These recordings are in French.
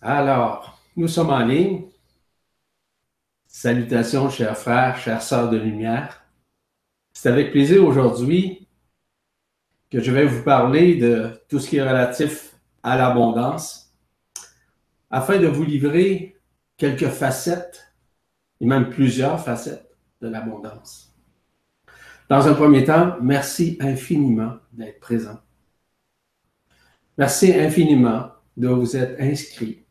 Alors, nous sommes en ligne. Salutations, chers frères, chères sœurs de lumière. C'est avec plaisir aujourd'hui que je vais vous parler de tout ce qui est relatif à l'abondance, afin de vous livrer quelques facettes, et même plusieurs facettes de l'abondance. Dans un premier temps, merci infiniment d'être présent. Merci infiniment de vous être inscrit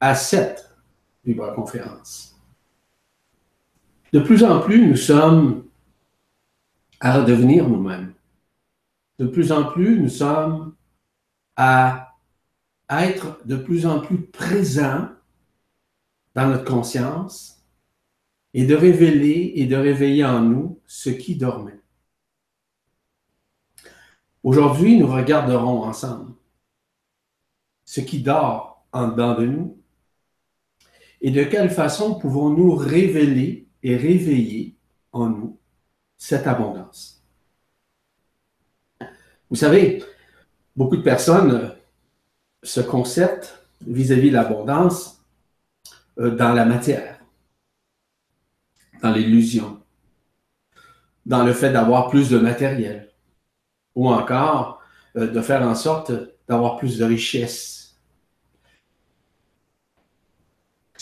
à cette vibra-conférence. De plus en plus, nous sommes à redevenir nous-mêmes. De plus en plus, nous sommes à être de plus en plus présents dans notre conscience et de révéler et de réveiller en nous ce qui dormait. Aujourd'hui, nous regarderons ensemble ce qui dort en dedans de nous et de quelle façon pouvons-nous révéler et réveiller en nous cette abondance? Vous savez, beaucoup de personnes se concertent vis-à-vis de l'abondance euh, dans la matière, dans l'illusion, dans le fait d'avoir plus de matériel, ou encore euh, de faire en sorte d'avoir plus de richesse,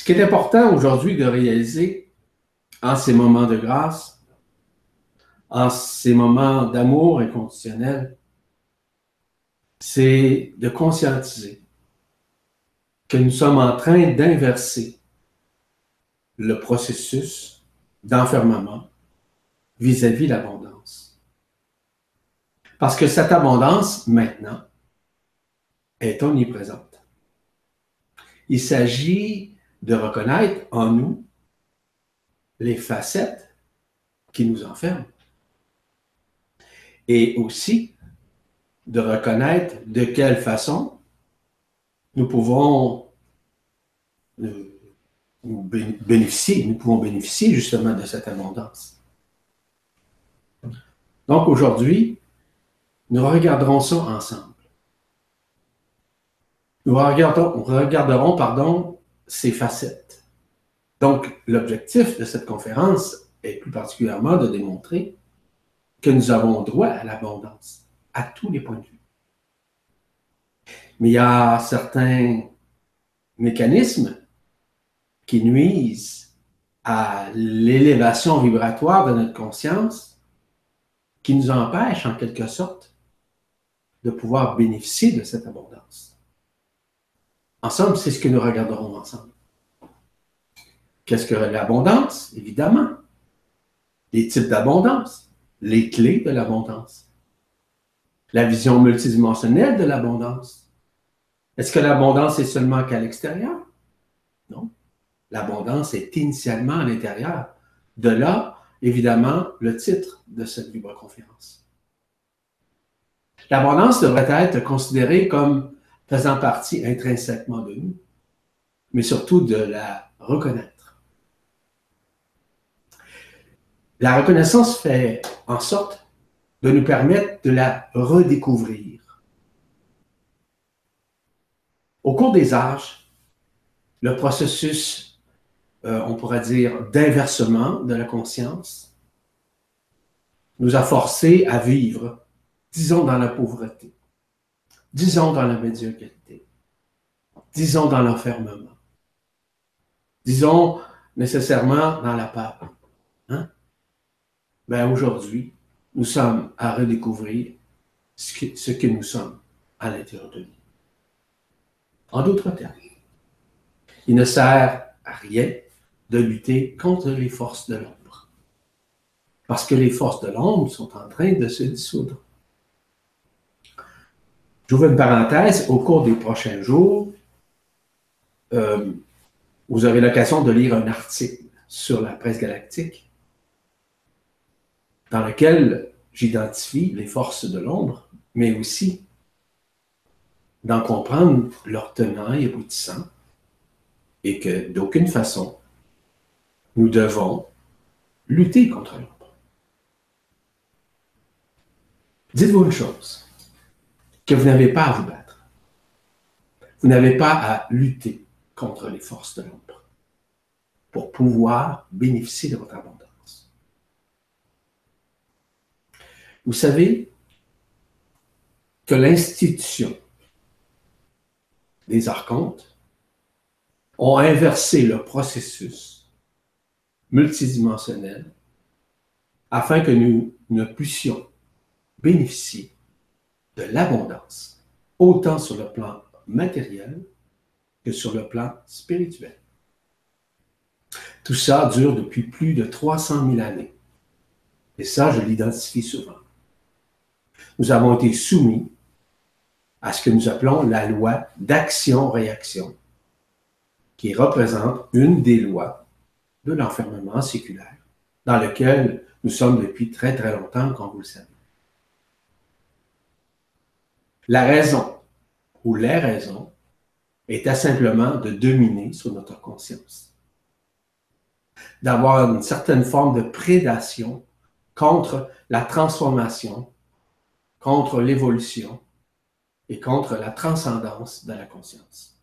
Ce qui est important aujourd'hui de réaliser en ces moments de grâce, en ces moments d'amour inconditionnel, c'est de conscientiser que nous sommes en train d'inverser le processus d'enfermement vis-à-vis l'abondance. Parce que cette abondance, maintenant, est omniprésente. Il s'agit de reconnaître en nous les facettes qui nous enferment. Et aussi de reconnaître de quelle façon nous pouvons bénéficier, nous pouvons bénéficier justement de cette abondance. Donc aujourd'hui, nous regarderons ça ensemble. Nous regarderons, regarderons pardon, ces facettes. Donc, l'objectif de cette conférence est plus particulièrement de démontrer que nous avons droit à l'abondance, à tous les points de vue. Mais il y a certains mécanismes qui nuisent à l'élévation vibratoire de notre conscience, qui nous empêchent en quelque sorte de pouvoir bénéficier de cette abondance. Ensemble, c'est ce que nous regarderons ensemble. Qu'est-ce que l'abondance? Évidemment. Les types d'abondance, les clés de l'abondance, la vision multidimensionnelle de l'abondance. Est-ce que l'abondance est seulement qu'à l'extérieur? Non. L'abondance est initialement à l'intérieur. De là, évidemment, le titre de cette libre-conférence. L'abondance devrait être considérée comme faisant partie intrinsèquement de nous, mais surtout de la reconnaître. La reconnaissance fait en sorte de nous permettre de la redécouvrir. Au cours des âges, le processus, euh, on pourrait dire, d'inversement de la conscience nous a forcés à vivre, disons, dans la pauvreté disons dans la médiocrité, disons dans l'enfermement, disons nécessairement dans la peur. Hein? Ben aujourd'hui, nous sommes à redécouvrir ce que, ce que nous sommes à l'intérieur de nous. En d'autres termes, il ne sert à rien de lutter contre les forces de l'ombre. Parce que les forces de l'ombre sont en train de se dissoudre. J'ouvre une parenthèse, au cours des prochains jours, euh, vous aurez l'occasion de lire un article sur la presse galactique dans lequel j'identifie les forces de l'ombre, mais aussi d'en comprendre leurs tenants et aboutissants, et que d'aucune façon, nous devons lutter contre l'ombre. Dites-vous une chose que vous n'avez pas à vous battre. Vous n'avez pas à lutter contre les forces de l'ombre pour pouvoir bénéficier de votre abondance. Vous savez que l'institution des archontes ont inversé le processus multidimensionnel afin que nous ne puissions bénéficier de l'abondance, autant sur le plan matériel que sur le plan spirituel. Tout ça dure depuis plus de 300 000 années. Et ça, je l'identifie souvent. Nous avons été soumis à ce que nous appelons la loi d'action-réaction, qui représente une des lois de l'enfermement séculaire, dans lequel nous sommes depuis très très longtemps, comme vous le savez. La raison ou les raisons était simplement de dominer sur notre conscience, d'avoir une certaine forme de prédation contre la transformation, contre l'évolution et contre la transcendance de la conscience.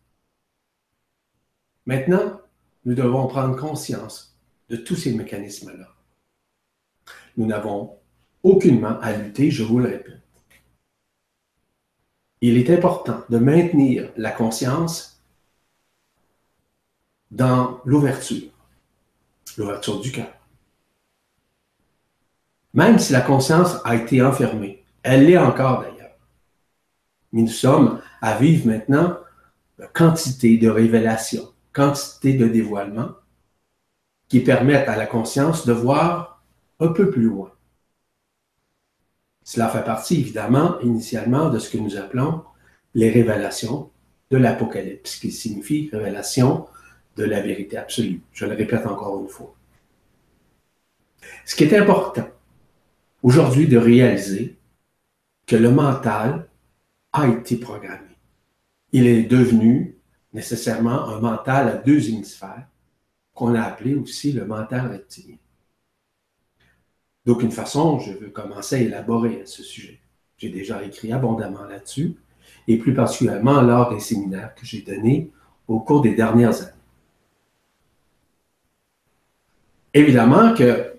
Maintenant, nous devons prendre conscience de tous ces mécanismes-là. Nous n'avons aucunement à lutter, je vous le répète. Il est important de maintenir la conscience dans l'ouverture, l'ouverture du cœur. Même si la conscience a été enfermée, elle l'est encore d'ailleurs. Mais nous sommes à vivre maintenant quantité de révélations, quantité de dévoilements qui permettent à la conscience de voir un peu plus loin. Cela fait partie évidemment initialement de ce que nous appelons les révélations de l'Apocalypse, qui signifie révélation de la vérité absolue. Je le répète encore une fois. Ce qui est important aujourd'hui de réaliser que le mental a été programmé. Il est devenu nécessairement un mental à deux hémisphères qu'on a appelé aussi le mental reptilien. D'aucune façon, je veux commencer à élaborer à ce sujet. J'ai déjà écrit abondamment là-dessus, et plus particulièrement lors des séminaires que j'ai donnés au cours des dernières années. Évidemment que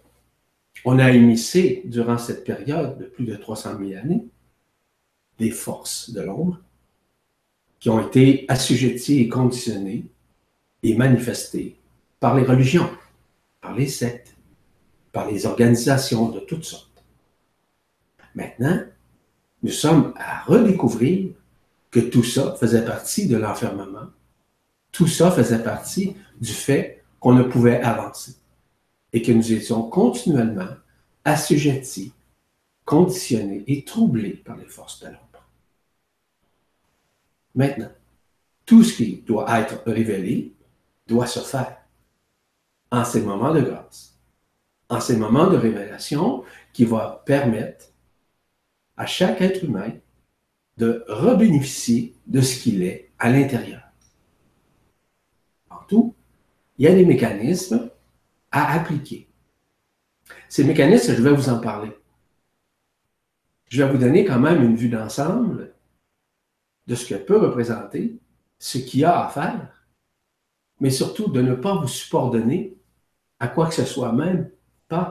on a émissé durant cette période de plus de 300 000 années des forces de l'ombre qui ont été assujetties et conditionnées et manifestées par les religions, par les sectes, par les organisations de toutes sortes. Maintenant, nous sommes à redécouvrir que tout ça faisait partie de l'enfermement. Tout ça faisait partie du fait qu'on ne pouvait avancer et que nous étions continuellement assujettis, conditionnés et troublés par les forces de l'ombre. Maintenant, tout ce qui doit être révélé doit se faire en ces moments de grâce en ces moments de révélation qui va permettre à chaque être humain de rebénéficier de ce qu'il est à l'intérieur. En tout, il y a des mécanismes à appliquer. Ces mécanismes, je vais vous en parler. Je vais vous donner quand même une vue d'ensemble de ce que peut représenter ce qu'il y a à faire, mais surtout de ne pas vous subordonner à quoi que ce soit même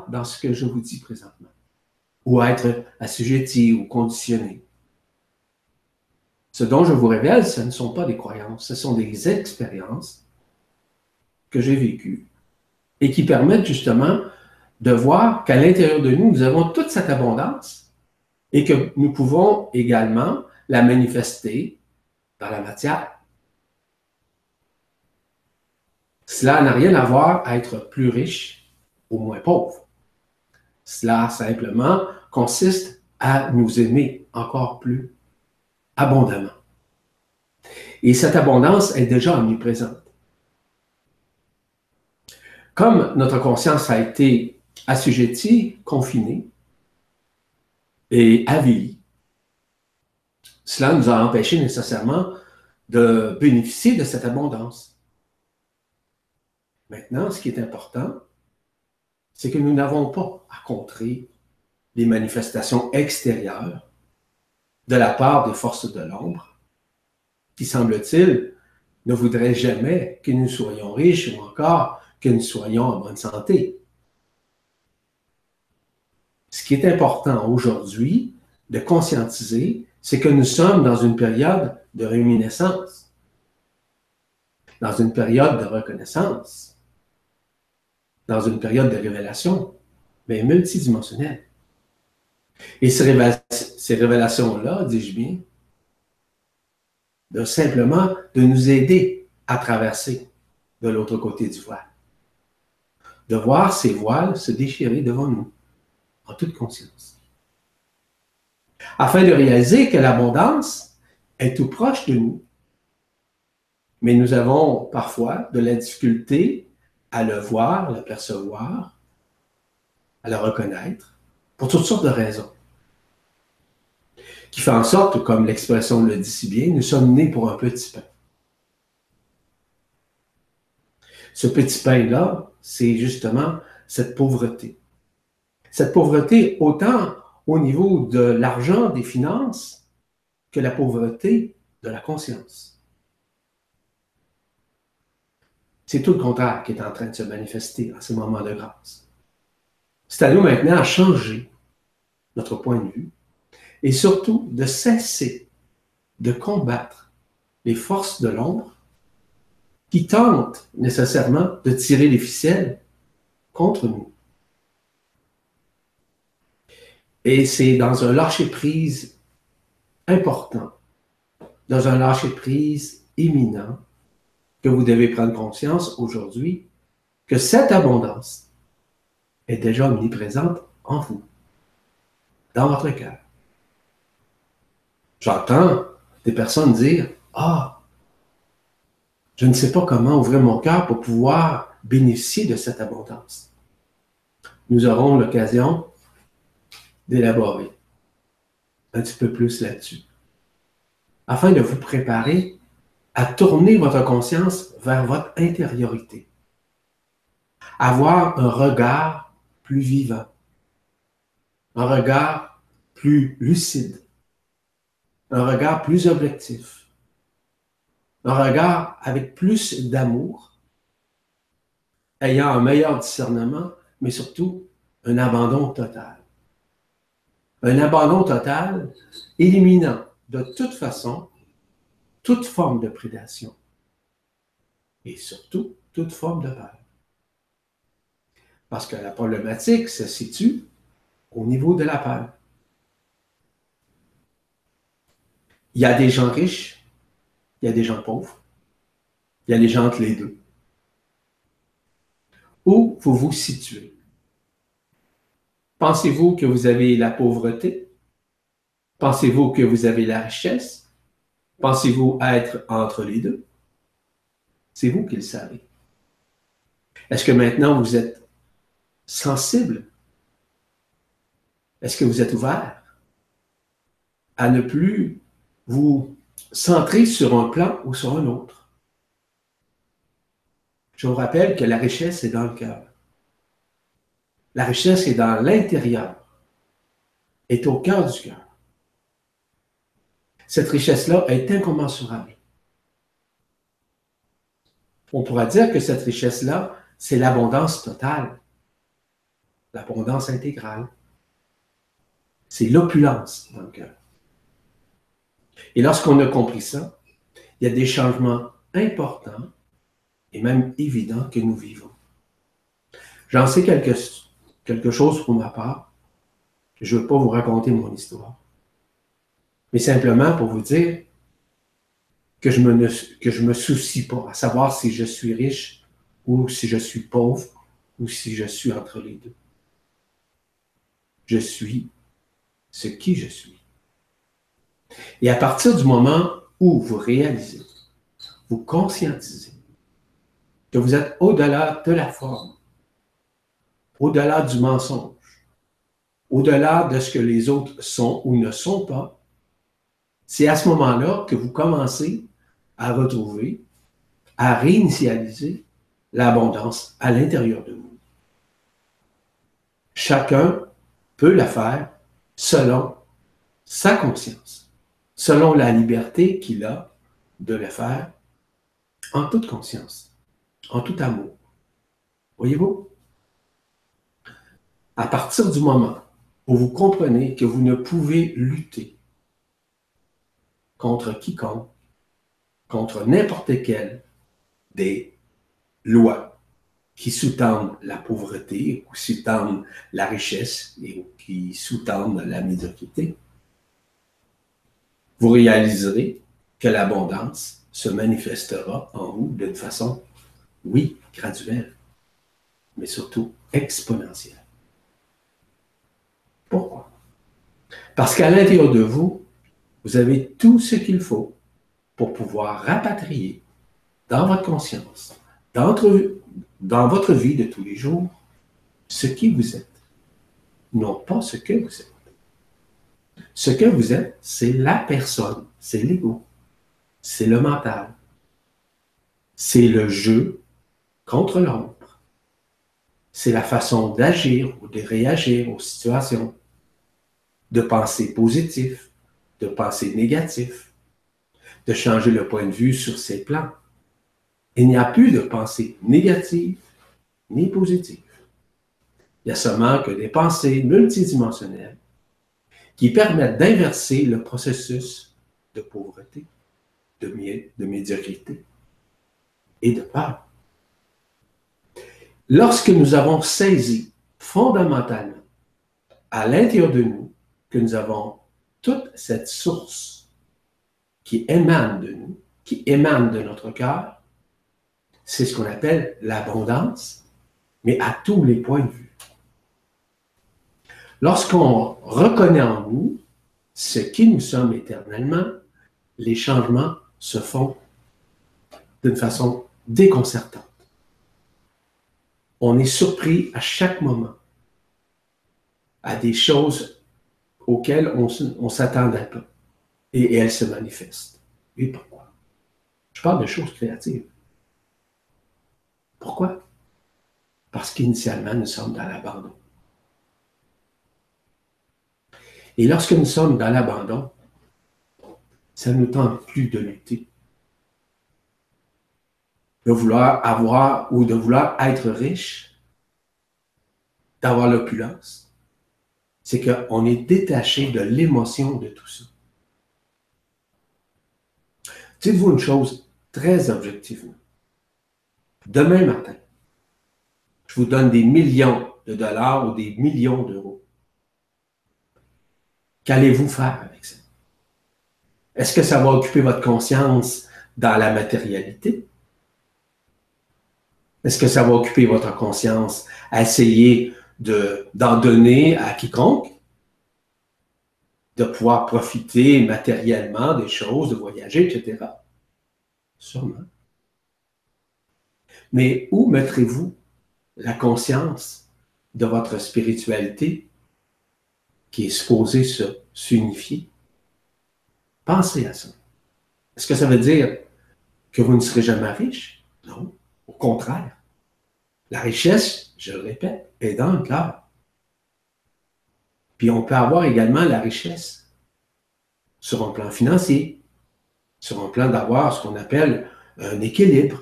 dans ce que je vous dis présentement, ou être assujetti ou conditionné. Ce dont je vous révèle, ce ne sont pas des croyances, ce sont des expériences que j'ai vécues et qui permettent justement de voir qu'à l'intérieur de nous, nous avons toute cette abondance et que nous pouvons également la manifester dans la matière. Cela n'a rien à voir à être plus riche au moins pauvre. Cela simplement consiste à nous aimer encore plus abondamment. Et cette abondance est déjà omniprésente. Comme notre conscience a été assujettie, confinée et avilie, cela nous a empêché nécessairement de bénéficier de cette abondance. Maintenant, ce qui est important, c'est que nous n'avons pas à contrer les manifestations extérieures de la part des forces de l'ombre qui, semble-t-il, ne voudrait jamais que nous soyons riches ou encore que nous soyons en bonne santé. Ce qui est important aujourd'hui de conscientiser, c'est que nous sommes dans une période de réminiscence, dans une période de reconnaissance, dans une période de révélation, mais multidimensionnelle. Et ces, révélations-là, dis-je bien, de simplement de nous aider à traverser de l'autre côté du voile. De voir ces voiles se déchirer devant nous, en toute conscience. Afin de réaliser que l'abondance est tout proche de nous. Mais nous avons parfois de la difficulté à le voir, à le percevoir, à le reconnaître, pour toutes sortes de raisons qui fait en sorte, comme l'expression le dit si bien, nous sommes nés pour un petit pain. Ce petit pain-là, c'est justement cette pauvreté. Cette pauvreté, autant au niveau de l'argent, des finances, que la pauvreté de la conscience. C'est tout le contraire qui est en train de se manifester en ce moment de grâce. C'est à nous maintenant à changer notre point de vue, et surtout de cesser de combattre les forces de l'ombre qui tentent nécessairement de tirer les ficelles contre nous. Et c'est dans un lâcher-prise important, dans un lâcher-prise imminent, que vous devez prendre conscience aujourd'hui que cette abondance est déjà omniprésente en vous, dans votre cœur. J'entends des personnes dire Ah, je ne sais pas comment ouvrir mon cœur pour pouvoir bénéficier de cette abondance. Nous aurons l'occasion d'élaborer un petit peu plus là-dessus, afin de vous préparer à tourner votre conscience vers votre intériorité, avoir un regard plus vivant, un regard plus lucide, un regard plus objectif, un regard avec plus d'amour, ayant un meilleur discernement, mais surtout un abandon total. Un abandon total éliminant de toute façon toute forme de prédation et surtout toute forme de peur. Parce que la problématique se situe au niveau de la peur. Il y a des gens riches, il y a des gens pauvres, il y a des gens entre les deux. Où vous vous situez? Pensez-vous que vous avez la pauvreté? Pensez-vous que vous avez la richesse? Pensez-vous être entre les deux? C'est vous qui le savez. Est-ce que maintenant vous êtes sensible? Est-ce que vous êtes ouvert à ne plus vous centrez sur un plan ou sur un autre? Je vous rappelle que la richesse est dans le cœur. La richesse est dans l'intérieur, est au cœur du cœur. Cette richesse-là est incommensurable. On pourra dire que cette richesse-là, c'est l'abondance totale, l'abondance intégrale. C'est l'opulence dans le cœur. Et lorsqu'on a compris ça, il y a des changements importants et même évidents que nous vivons. J'en sais quelque, chose pour ma part. Je ne veux pas vous raconter mon histoire, mais simplement pour vous dire que je me, je me soucie pas à savoir si je suis riche ou si je suis pauvre ou si je suis entre les deux. Je suis ce qui je suis. Et à partir du moment où vous réalisez, vous conscientisez que vous êtes au-delà de la forme, au-delà du mensonge, au-delà de ce que les autres sont ou ne sont pas, c'est à ce moment-là que vous commencez à retrouver, à réinitialiser l'abondance à l'intérieur de vous. Chacun peut la faire selon sa conscience selon la liberté qu'il a de le faire en toute conscience, en tout amour. Voyez-vous? À partir du moment où vous comprenez que vous ne pouvez lutter contre quiconque, contre n'importe quelle des lois qui sous-tendent la pauvreté, ou sous-tendent la richesse, et qui sous-tendent la médiocrité, vous réaliserez que l'abondance se manifestera en vous d'une façon, oui, graduelle, mais surtout exponentielle. Pourquoi? Parce qu'à l'intérieur de vous, vous avez tout ce qu'il faut pour pouvoir rapatrier dans votre conscience, dans votre, vie de tous les jours, ce qui vous êtes, non pas ce que vous êtes. Ce que vous êtes, c'est la personne, c'est l'ego, c'est le mental, c'est le jeu contre l'ombre, c'est la façon d'agir ou de réagir aux situations, de penser positif, de penser négatif, de changer le point de vue sur ses plans. Il n'y a plus de pensée négative ni positive. Il n'y a seulement que des pensées multidimensionnelles qui permettent d'inverser le processus de pauvreté, de, de médiocrité et de peur. Lorsque nous avons saisi fondamentalement à l'intérieur de nous que nous avons toute cette source qui émane de nous, qui émane de notre cœur, c'est ce qu'on appelle l'abondance, mais à tous les points de vue. Lorsqu'on reconnaît en nous ce qui nous sommes éternellement, les changements se font d'une façon déconcertante. On est surpris à chaque moment à des choses auxquelles on ne s'attendait pas. Et, elles se manifestent. Et pourquoi? Je parle de choses créatives. Pourquoi? Parce qu'initialement, nous sommes dans l'abandon. Et lorsque nous sommes dans l'abandon, ça ne nous tente plus de lutter, de vouloir avoir ou de vouloir être riche, d'avoir l'opulence c'est qu'on est détaché de l'émotion de tout ça. Dites-vous une chose très objectivement. Demain matin, je vous donne des millions de dollars ou des millions d'euros. Qu'allez-vous faire avec ça? Est-ce que ça va occuper votre conscience dans la matérialité? Est-ce que ça va occuper votre conscience à essayer d'en donner à quiconque, de pouvoir profiter matériellement des choses, de voyager, etc. Sûrement. Mais où mettrez-vous la conscience de votre spiritualité qui est supposée s'unifier? Pensez à ça. Est-ce que ça veut dire que vous ne serez jamais riche? Non, au contraire. La richesse, je le répète, est dans le. Puis on peut avoir également la richesse sur un plan financier, sur un plan d'avoir ce qu'on appelle un équilibre,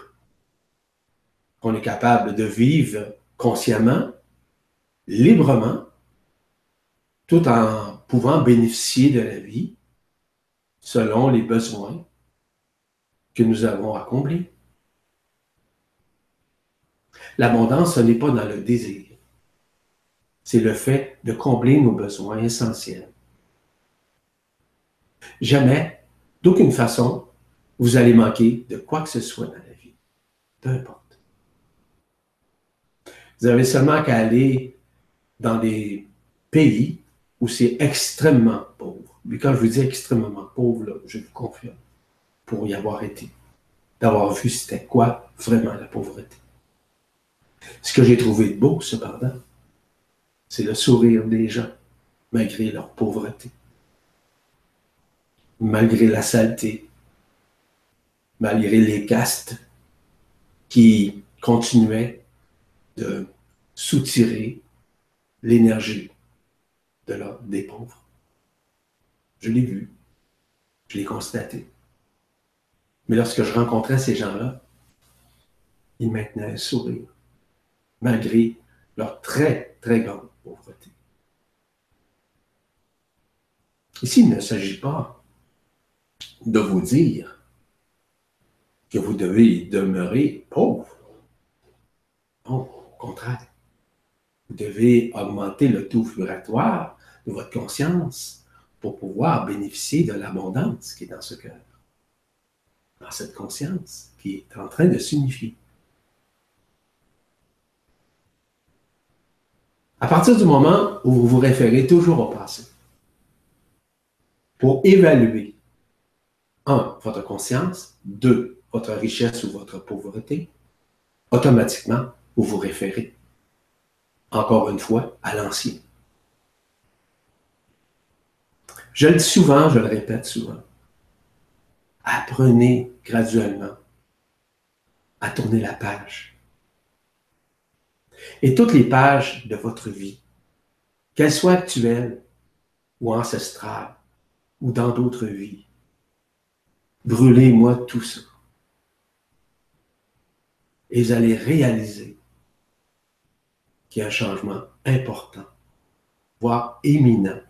qu'on est capable de vivre consciemment, librement, tout en pouvant bénéficier de la vie selon les besoins que nous avons accomplis. L'abondance, ce n'est pas dans le désir. C'est le fait de combler nos besoins essentiels. Jamais, d'aucune façon, vous allez manquer de quoi que ce soit dans la vie. Peu importe. Vous avez seulement qu'à aller dans des pays où c'est extrêmement pauvre. Mais quand je vous dis extrêmement pauvre, je vous confirme, pour y avoir été, d'avoir vu c'était quoi vraiment la pauvreté. Ce que j'ai trouvé beau, cependant, c'est le sourire des gens, malgré leur pauvreté, malgré la saleté, malgré les castes qui continuaient de soutirer l'énergie de des pauvres. Je l'ai vu, je l'ai constaté. Mais lorsque je rencontrais ces gens-là, ils maintenaient un sourire, malgré leur très, très grande pauvreté. Ici, il ne s'agit pas de vous dire que vous devez demeurer pauvre. Non, au contraire. Vous devez augmenter le taux vibratoire de votre conscience pour pouvoir bénéficier de l'abondance qui est dans ce cœur, dans cette conscience qui est en train de s'unifier. À partir du moment où vous vous référez toujours au passé, pour évaluer, un, votre conscience, deux, votre richesse ou votre pauvreté, automatiquement, vous vous référez, encore une fois, à l'ancien. Je le dis souvent, je le répète souvent. Apprenez graduellement à tourner la page. Et toutes les pages de votre vie, qu'elles soient actuelles ou ancestrales, ou dans d'autres vies. Brûlez-moi tout ça. Et vous allez réaliser qu'il y a un changement important, voire éminent,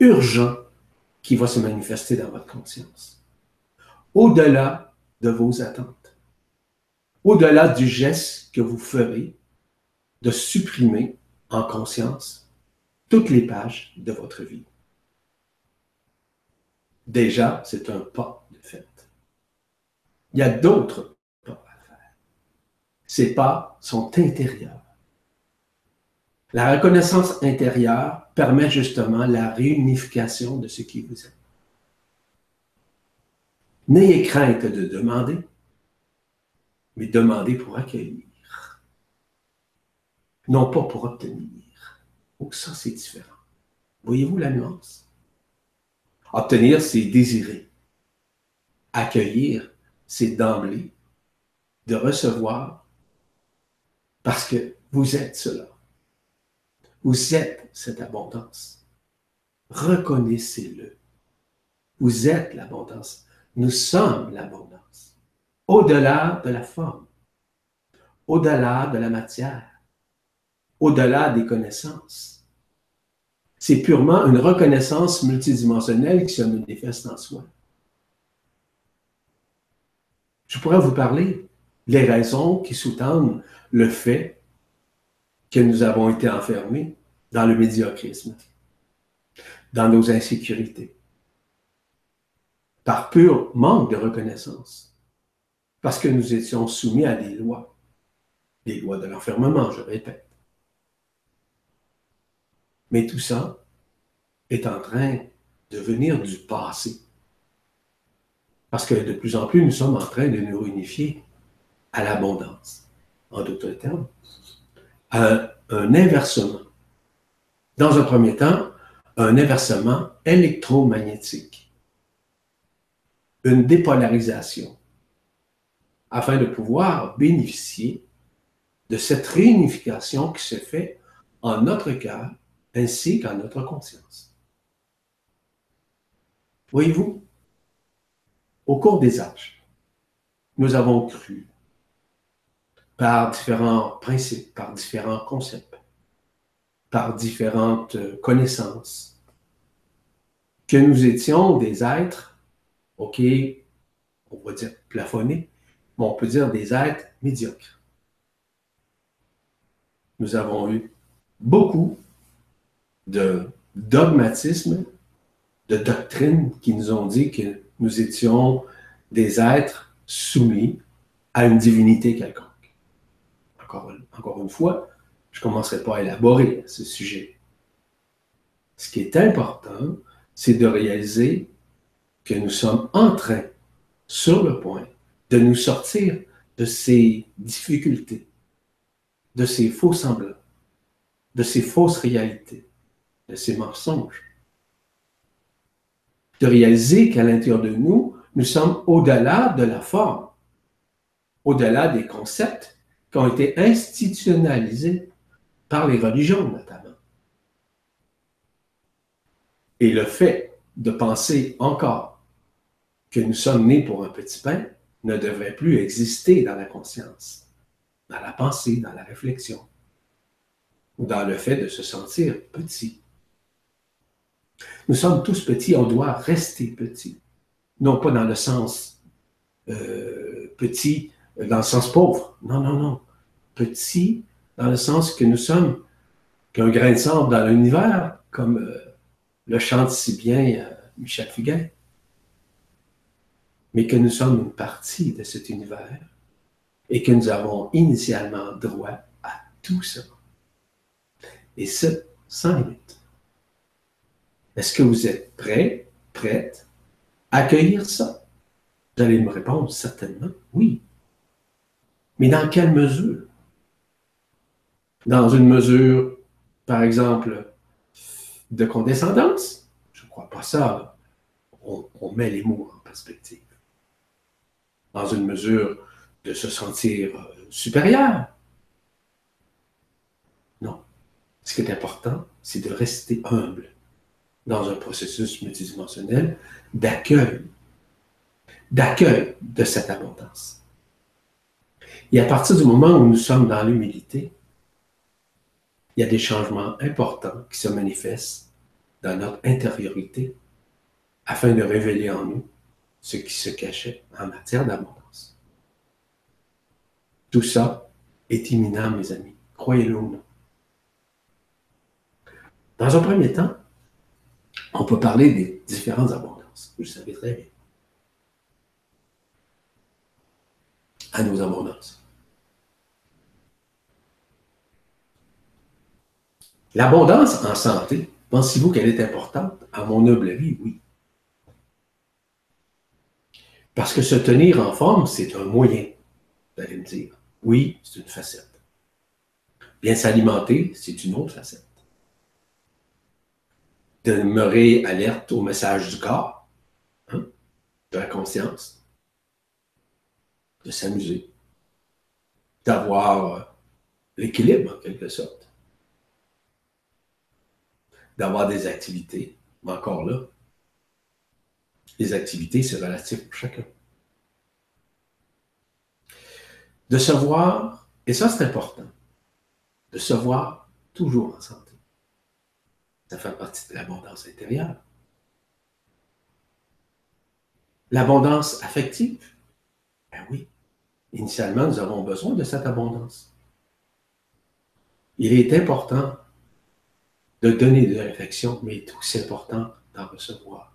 urgent, qui va se manifester dans votre conscience. Au-delà de vos attentes, au-delà du geste que vous ferez de supprimer en conscience toutes les pages de votre vie. Déjà, c'est un pas de fait. Il y a d'autres pas à faire. Ces pas sont intérieurs. La reconnaissance intérieure permet justement la réunification de ce qui vous est. N'ayez crainte de demander, mais demandez pour accueillir, non pas pour obtenir. Oh, ça, c'est différent. Voyez-vous la nuance? Obtenir, c'est désirer. Accueillir, c'est d'emblée de recevoir parce que vous êtes cela. Vous êtes cette abondance. Reconnaissez-le. Vous êtes l'abondance. Nous sommes l'abondance. Au-delà de la forme, au-delà de la matière, au-delà des connaissances c'est purement une reconnaissance multidimensionnelle qui se manifeste en soi. Je pourrais vous parler des raisons qui sous-tendent le fait que nous avons été enfermés dans le médiocrisme, dans nos insécurités, par pur manque de reconnaissance, parce que nous étions soumis à des lois, des lois de l'enfermement, je répète. Mais tout ça est en train de venir du passé. Parce que de plus en plus, nous sommes en train de nous réunifier à l'abondance. En d'autres termes, à un inversement. Dans un premier temps, un inversement électromagnétique. Une dépolarisation afin de pouvoir bénéficier de cette réunification qui se fait en notre cœur ainsi qu'en notre conscience. Voyez-vous, au cours des âges, nous avons cru par différents principes, par différents concepts, par différentes connaissances, que nous étions des êtres, OK, on va dire plafonnés, mais on peut dire des êtres médiocres. Nous avons eu beaucoup de dogmatisme, de doctrine qui nous ont dit que nous étions des êtres soumis à une divinité quelconque. Encore, encore une fois, je ne commencerai pas à élaborer ce sujet. Ce qui est important, c'est de réaliser que nous sommes en train, sur le point, de nous sortir de ces difficultés, de ces faux semblants, de ces fausses réalités de ces mensonges. De réaliser qu'à l'intérieur de nous, nous sommes au-delà de la forme, au-delà des concepts qui ont été institutionnalisés par les religions notamment. Et le fait de penser encore que nous sommes nés pour un petit pain ne devrait plus exister dans la conscience, dans la pensée, dans la réflexion, ou dans le fait de se sentir petit. Nous sommes tous petits, on doit rester petits. Non pas dans le sens euh, petit, dans le sens pauvre. Non, non, non. Petit dans le sens que nous sommes qu'un grain de sable dans l'univers, comme euh, le chante si bien euh, Michel Fugain, mais que nous sommes une partie de cet univers et que nous avons initialement droit à tout ça. Et ce, sans limite. Est-ce que vous êtes prêts, prêtes à accueillir ça? Vous allez me répondre certainement oui. Mais dans quelle mesure? Dans une mesure, par exemple, de condescendance? Je ne crois pas ça. On, on met les mots en perspective. Dans une mesure de se sentir euh, supérieur? Non. Ce qui est important, c'est de rester humble dans un processus multidimensionnel d'accueil, d'accueil de cette abondance. Et à partir du moment où nous sommes dans l'humilité, il y a des changements importants qui se manifestent dans notre intériorité afin de révéler en nous ce qui se cachait en matière d'abondance. Tout ça est imminent, mes amis, croyez-le ou non. Dans un premier temps, on peut parler des différentes abondances. Vous le savez très bien. À nos abondances. L'abondance en santé, pensez-vous qu'elle est importante? À mon humble avis, oui. Parce que se tenir en forme, c'est un moyen, vous me dire. Oui, c'est une facette. Bien s'alimenter, c'est une autre facette demeurer alerte au message du corps, hein, de la conscience, de s'amuser, d'avoir euh, l'équilibre en quelque sorte, d'avoir des activités, mais encore là, les activités, c'est relatif pour chacun. De se voir, et ça c'est important, de se voir toujours en santé. Ça fait partie de l'abondance intérieure. L'abondance affective. Ben oui. Initialement, nous avons besoin de cette abondance. Il est important de donner de l'affection, mais il est aussi important d'en recevoir.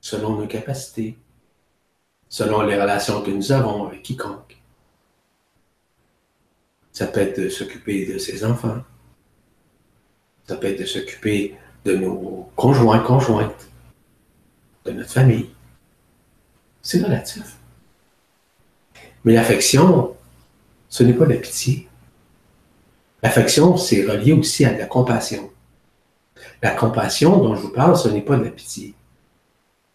Selon nos capacités, selon les relations que nous avons avec quiconque. Ça peut être de s'occuper de ses enfants, ça peut être de s'occuper de nos conjoints, conjointes, de notre famille. C'est relatif. Mais l'affection, ce n'est pas la pitié. L'affection, c'est relié aussi à la compassion. La compassion dont je vous parle, ce n'est pas de la pitié.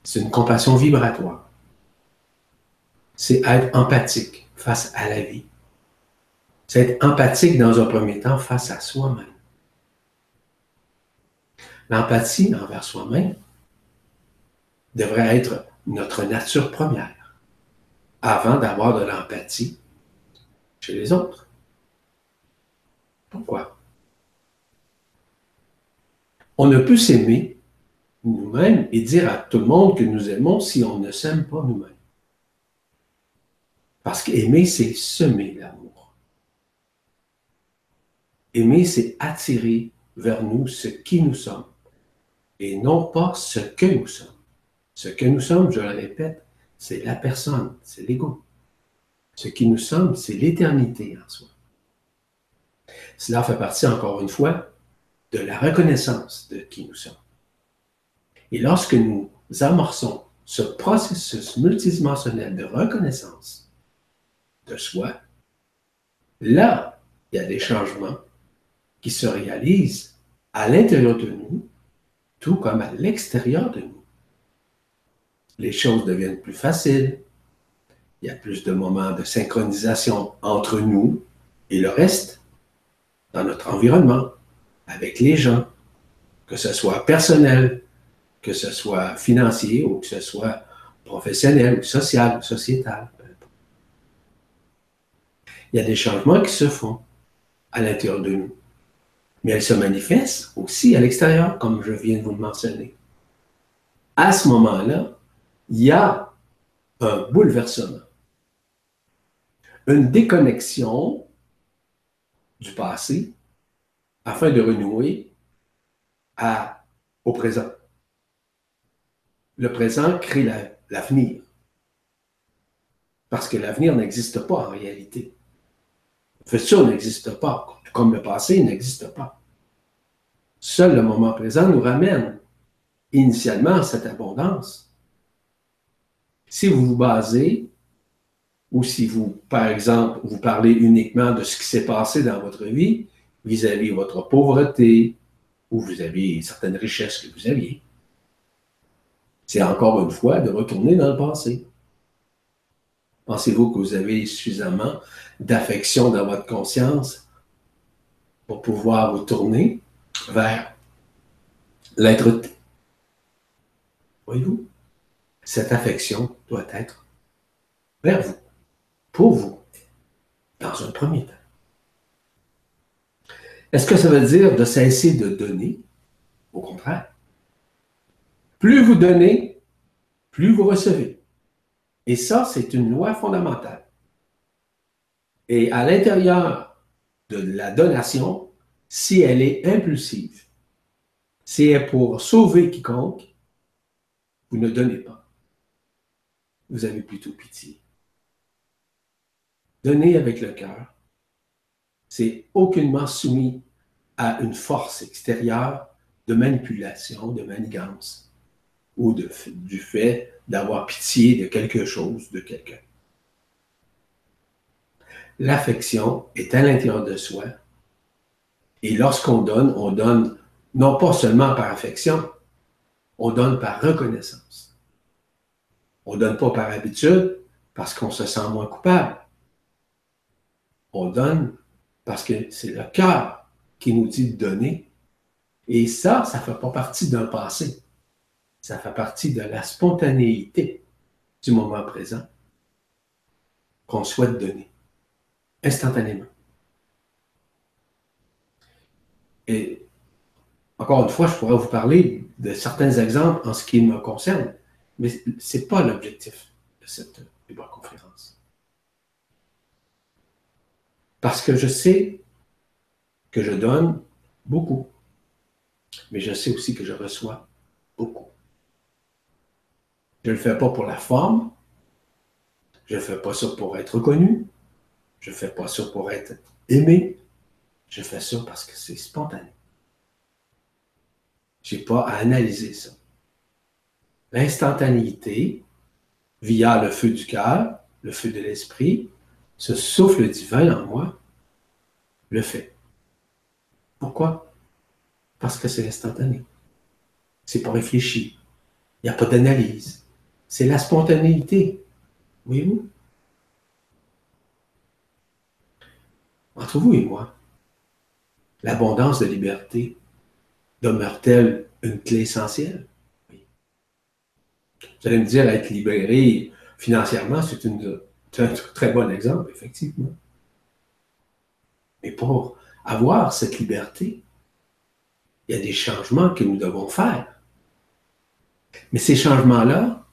C'est une compassion vibratoire. C'est être empathique face à la vie. C'est être empathique dans un premier temps face à soi-même. L'empathie envers soi-même devrait être notre nature première avant d'avoir de l'empathie chez les autres. Pourquoi? On ne peut s'aimer nous-mêmes et dire à tout le monde que nous aimons si on ne s'aime pas nous-mêmes. Parce qu'aimer, c'est semer l'amour. Aimer, c'est attirer vers nous ce qui nous sommes et non pas ce que nous sommes. Ce que nous sommes, je le répète, c'est la personne, c'est l'ego. Ce qui nous sommes, c'est l'éternité en soi. Cela fait partie, encore une fois, de la reconnaissance de qui nous sommes. Et lorsque nous amorçons ce processus multidimensionnel de reconnaissance de soi, là, il y a des changements qui se réalisent à l'intérieur de nous tout comme à l'extérieur de nous. Les choses deviennent plus faciles. Il y a plus de moments de synchronisation entre nous et le reste dans notre environnement, avec les gens, que ce soit personnel, que ce soit financier ou que ce soit professionnel social sociétal. Il y a des changements qui se font à l'intérieur de nous, mais elles se manifestent aussi à l'extérieur, comme je viens de vous le mentionner. À ce moment-là, il y a un bouleversement, une déconnexion du passé afin de renouer au présent. Le présent crée l'avenir. parce que l'avenir n'existe pas en réalité. Le futur n'existe pas, comme le passé n'existe pas. Seul le moment présent nous ramène initialement à cette abondance. Si vous vous basez, ou si vous, par exemple, vous parlez uniquement de ce qui s'est passé dans votre vie vis-à-vis de votre pauvreté, ou vous avez certaines richesses que vous aviez, c'est encore une fois de retourner dans le passé. Pensez-vous que vous avez suffisamment d'affection dans votre conscience pour pouvoir vous tourner vers l'être Voyez-vous? Cette affection doit être vers vous, pour vous, dans un premier temps. Est-ce que ça veut dire de cesser de donner? Au contraire. Plus vous donnez, plus vous recevez. Et ça, c'est une loi fondamentale. Et à l'intérieur de la donation, si elle est impulsive, si elle est pour sauver quiconque, vous ne donnez pas. Vous avez plutôt pitié. Donner avec le cœur, c'est aucunement soumis à une force extérieure de manipulation, de manigance ou du fait d'avoir pitié de quelque chose, de quelqu'un. L'affection est à l'intérieur de soi. Et lorsqu'on donne, on donne non pas seulement par affection, on donne par reconnaissance. On ne donne pas par habitude parce qu'on se sent moins coupable. On donne parce que c'est le cœur qui nous dit de donner. Et ça, ça ne fait pas partie d'un passé. Ça fait partie de la spontanéité du moment présent qu'on souhaite donner, instantanément. Et encore une fois, je pourrais vous parler de certains exemples en ce qui me concerne, mais ce n'est pas l'objectif de cette conférence. Parce que je sais que je donne beaucoup, mais je sais aussi que je reçois beaucoup. Je ne le fais pas pour la forme. Je ne fais pas ça pour être reconnu. Je ne fais pas ça pour être aimé. Je fais ça parce que c'est spontané. Je n'ai pas à analyser ça. L'instantanéité, via le feu du cœur, le feu de l'esprit, ce souffle divin en moi, le fait. Pourquoi? Parce que c'est instantané. C'est pas réfléchi. Il n'y a pas d'analyse. C'est la spontanéité. Voyez-vous? Entre vous et moi, l'abondance de liberté demeure-t-elle une clé essentielle? Vous allez me dire, être libéré financièrement, c'est un très bon exemple, effectivement. Mais pour avoir cette liberté, il y a des changements que nous devons faire. Mais ces changements-là,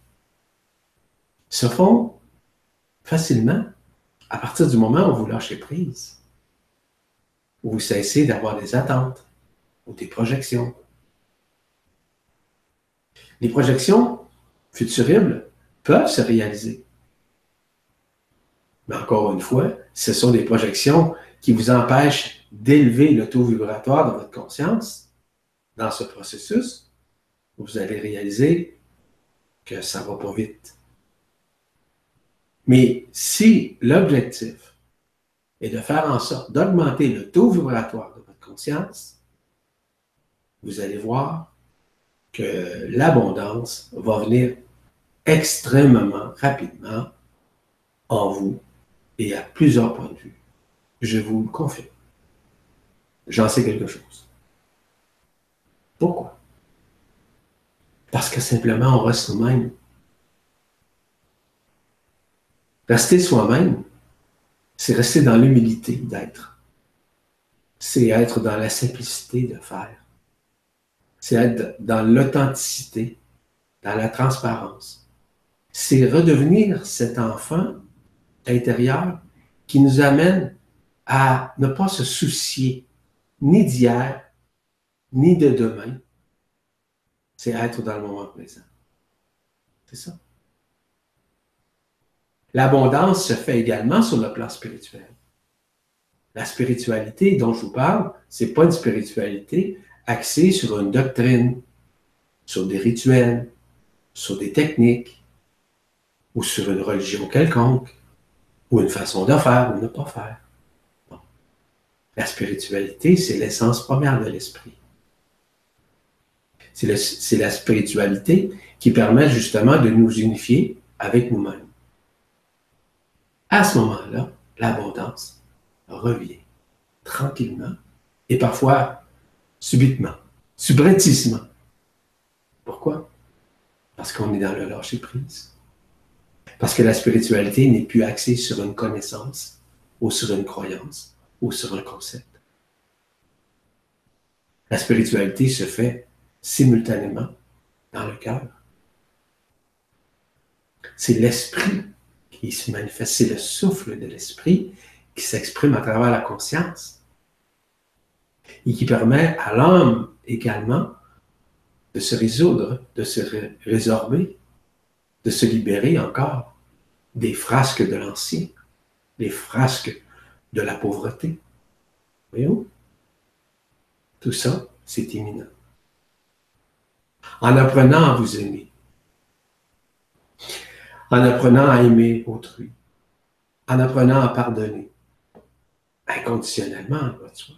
se font facilement à partir du moment où vous lâchez prise, où vous cessez d'avoir des attentes ou des projections. Les projections futuribles peuvent se réaliser. Mais encore une fois, ce sont des projections qui vous empêchent d'élever le taux vibratoire de votre conscience dans ce processus. Vous allez réaliser que ça ne va pas vite. Mais si l'objectif est de faire en sorte d'augmenter le taux vibratoire de votre conscience, vous allez voir que l'abondance va venir extrêmement rapidement en vous et à plusieurs points de vue. Je vous le confirme. J'en sais quelque chose. Pourquoi? Parce que simplement, on reste nous-mêmes. Rester soi-même, c'est rester dans l'humilité d'être. C'est être dans la simplicité de faire. C'est être dans l'authenticité, dans la transparence. C'est redevenir cet enfant intérieur qui nous amène à ne pas se soucier ni d'hier, ni de demain. C'est être dans le moment présent. C'est ça. L'abondance se fait également sur le plan spirituel. La spiritualité dont je vous parle, ce n'est pas une spiritualité axée sur une doctrine, sur des rituels, sur des techniques, ou sur une religion quelconque, ou une façon de faire ou de ne pas faire. La spiritualité, c'est l'essence première de l'esprit. C'est la spiritualité qui permet justement de nous unifier avec nous-mêmes. À ce moment-là, l'abondance revient tranquillement et parfois subitement, subrepticement. Pourquoi? Parce qu'on est dans le lâcher-prise. Parce que la spiritualité n'est plus axée sur une connaissance ou sur une croyance ou sur un concept. La spiritualité se fait simultanément dans le cœur. C'est l'esprit qui se manifeste, c'est le souffle de l'esprit qui s'exprime à travers la conscience et qui permet à l'homme également de se résoudre, de se résorber, de se libérer encore des frasques de l'ancien, des frasques de la pauvreté. Voyez-vous? Tout ça, c'est imminent. En apprenant à vous aimer, en apprenant à aimer autrui, en apprenant à pardonner inconditionnellement votre soi.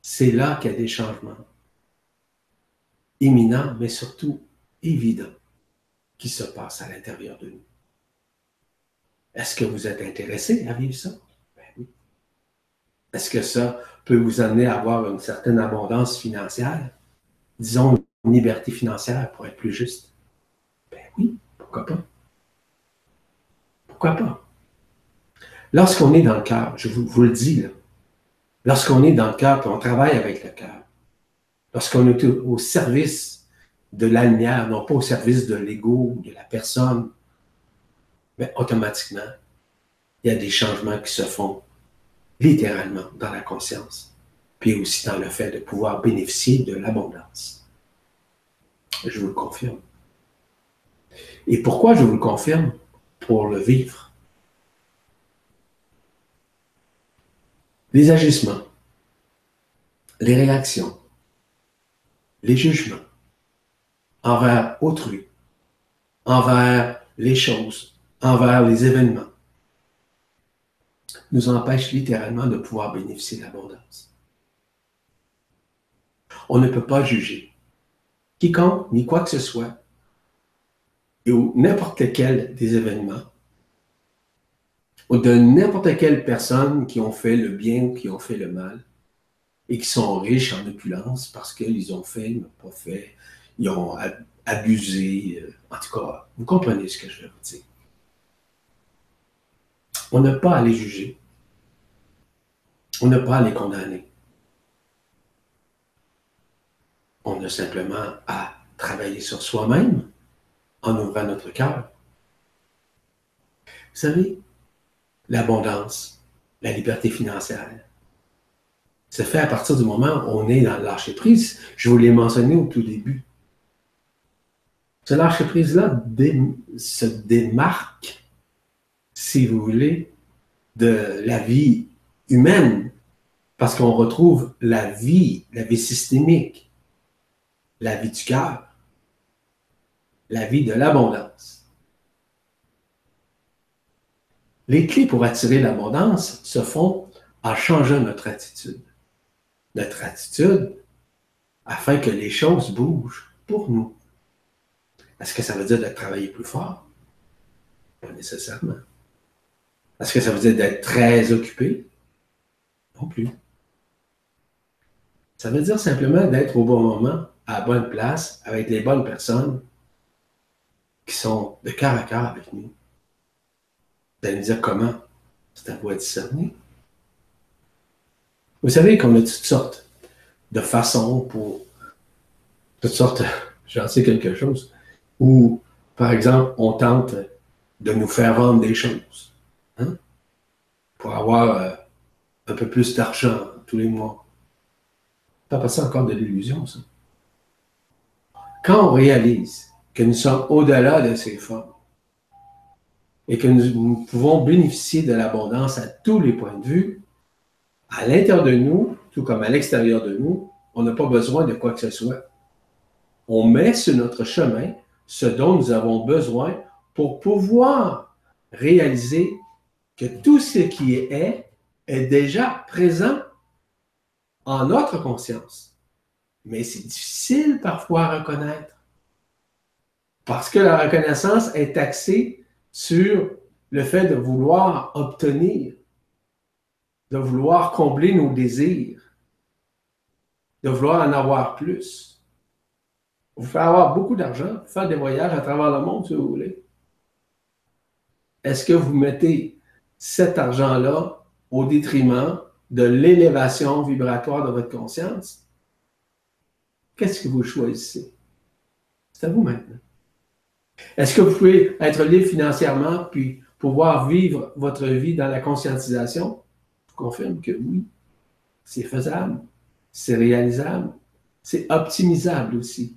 C'est là qu'il y a des changements imminents, mais surtout évidents, qui se passent à l'intérieur de nous. Est-ce que vous êtes intéressé à vivre ça? Ben oui. Est-ce que ça peut vous amener à avoir une certaine abondance financière? Disons une liberté financière pour être plus juste? Ben oui, pourquoi pas? Pourquoi pas? Lorsqu'on est dans le cœur, je vous, le dis, lorsqu'on est dans le cœur, et on travaille avec le cœur, lorsqu'on est au, service de la lumière, non pas au service de l'ego, de la personne, mais automatiquement, il y a des changements qui se font littéralement dans la conscience, puis aussi dans le fait de pouvoir bénéficier de l'abondance. Je vous le confirme. Et pourquoi je vous le confirme? Pour le vivre. Les agissements, les réactions, les jugements envers autrui, envers les choses, envers les événements, nous empêchent littéralement de pouvoir bénéficier de l'abondance. On ne peut pas juger quiconque ni quoi que ce soit ou n'importe lequel des événements, ou de n'importe quelle personne qui ont fait le bien ou qui ont fait le mal, et qui sont riches en opulence parce qu'ils ont fait, ils n'ont pas fait, ils ont abusé. Euh, en tout cas, vous comprenez ce que je veux dire. On n'a pas à les juger. On n'a pas à les condamner. On a simplement à travailler sur soi-même en ouvrant notre cœur. Vous savez, l'abondance, la liberté financière, se fait à partir du moment où on est dans le prise. Je vous l'ai mentionné au tout début. Ce lâcher prise-là se démarque, si vous voulez, de la vie humaine, parce qu'on retrouve la vie, la vie systémique, la vie du cœur la vie de l'abondance. Les clés pour attirer l'abondance se font en changeant notre attitude. Notre attitude afin que les choses bougent pour nous. Est-ce que ça veut dire de travailler plus fort? Pas nécessairement. Est-ce que ça veut dire d'être très occupé? Non plus. Ça veut dire simplement d'être au bon moment, à la bonne place, avec les bonnes personnes qui sont de cœur à cœur avec nous. Vous allez me dire comment? C'est à vous à discerner. Vous savez qu'on a toutes sortes de façons pour toutes sortes, j'en sais quelque chose, où, par exemple, on tente de nous faire vendre des choses hein, pour avoir euh, un peu plus d'argent tous les mois. Pas passer encore de l'illusion, ça. Quand on réalise que nous sommes au-delà de ces formes et que nous, pouvons bénéficier de l'abondance à tous les points de vue, à l'intérieur de nous, tout comme à l'extérieur de nous, on n'a pas besoin de quoi que ce soit. On met sur notre chemin ce dont nous avons besoin pour pouvoir réaliser que tout ce qui est est déjà présent en notre conscience. Mais c'est difficile parfois à reconnaître. Parce que la reconnaissance est axée sur le fait de vouloir obtenir, de vouloir combler nos désirs, de vouloir en avoir plus. Vous pouvez avoir beaucoup d'argent, faire des voyages à travers le monde si vous voulez. Est-ce que vous mettez cet argent-là au détriment de l'élévation vibratoire de votre conscience? Qu'est-ce que vous choisissez? C'est à vous maintenant. Est-ce que vous pouvez être libre financièrement puis pouvoir vivre votre vie dans la conscientisation? Je confirme que oui, c'est faisable, c'est réalisable, c'est optimisable aussi.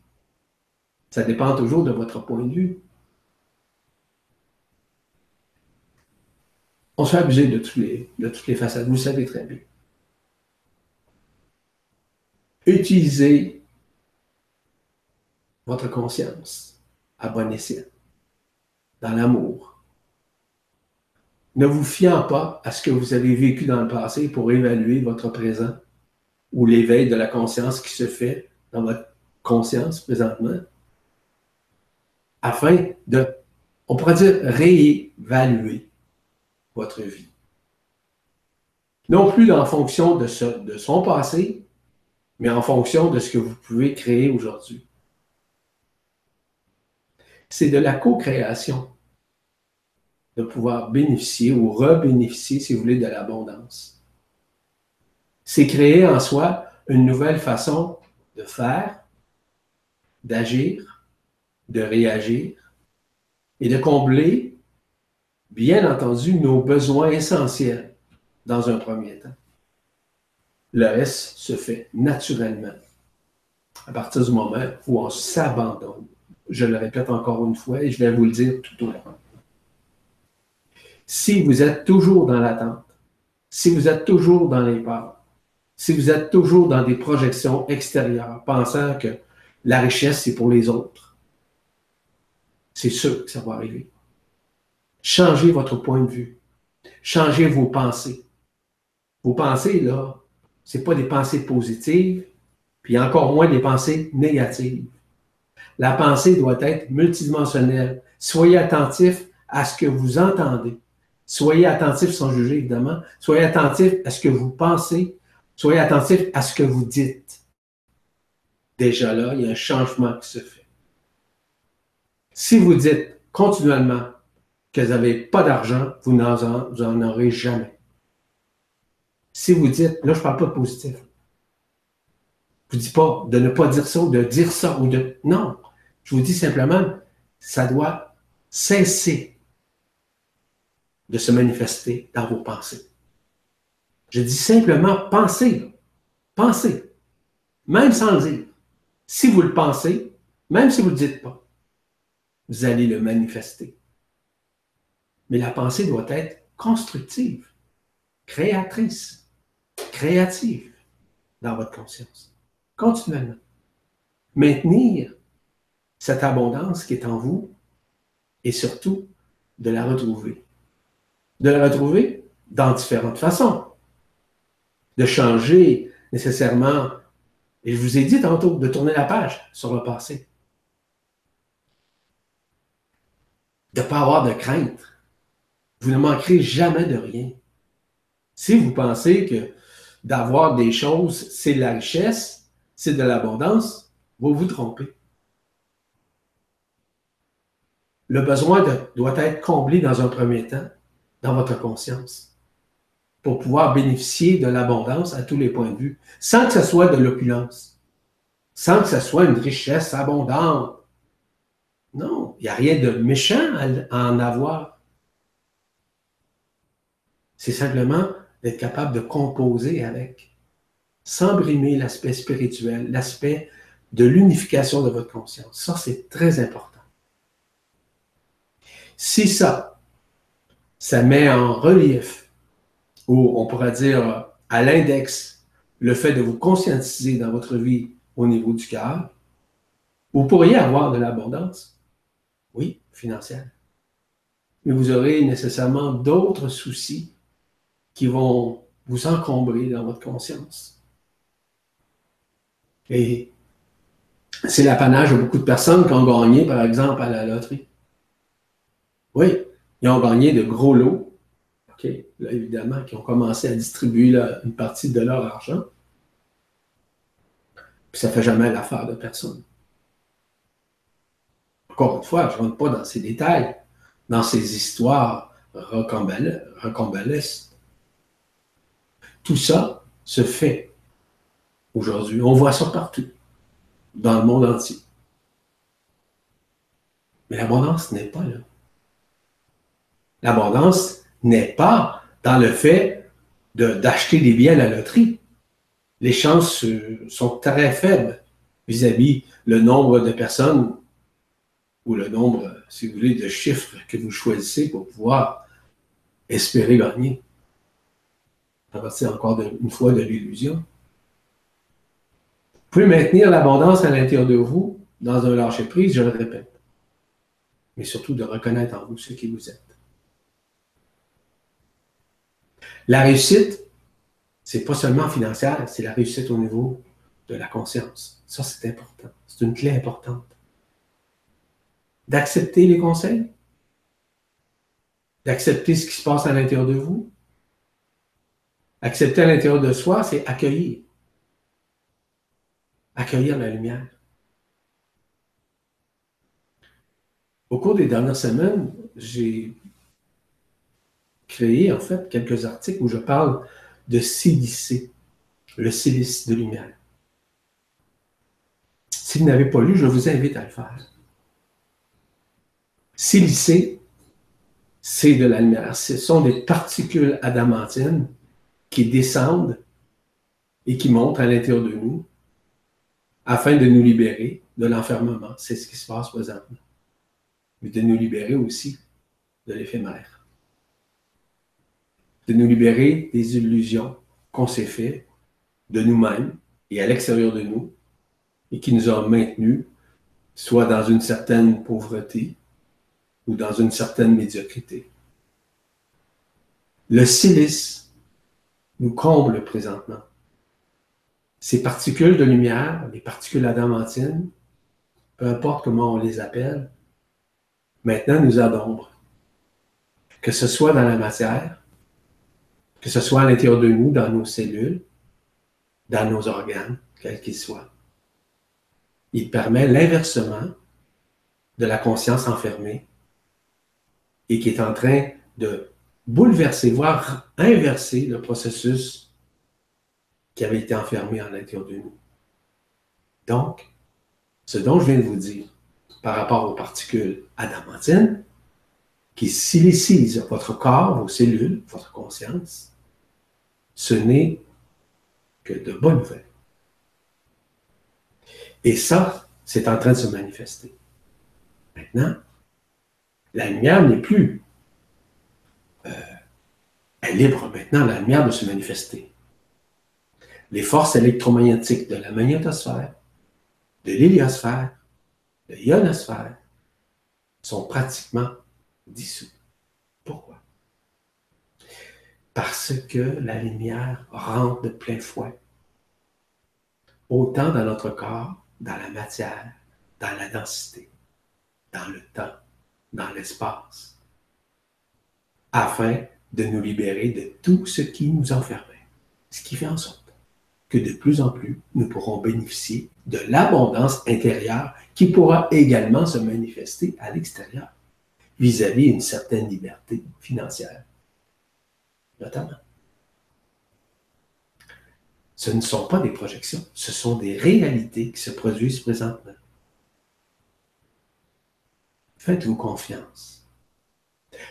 Ça dépend toujours de votre point de vue. On se fait abuser de, de toutes les façades, vous le savez très bien. Utilisez votre conscience à bon escient, dans l'amour. Ne vous fiant pas à ce que vous avez vécu dans le passé pour évaluer votre présent ou l'éveil de la conscience qui se fait dans votre conscience présentement, afin de, on pourrait dire, réévaluer votre vie. Non plus en fonction de, de son passé, mais en fonction de ce que vous pouvez créer aujourd'hui. C'est de la co-création de pouvoir bénéficier ou rebénéficier, si vous voulez, de l'abondance. C'est créer en soi une nouvelle façon de faire, d'agir, de réagir et de combler, bien entendu, nos besoins essentiels dans un premier temps. Le reste se fait naturellement à partir du moment où on s'abandonne. Je le répète encore une fois et je vais vous le dire tout au long. Si vous êtes toujours dans l'attente, si vous êtes toujours dans les peurs, si vous êtes toujours dans des projections extérieures, pensant que la richesse, c'est pour les autres, c'est sûr que ça va arriver. Changez votre point de vue. Changez vos pensées. Vos pensées, là, ce pas des pensées positives, puis encore moins des pensées négatives. La pensée doit être multidimensionnelle. Soyez attentif à ce que vous entendez. Soyez attentif sans juger, évidemment. Soyez attentif à ce que vous pensez. Soyez attentif à ce que vous dites. Déjà là, il y a un changement qui se fait. Si vous dites continuellement que vous n'avez pas d'argent, vous n'en aurez jamais. Si vous dites, là, je ne parle pas de positif. Je ne dis pas de ne pas dire ça ou de dire ça ou de. Non. Je vous dis simplement, ça doit cesser de se manifester dans vos pensées. Je dis simplement pensez. Pensez. Même sans le dire. Si vous le pensez, même si vous ne le dites pas, vous allez le manifester. Mais la pensée doit être constructive, créatrice créative dans votre conscience, continuellement. Maintenir cette abondance qui est en vous et surtout de la retrouver. De la retrouver dans différentes façons. De changer nécessairement, et je vous ai dit tantôt, de tourner la page sur le passé. De ne pas avoir de crainte. Vous ne manquerez jamais de rien. Si vous pensez que d'avoir des choses, c'est de la richesse, c'est de l'abondance, vous vous trompez. Le besoin doit être comblé dans un premier temps dans votre conscience pour pouvoir bénéficier de l'abondance à tous les points de vue, sans que ce soit de l'opulence, sans que ce soit une richesse abondante. Non, il n'y a rien de méchant à en avoir. C'est simplement d'être capable de composer avec, sans brimer l'aspect spirituel, l'aspect de l'unification de votre conscience. Ça, c'est très important. Si ça, ça met en relief, ou on pourrait dire à l'index, le fait de vous conscientiser dans votre vie au niveau du cœur, vous pourriez avoir de l'abondance, oui, financière. Mais vous aurez nécessairement d'autres soucis qui vont vous encombrer dans votre conscience. Et c'est l'apanage de beaucoup de personnes qui ont gagné, par exemple, à la loterie. Oui, ils ont gagné de gros lots, OK, là, évidemment, qui ont commencé à distribuer une partie de leur argent. Puis ça ne fait jamais l'affaire de personne. Encore une fois, je ne rentre pas dans ces détails, dans ces histoires rocambolesques. Tout ça se fait aujourd'hui. On voit ça partout, dans le monde entier. Mais l'abondance n'est pas là. L'abondance n'est pas dans le fait d'acheter des biens à la loterie. Les chances sont très faibles vis-à-vis le nombre de personnes ou le nombre, si vous voulez, de chiffres que vous choisissez pour pouvoir espérer gagner. À partir encore une fois de l'illusion. Vous pouvez maintenir l'abondance à l'intérieur de vous dans un lâcher-prise, je le répète, mais surtout de reconnaître en vous ce qui vous êtes. La réussite, c'est pas seulement financière, c'est la réussite au niveau de la conscience. Ça, c'est important. C'est une clé importante. D'accepter les conseils, d'accepter ce qui se passe à l'intérieur de vous? Accepter à l'intérieur de soi, c'est accueillir. Accueillir la lumière. Au cours des dernières semaines, j'ai créé en fait quelques articles où je parle de silicé, le silice de lumière. Si vous n'avez pas lu, je vous invite à le faire. Silicé, c'est de la lumière. Ce sont des particules adamantines qui descendent et qui montent à l'intérieur de nous afin de nous libérer de l'enfermement. C'est ce qui se passe présentement. Mais de nous libérer aussi de l'éphémère de nous libérer des illusions qu'on s'est fait de nous-mêmes et à l'extérieur de nous et qui nous ont maintenus soit dans une certaine pauvreté ou dans une certaine médiocrité. Le silice nous comble présentement. Ces particules de lumière, les particules adamantines, peu importe comment on les appelle, maintenant nous adombrent. Que ce soit dans la matière, que ce soit à l'intérieur de nous, dans nos cellules, dans nos organes, quels qu'ils soient. Il permet l'inversement de la conscience enfermée et qui est en train de bouleverser, voire inverser le processus qui avait été enfermé à l'intérieur de nous. Donc, ce dont je viens de vous dire par rapport aux particules adamantines, qui silicisent votre corps, vos cellules, votre conscience, ce n'est que de bonnes nouvelles. Et ça, c'est en train de se manifester. Maintenant, la lumière n'est plus. Euh, libre maintenant, la lumière de se manifester. Les forces électromagnétiques de la magnétosphère, de l'héliosphère, de l'ionosphère sont pratiquement dissous. Pourquoi? Parce que la lumière rentre de plein fouet. Autant dans notre corps, dans la matière, dans la densité, dans le temps, dans l'espace, afin de nous libérer de tout ce qui nous enfermait. Ce qui fait en sorte que de plus en plus, nous pourrons bénéficier de l'abondance intérieure qui pourra également se manifester à l'extérieur vis-à-vis une certaine liberté financière, notamment. Ce ne sont pas des projections, ce sont des réalités qui se produisent présentement. Faites-vous confiance.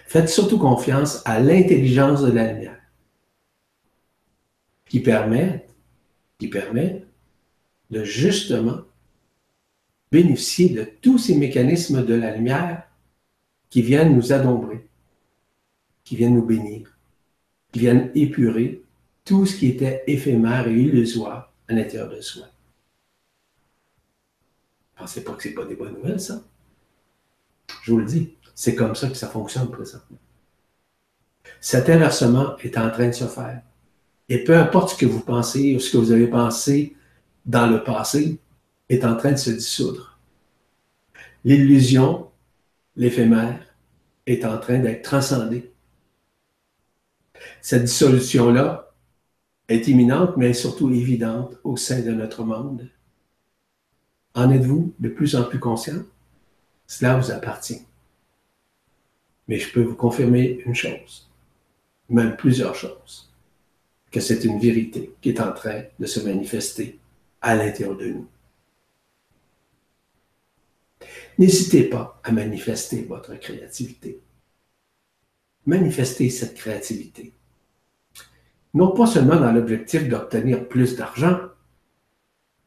Faites surtout confiance à l'intelligence de la lumière qui permet, qui permet de justement bénéficier de tous ces mécanismes de la lumière qui viennent nous adombrer, qui viennent nous bénir, qui viennent épurer tout ce qui était éphémère et illusoire à l'intérieur de soi. Pensez pas que ce n'est pas des bonnes nouvelles, ça. Je vous le dis, c'est comme ça que ça fonctionne présentement. Cet inversement est en train de se faire. Et peu importe ce que vous pensez ou ce que vous avez pensé dans le passé, est en train de se dissoudre. L'illusion, l'éphémère, est en train d'être transcendée. Cette dissolution-là est imminente, mais surtout évidente au sein de notre monde. En êtes-vous de plus en plus conscient? Cela vous appartient. Mais je peux vous confirmer une chose, même plusieurs choses, que c'est une vérité qui est en train de se manifester à l'intérieur de nous. N'hésitez pas à manifester votre créativité. Manifestez cette créativité. Non pas seulement dans l'objectif d'obtenir plus d'argent,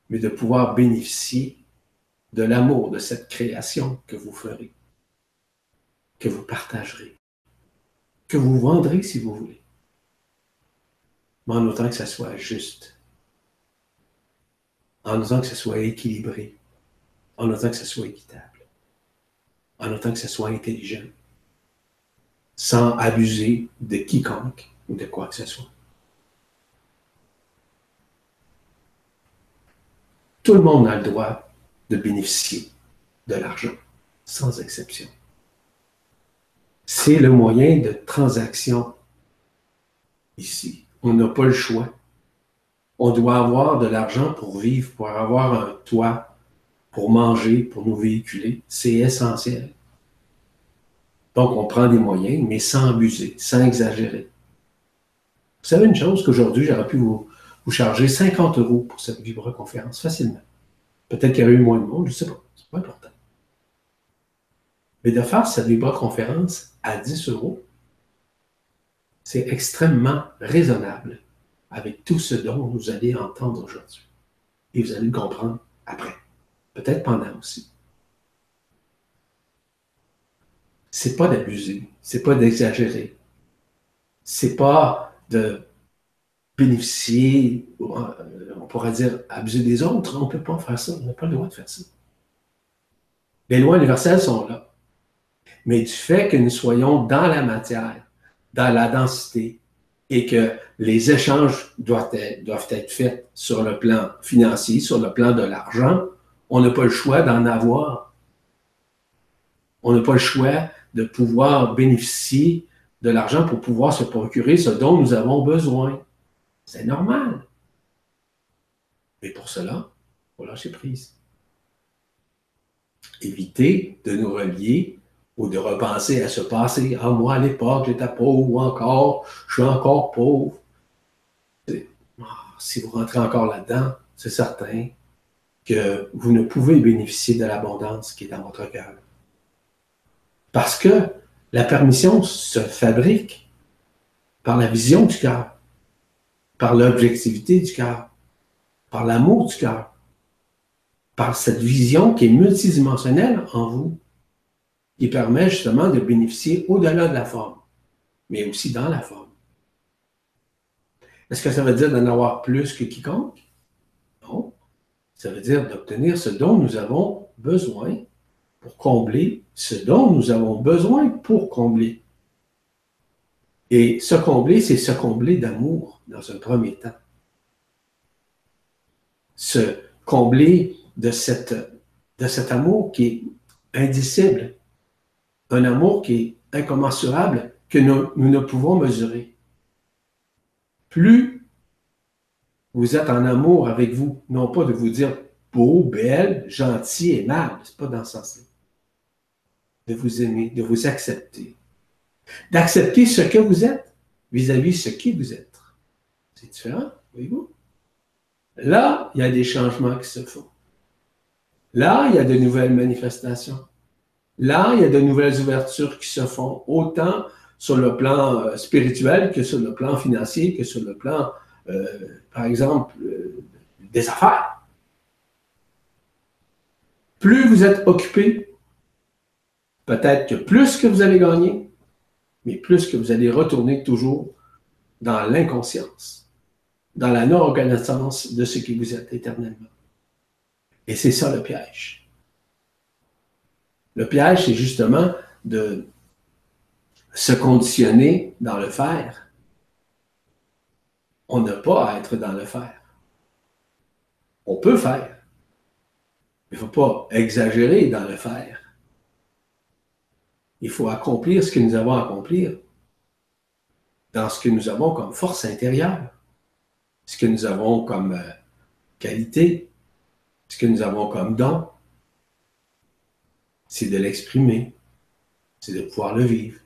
mais de pouvoir bénéficier de l'amour de cette création que vous ferez, que vous partagerez, que vous vendrez si vous voulez, mais en autant que ça soit juste, en autant que ce soit équilibré, en autant que ce soit équitable en autant que ce soit intelligent, sans abuser de quiconque ou de quoi que ce soit. Tout le monde a le droit de bénéficier de l'argent, sans exception. C'est le moyen de transaction ici. On n'a pas le choix. On doit avoir de l'argent pour vivre, pour avoir un toit, pour manger, pour nous véhiculer. C'est essentiel. Donc, on prend des moyens, mais sans abuser, sans exagérer. Vous savez une chose qu'aujourd'hui, j'aurais pu vous, charger 50 euros pour cette vibroconférence facilement. Peut-être qu'il y aurait eu moins de monde, je ne sais pas. C'est pas important. Mais de faire cette vibroconférence à 10 euros, c'est extrêmement raisonnable avec tout ce dont vous allez entendre aujourd'hui. Et vous allez le comprendre après peut-être pendant aussi. C'est pas d'abuser, c'est pas d'exagérer, c'est pas de bénéficier, euh, on pourrait dire abuser des autres, on ne peut pas faire ça, on n'a pas le droit de faire ça. Les lois universelles sont là. Mais du fait que nous soyons dans la matière, dans la densité, et que les échanges doivent être, doivent être faits sur le plan financier, sur le plan de l'argent, on n'a pas le choix d'en avoir. On n'a pas le choix de pouvoir bénéficier de l'argent pour pouvoir se procurer ce dont nous avons besoin. C'est normal. Mais pour cela, il faut lâcher prise. Éviter de nous relier ou de repenser à ce passé. Ah, moi, à l'époque, j'étais pauvre ou encore, je suis encore pauvre. Ah, si vous rentrez encore là-dedans, c'est certain que vous ne pouvez bénéficier de l'abondance qui est dans votre cœur. Parce que la permission se fabrique par la vision du cœur, par l'objectivité du cœur, par l'amour du cœur, par cette vision qui est multidimensionnelle en vous, qui permet justement de bénéficier au-delà de la forme, mais aussi dans la forme. Est-ce que ça veut dire d'en avoir plus que quiconque? Non. Ça veut dire d'obtenir ce dont nous avons besoin pour combler ce dont nous avons besoin pour combler. Et se combler, c'est se combler d'amour dans un premier temps. Se combler de, cette, de cet amour qui est indicible, un amour qui est incommensurable, que nous, ne pouvons mesurer. Plus vous êtes en amour avec vous, non pas de vous dire beau, belle, gentil, aimable. C'est pas dans ce sens-là. De vous aimer, de vous accepter. D'accepter ce que vous êtes vis-à-vis ce qui vous êtes. C'est différent, voyez-vous? Là, il y a des changements qui se font. Là, il y a de nouvelles manifestations. Là, il y a de nouvelles ouvertures qui se font, autant sur le plan euh, spirituel que sur le plan financier, que sur le plan, euh, par exemple, euh, des affaires. Plus vous êtes occupé, peut-être que plus que vous allez gagner, mais plus que vous allez retourner toujours dans l'inconscience, dans la non-reconnaissance de ce qui vous êtes éternellement. Et c'est ça le piège. Le piège, c'est justement de se conditionner dans le faire. On n'a pas à être dans le faire. On peut faire. Il ne faut pas exagérer dans le faire. Il faut accomplir ce que nous avons à accomplir dans ce que nous avons comme force intérieure, ce que nous avons comme euh, qualité, ce que nous avons comme don. C'est de l'exprimer, c'est de pouvoir le vivre,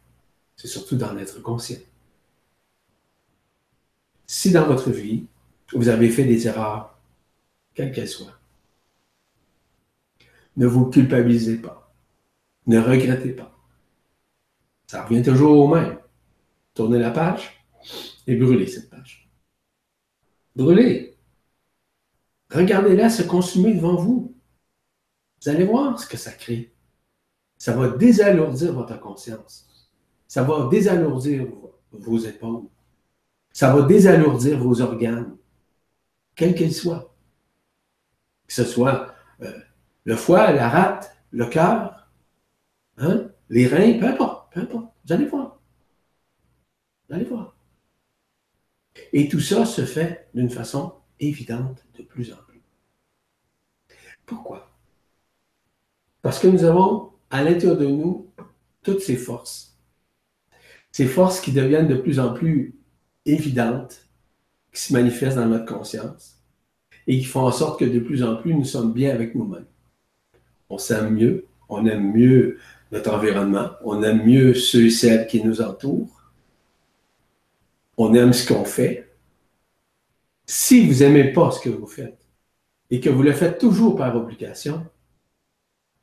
c'est surtout d'en être conscient. Si dans votre vie, vous avez fait des erreurs, quelles qu'elles soient, ne vous culpabilisez pas, ne regrettez pas. Ça revient toujours au même. Tournez la page et brûlez cette page. Brûlez. Regardez-la se consumer devant vous. Vous allez voir ce que ça crée. Ça va désalourdir votre conscience. Ça va désalourdir vos épaules. Ça va désalourdir vos organes, quels qu'ils soient. Que ce soit euh, le foie, la rate, le cœur, hein, les reins, peu importe, peu importe. Vous allez voir. Vous allez voir. Et tout ça se fait d'une façon évidente de plus en plus. Pourquoi? Parce que nous avons à l'intérieur de nous toutes ces forces ces forces qui deviennent de plus en plus évidentes, qui se manifestent dans notre conscience et qui font en sorte que de plus en plus nous sommes bien avec nous-mêmes. On s'aime mieux, on aime mieux notre environnement, on aime mieux ceux et celles qui nous entourent, on aime ce qu'on fait. Si vous n'aimez pas ce que vous faites et que vous le faites toujours par obligation,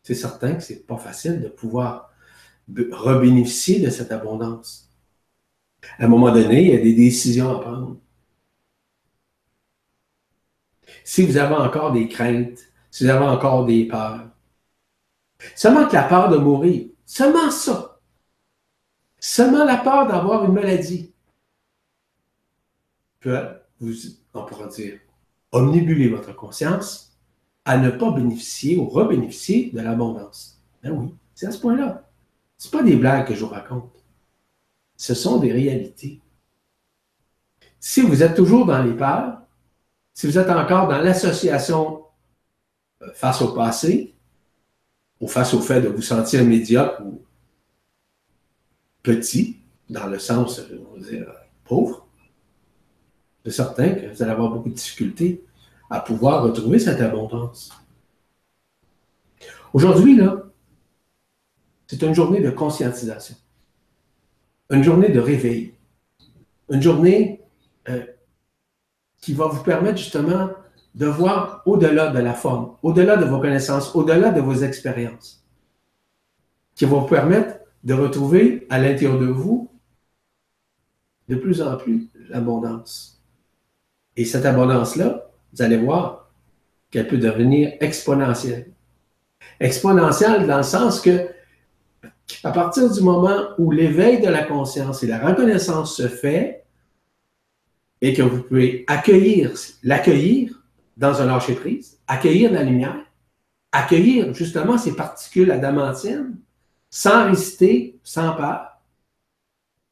c'est certain que ce n'est pas facile de pouvoir rebénéficier de cette abondance. À un moment donné, il y a des décisions à prendre. Si vous avez encore des craintes, si vous avez encore des peurs, seulement que la peur de mourir, seulement ça, seulement la peur d'avoir une maladie, peut, vous, on pourra dire, omnibuler votre conscience à ne pas bénéficier ou rebénéficier de l'abondance. Ben oui, c'est à ce point-là. Ce pas des blagues que je vous raconte ce sont des réalités. Si vous êtes toujours dans les peurs, si vous êtes encore dans l'association euh, face au passé, ou face au fait de vous sentir médiocre ou petit, dans le sens, on va dire, pauvre, c'est certain que vous allez avoir beaucoup de difficultés à pouvoir retrouver cette abondance. Aujourd'hui, là, c'est une journée de conscientisation une journée de réveil, une journée euh, qui va vous permettre justement de voir au-delà de la forme, au-delà de vos connaissances, au-delà de vos expériences, qui va vous permettre de retrouver à l'intérieur de vous de plus en plus l'abondance. Et cette abondance-là, vous allez voir qu'elle peut devenir exponentielle. Exponentielle dans le sens que à partir du moment où l'éveil de la conscience et la reconnaissance se fait, et que vous pouvez accueillir, l'accueillir dans un lâcher-prise, accueillir la lumière, accueillir justement ces particules adamantiennes, sans résister, sans peur,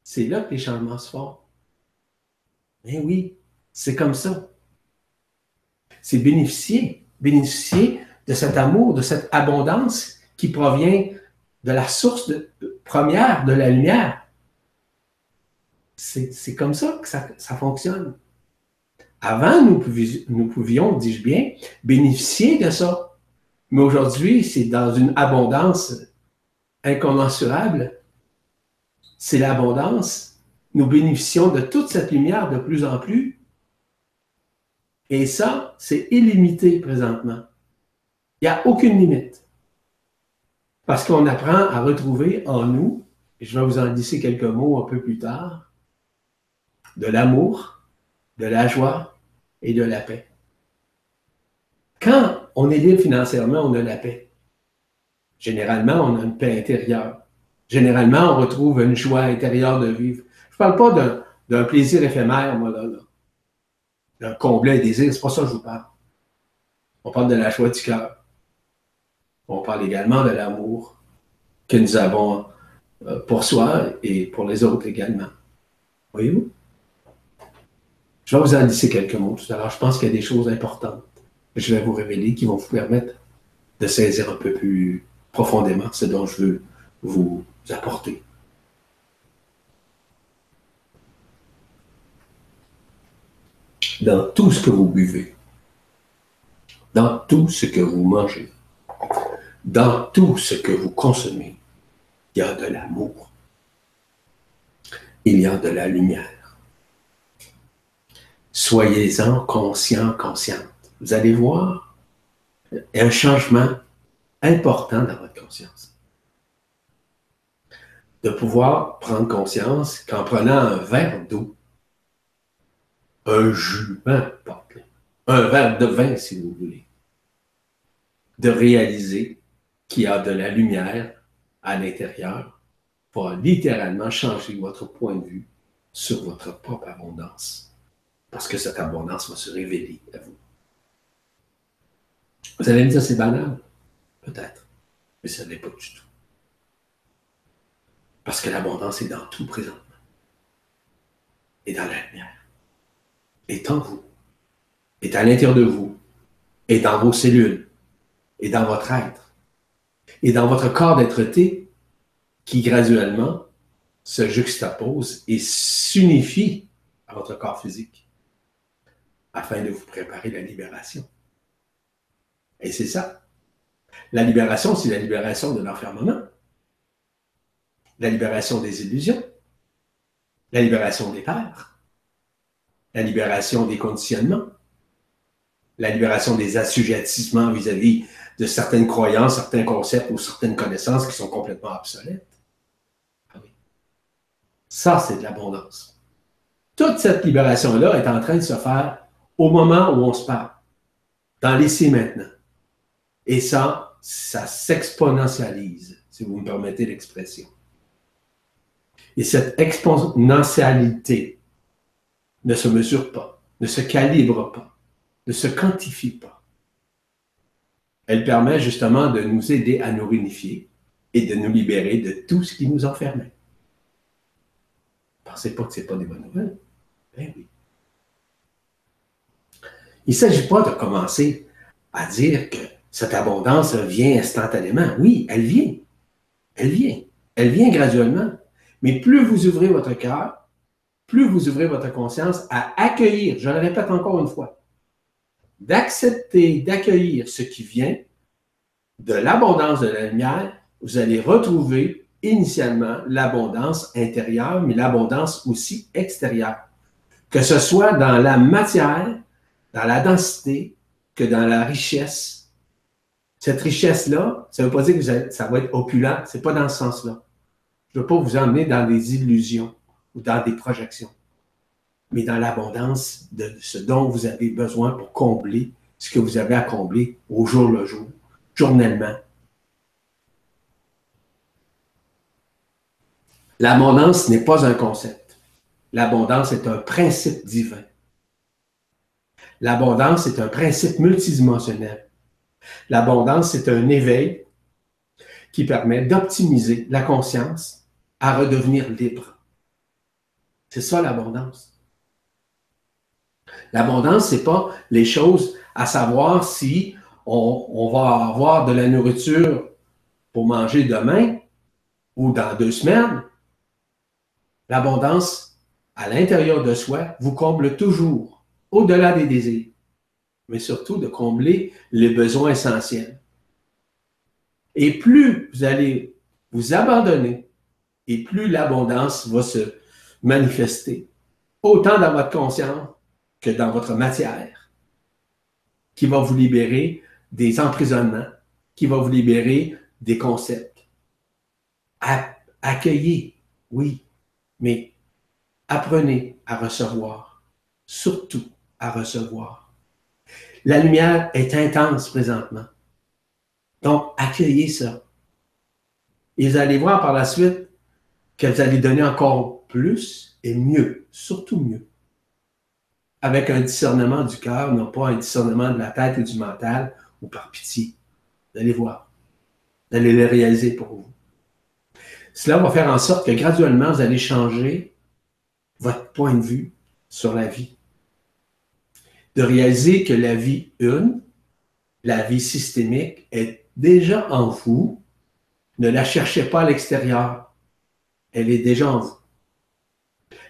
c'est là que les changements se font. Mais oui, c'est comme ça. C'est bénéficier, bénéficier de cet amour, de cette abondance qui provient de la source première de la lumière. C'est comme ça que ça, fonctionne. Avant, nous, nous pouvions, dis-je bien, bénéficier de ça. Mais aujourd'hui, c'est dans une abondance incommensurable. C'est l'abondance. Nous bénéficions de toute cette lumière de plus en plus. Et ça, c'est illimité présentement. Il n'y a aucune limite. Parce qu'on apprend à retrouver en nous, et je vais vous en dire quelques mots un peu plus tard, de l'amour, de la joie et de la paix. Quand on est libre financièrement, on a la paix. Généralement, on a une paix intérieure. Généralement, on retrouve une joie intérieure de vivre. Je ne parle pas d'un plaisir éphémère, moi, là, d'un combler un désir, c'est pas ça que je vous parle. On parle de la joie du cœur. On parle également de l'amour que nous avons euh, pour soi et pour les autres également. Voyez-vous? Je vais vous en dire quelques mots tout à l'heure. Je pense qu'il y a des choses importantes que je vais vous révéler qui vont vous permettre de saisir un peu plus profondément ce dont je veux vous apporter. Dans tout ce que vous buvez, dans tout ce que vous mangez, dans tout ce que vous consommez, il y a de l'amour. Il y a de la lumière. Soyez-en conscients, conscientes. Vous allez voir un changement important dans votre conscience. De pouvoir prendre conscience qu'en prenant un verre d'eau, un jus, un verre de vin si vous voulez, de réaliser qu'il y a de la lumière à l'intérieur va littéralement changer votre point de vue sur votre propre abondance. Parce que cette abondance va se révéler à vous. Vous allez me dire, c'est banal. Peut-être. Mais ça ne l'est pas du tout. Parce que l'abondance est dans tout présentement. Et dans la lumière. Est en vous. Est à l'intérieur de vous. Et dans vos cellules. Et dans votre être. Et dans votre corps d'être qui graduellement se juxtapose et s'unifie à votre corps physique afin de vous préparer la libération. Et c'est ça. La libération, c'est la libération de l'enfermement, la libération des illusions, la libération des peurs, la libération des conditionnements, la libération des assujettissements vis-à-vis de certaines croyances, certains concepts ou certaines connaissances qui sont complètement obsolètes. Ah ça, c'est de l'abondance. Toute cette libération-là est en train de se faire au moment où on se parle, dans l'ici maintenant. Et ça, ça s'exponentialise, si vous me permettez l'expression. Et cette exponentialité ne se mesure pas, ne se calibre pas, ne se quantifie pas. Elle permet justement de nous aider à nous réunifier et de nous libérer de tout ce qui nous enfermait. Pensez pas que ce n'est pas des bonnes nouvelles? Ben oui. Il ne s'agit pas de commencer à dire que cette abondance vient instantanément. Oui, elle vient. Elle vient. Elle vient graduellement. Mais plus vous ouvrez votre cœur, plus vous ouvrez votre conscience à accueillir, je le répète encore une fois, d'accepter, d'accueillir ce qui vient de l'abondance de la lumière, vous allez retrouver initialement l'abondance intérieure, mais l'abondance aussi extérieure. Que ce soit dans la matière, dans la densité, que dans la richesse, cette richesse-là, ça ne veut pas dire que ça va être opulent, ce n'est pas dans ce sens-là. Je ne veux pas vous emmener dans des illusions ou dans des projections, mais dans l'abondance de ce dont vous avez besoin pour combler ce que vous avez à combler au jour le jour, journellement. L'abondance n'est pas un concept. L'abondance est un principe divin. L'abondance est un principe multidimensionnel. L'abondance, c'est un éveil qui permet d'optimiser la conscience à redevenir libre. C'est ça l'abondance. L'abondance, ce n'est pas les choses à savoir si on, on, va avoir de la nourriture pour manger demain ou dans deux semaines. L'abondance à l'intérieur de soi vous comble toujours au-delà des désirs, mais surtout de combler les besoins essentiels. Et plus vous allez vous abandonner, et plus l'abondance va se manifester, autant dans votre conscience que dans votre matière, qui va vous libérer des emprisonnements, qui va vous libérer des concepts. accueillez, oui, mais apprenez à recevoir, surtout à recevoir. La lumière est intense présentement. Donc, accueillez ça. Et vous allez voir par la suite que vous allez donner encore plus et mieux, surtout mieux. Avec un discernement du cœur, non pas un discernement de la tête et du mental ou par pitié. Allez voir. Vous allez le réaliser pour vous. Cela va faire en sorte que graduellement, vous allez changer votre point de vue sur la vie. De réaliser que la vie une, la vie systémique, est déjà en vous. Ne la cherchez pas à l'extérieur. Elle est déjà en vous.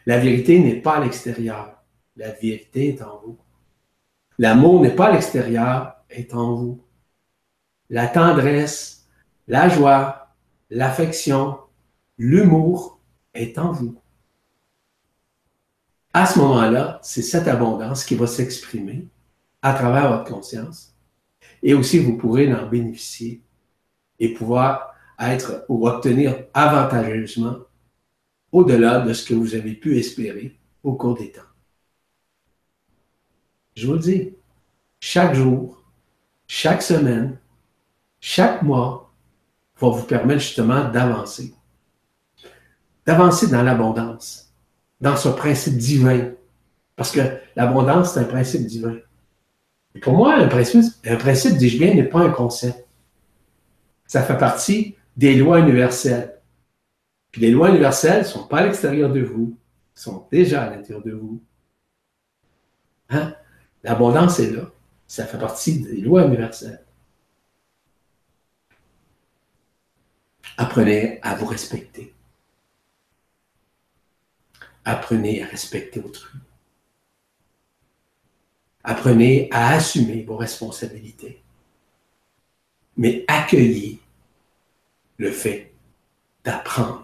La vérité n'est pas à l'extérieur. La vérité est en vous. L'amour n'est pas à l'extérieur, est en vous. La tendresse, la joie, l'affection, l'humour est en vous. À ce moment-là, c'est cette abondance qui va s'exprimer à travers votre conscience. Et aussi, vous pourrez en bénéficier et pouvoir être ou obtenir avantageusement au-delà de ce que vous avez pu espérer au cours des temps. Je vous le dis, chaque jour, chaque semaine, chaque mois va vous permettre justement d'avancer. D'avancer dans l'abondance, dans ce principe divin. Parce que l'abondance, c'est un principe divin. Pour moi, un principe, un principe, dis-je bien, n'est pas un concept. Ça fait partie des lois universelles. Puis les lois universelles ne sont pas à l'extérieur de vous, sont déjà à l'intérieur de vous. Hein? L'abondance est là. Ça fait partie des lois universelles. Apprenez à vous respecter. Apprenez à respecter autrui. Apprenez à assumer vos responsabilités. Mais accueillez le fait d'apprendre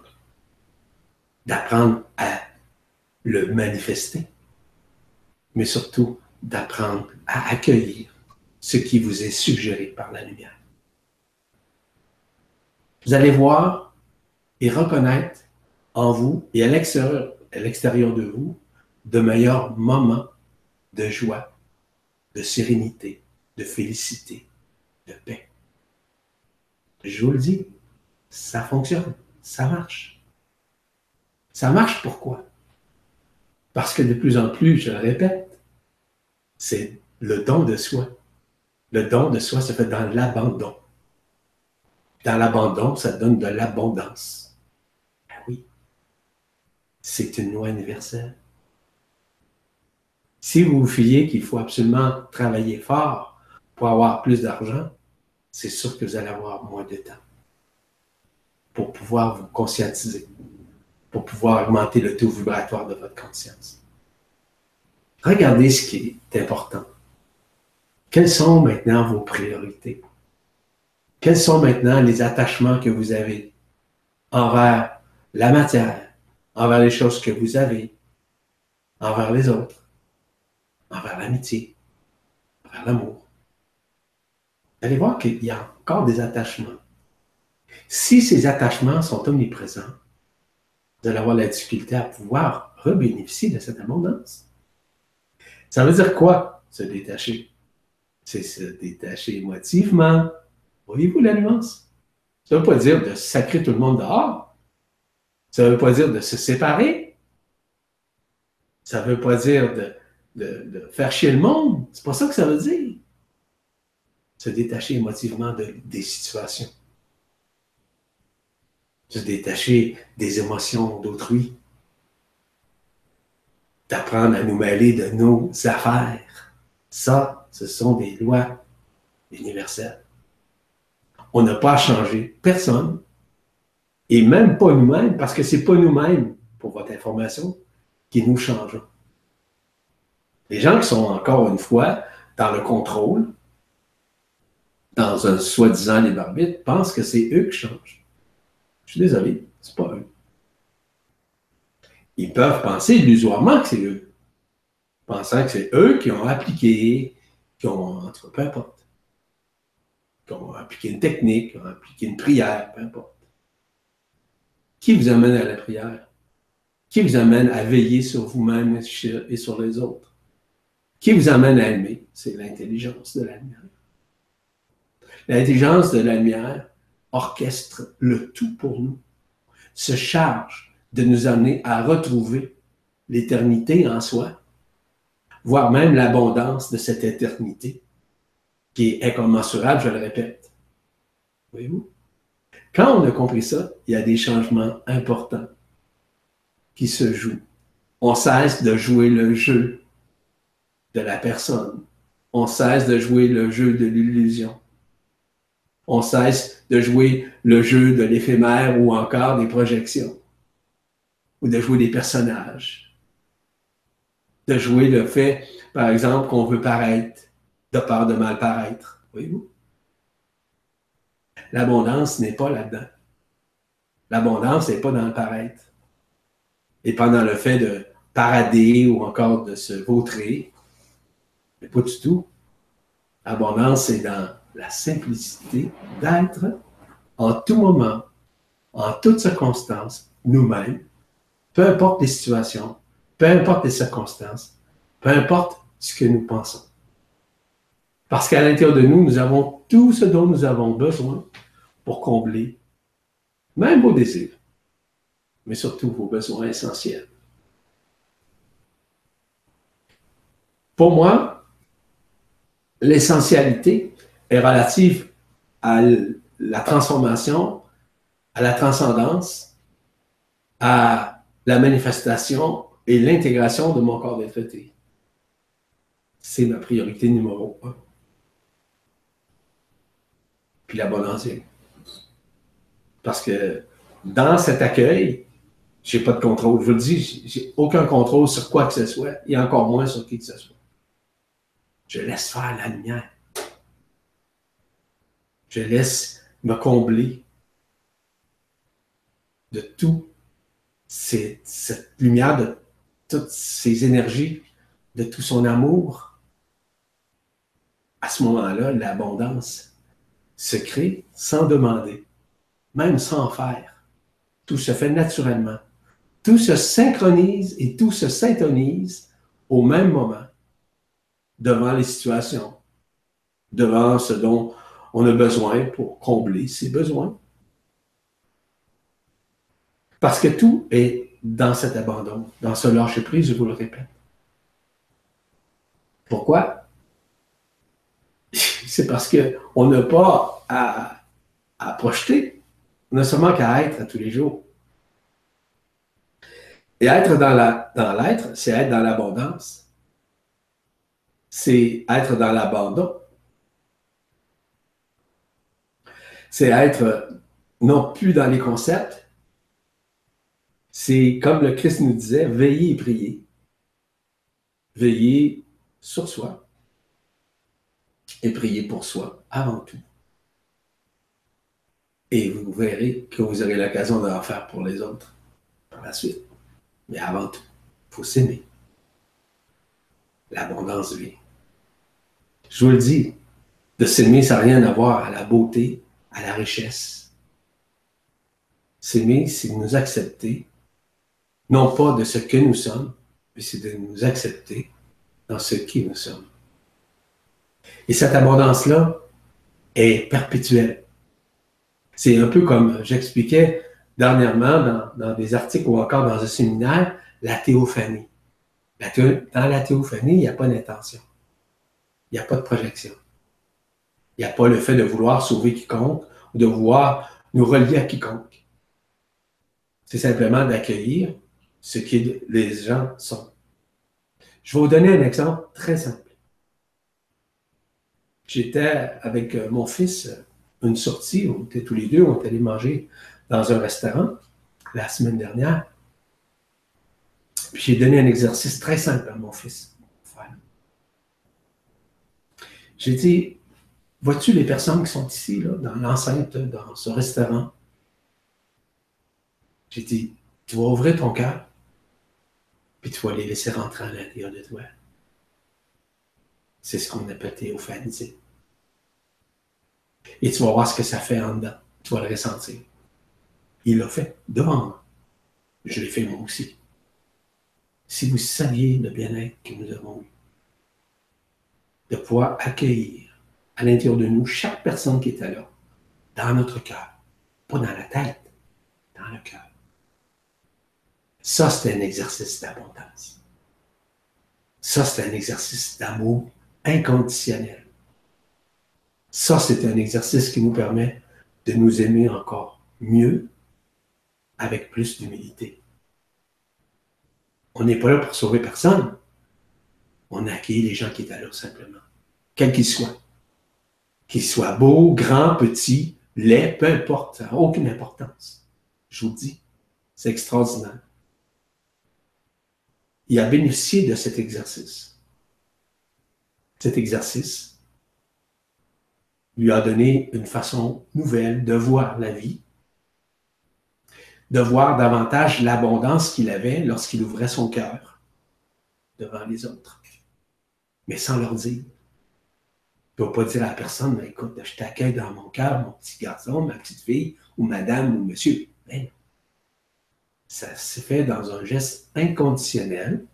d'apprendre à le manifester, mais surtout d'apprendre à accueillir ce qui vous est suggéré par la lumière. Vous allez voir et reconnaître en vous et à l'extérieur, de vous de meilleurs moments de joie, de sérénité, de félicité, de paix. Je vous le dis, ça fonctionne, ça marche. Ça marche pourquoi? Parce que de plus en plus, je le répète, c'est le don de soi. Le don de soi se fait dans l'abandon. Dans l'abandon, ça donne de l'abondance. Ben oui, c'est une loi universelle. Si vous vous fiez qu'il faut absolument travailler fort pour avoir plus d'argent, c'est sûr que vous allez avoir moins de temps pour pouvoir vous conscientiser pour pouvoir augmenter le taux vibratoire de votre conscience. Regardez ce qui est important. Quelles sont maintenant vos priorités? Quels sont maintenant les attachements que vous avez envers la matière, envers les choses que vous avez, envers les autres, envers l'amitié, envers l'amour? Allez voir qu'il y a encore des attachements. Si ces attachements sont omniprésents, vous allez la difficulté à pouvoir rebénéficier de cette abondance. Ça veut dire quoi, se détacher? C'est se détacher émotivement. Voyez-vous la nuance? Ça ne veut pas dire de sacrer tout le monde dehors. Ça ne veut pas dire de se séparer. Ça ne veut pas dire de, de, faire chier le monde. C'est pas ça que ça veut dire. Se détacher émotivement de, des situations se détacher des émotions d'autrui, d'apprendre à nous mêler de nos affaires. Ça, ce sont des lois universelles. On n'a pas à changer personne, et même pas nous-mêmes, parce que ce n'est pas nous-mêmes, pour votre information, qui nous changeons. Les gens qui sont encore une fois dans le contrôle, dans un soi-disant libre arbitre, pensent que c'est eux qui changent. Je suis désolé, c'est pas eux. Ils peuvent penser illusoirement que c'est eux, pensant que c'est eux qui ont appliqué, qui ont, en tout cas, peu importe, qui ont appliqué une technique, qui ont appliqué une prière, peu importe. Qui vous amène à la prière? Qui vous amène à veiller sur vous-même et sur les autres? Qui vous amène à aimer? C'est l'intelligence de la lumière. L'intelligence de la lumière orchestre le tout pour nous, se charge de nous amener à retrouver l'éternité en soi, voire même l'abondance de cette éternité qui est incommensurable, je le répète. Voyez-vous? Quand on a compris ça, il y a des changements importants qui se jouent. On cesse de jouer le jeu de la personne. On cesse de jouer le jeu de l'illusion. On cesse de jouer le jeu de l'éphémère ou encore des projections. Ou de jouer des personnages. De jouer le fait, par exemple, qu'on veut paraître de peur de mal paraître. Voyez-vous? L'abondance n'est pas là-dedans. L'abondance n'est pas dans le paraître. Et pas dans le fait de parader ou encore de se vautrer. Mais pas du tout. L'abondance, c'est dans la simplicité d'être en tout moment, en toutes circonstances, nous-mêmes, peu importe les situations, peu importe les circonstances, peu importe ce que nous pensons. Parce qu'à l'intérieur de nous, nous avons tout ce dont nous avons besoin pour combler même vos désirs, mais surtout vos besoins essentiels. Pour moi, l'essentialité est relative à la transformation, à la transcendance, à la manifestation et l'intégration de mon corps d'être C'est ma priorité numéro un puis l'abondance Parce que dans cet accueil, je n'ai pas de contrôle. Je vous le dis, j'ai aucun contrôle sur quoi que ce soit, et encore moins sur qui que ce soit. Je laisse faire la lumière. Je laisse me combler de tout cette lumière, de toutes ces énergies, de tout son amour. À ce moment-là, l'abondance se crée sans demander, même sans faire. Tout se fait naturellement. Tout se synchronise et tout se syntonise au même moment devant les situations, devant ce dont on a besoin pour combler ses besoins. Parce que tout est dans cet abandon, dans ce lâcher-prise, je vous le répète. Pourquoi? c'est parce qu'on n'a pas à, projeter, on n'a seulement qu'à être à tous les jours. Et être dans l'être, c'est être dans l'abondance. C'est être dans l'abandon. C'est être non plus dans les concepts. C'est comme le Christ nous disait, veiller et prier. Veiller sur soi et prier pour soi avant tout. Et vous verrez que vous aurez l'occasion d'en faire pour les autres par la suite. Mais avant tout, il faut s'aimer. L'abondance vient. Je vous le dis, de s'aimer, ça n'a rien à voir à la beauté, à la richesse. S'aimer, c'est nous accepter, non pas de ce que nous sommes, mais c'est de nous accepter dans ce qui nous sommes. Et cette abondance-là est perpétuelle. C'est un peu comme j'expliquais dernièrement dans, des articles ou encore dans un séminaire, la théophanie. dans la théophanie, il n'y a pas d'intention. Il n'y a pas de projection. Il n'y a pas le fait de vouloir sauver quiconque ou de vouloir nous relier à quiconque. C'est simplement d'accueillir ce que les gens sont. Je vais vous donner un exemple très simple. J'étais avec euh, mon fils, une sortie, on était tous les deux, on est allé manger dans un restaurant la semaine dernière. Puis j'ai donné un exercice très simple à mon fils. J'ai dit, vois-tu les personnes qui sont ici, là, dans l'enceinte, dans ce restaurant? J'ai dit, tu vas ouvrir ton cœur, puis tu vas les laisser rentrer à l'intérieur de toi. C'est ce qu'on appelle théophaniser. Et tu vas voir ce que ça fait en dedans. Tu vas le ressentir. Il l'a fait devant moi. Je l'ai fait moi aussi. Si vous saviez le bien-être que nous avons eu, de pouvoir accueillir à l'intérieur de nous chaque personne qui était là, dans notre cœur, pas dans la tête, dans le cœur. Ça, c'est un exercice d'abondance. Ça, c'est un exercice d'amour inconditionnel. Ça, c'est un exercice qui nous permet de nous aimer encore mieux, avec plus d'humilité. On n'est pas là pour sauver personne. On accueille les gens qui étaient là simplement, quels qu'ils soient. Qu'ils soient beaux, grands, petits, laids, peu importe, ça n'a aucune importance. Je vous dis, c'est extraordinaire. Il a bénéficié de cet exercice. Cet exercice lui a donné une façon nouvelle de voir la vie, de voir davantage l'abondance qu'il avait lorsqu'il ouvrait son cœur devant les autres, mais sans leur dire. Ne peut pas dire à la personne, écoute, je t'accueille dans mon cœur, mon petit garçon, ma petite fille, ou madame, ou monsieur. Mais ça se fait dans un geste inconditionnel.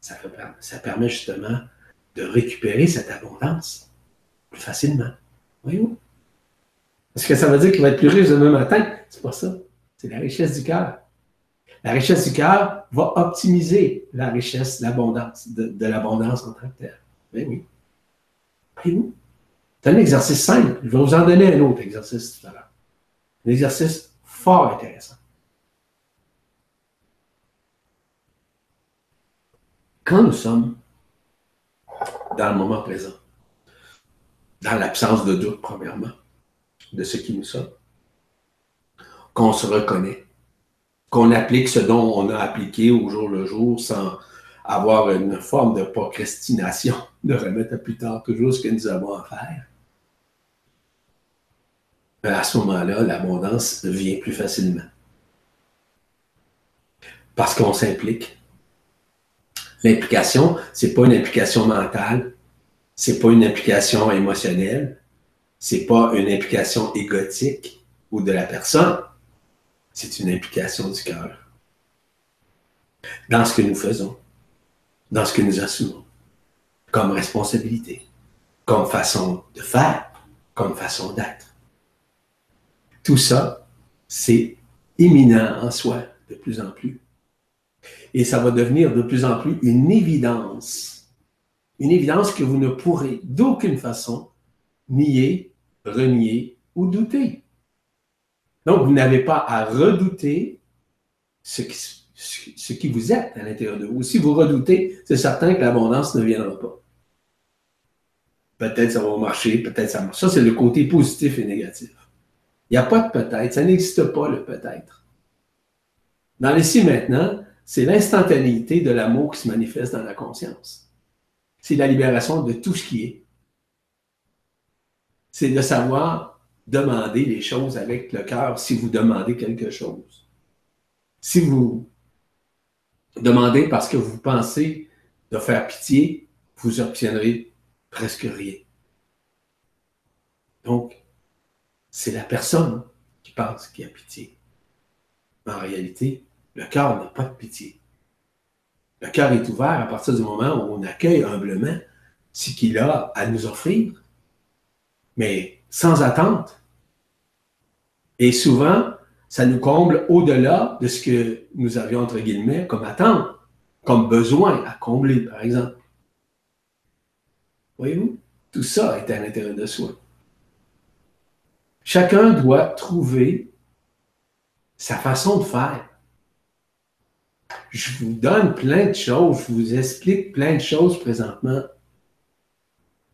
Ça, ça permet justement de récupérer cette abondance plus facilement. Voyez-vous? Est-ce que ça veut dire qu'il va être plus riche demain matin? C'est pas ça. C'est la richesse du cœur. La richesse du cœur va optimiser la richesse, l'abondance, de, l'abondance en tant que telle. Ben oui. C'est un exercice simple. Je vais vous en donner un autre exercice tout à l'heure. Un exercice fort intéressant. Quand nous sommes dans le moment présent, dans l'absence de doute, premièrement, de ce qui nous sommes, qu'on se reconnaît, qu'on applique ce dont on a appliqué au jour le jour sans avoir une forme de procrastination, de remettre à plus tard toujours ce que nous avons à faire. À ce moment-là, l'abondance vient plus facilement. Parce qu'on s'implique. L'implication, ce n'est pas une implication mentale, c'est pas une implication émotionnelle, c'est pas une implication égotique ou de la personne, c'est une implication du cœur. Dans ce que nous faisons, dans ce que nous assumons, comme responsabilité, comme façon de faire, comme façon d'être. Tout ça, c'est éminent en soi de plus en plus. Et ça va devenir de plus en plus une évidence une évidence que vous ne pourrez d'aucune façon nier, renier ou douter. Donc, vous n'avez pas à redouter ce qui, vous êtes à l'intérieur de vous. Si vous redoutez, c'est certain que l'abondance ne viendra pas. Peut-être ça va marcher, peut-être ça marche. Ça, c'est le côté positif et négatif. Il n'y a pas de peut-être, ça n'existe pas le peut-être. Dans l'ici maintenant, c'est l'instantanéité de l'amour qui se manifeste dans la conscience c'est la libération de tout ce qui est. C'est de savoir demander les choses avec le cœur si vous demandez quelque chose. Si vous demandez parce que vous pensez de faire pitié, vous obtiendrez presque rien. Donc, c'est la personne qui pense qu'il y a pitié. En réalité, le cœur n'a pas de pitié. Le cœur est ouvert à partir du moment où on accueille humblement ce qu'il a à nous offrir, mais sans attente. Et souvent, ça nous comble au-delà de ce que nous avions, entre guillemets, comme attente, comme besoin à combler, par exemple. Voyez-vous? Tout ça est à l'intérieur de soi. Chacun doit trouver sa façon de faire je vous donne plein de choses, je vous explique plein de choses présentement.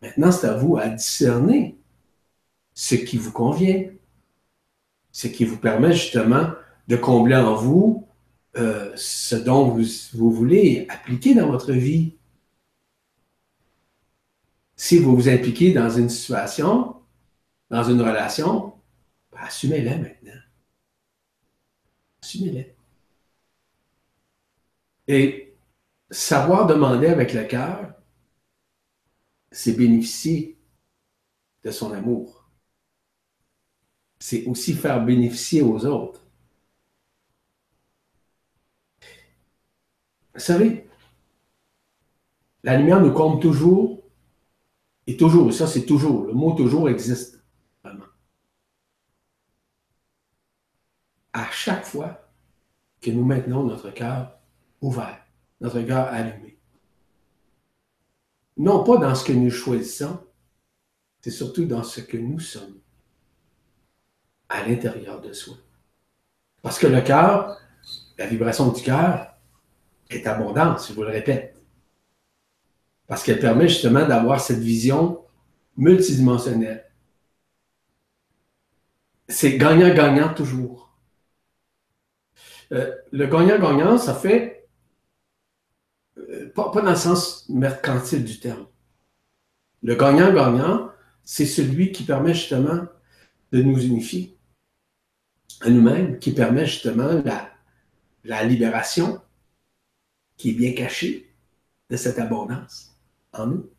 Maintenant, c'est à vous à discerner ce qui vous convient, ce qui vous permet justement de combler en vous euh, ce dont vous, vous voulez appliquer dans votre vie. si vous vous impliquez dans une situation, dans une relation, ben, assumez-la maintenant. Assumez-la. Et savoir demander avec le cœur, c'est bénéficier de son amour. C'est aussi faire bénéficier aux autres. Vous savez, la lumière nous comble toujours, et toujours, ça c'est toujours, le mot toujours existe vraiment. À chaque fois que nous maintenons notre cœur ouvert, notre cœur allumé. Non pas dans ce que nous choisissons, c'est surtout dans ce que nous sommes, à l'intérieur de soi. Parce que le cœur, la vibration du cœur, est abondante, je vous le répète. Parce qu'elle permet justement d'avoir cette vision multidimensionnelle. C'est gagnant-gagnant toujours. Euh, le gagnant-gagnant, ça fait, euh, pas, pas, dans le sens mercantile du terme. Le gagnant-gagnant, c'est celui qui permet justement de nous unifier à nous-mêmes, qui permet justement la, libération qui est bien cachée de cette abondance en nous.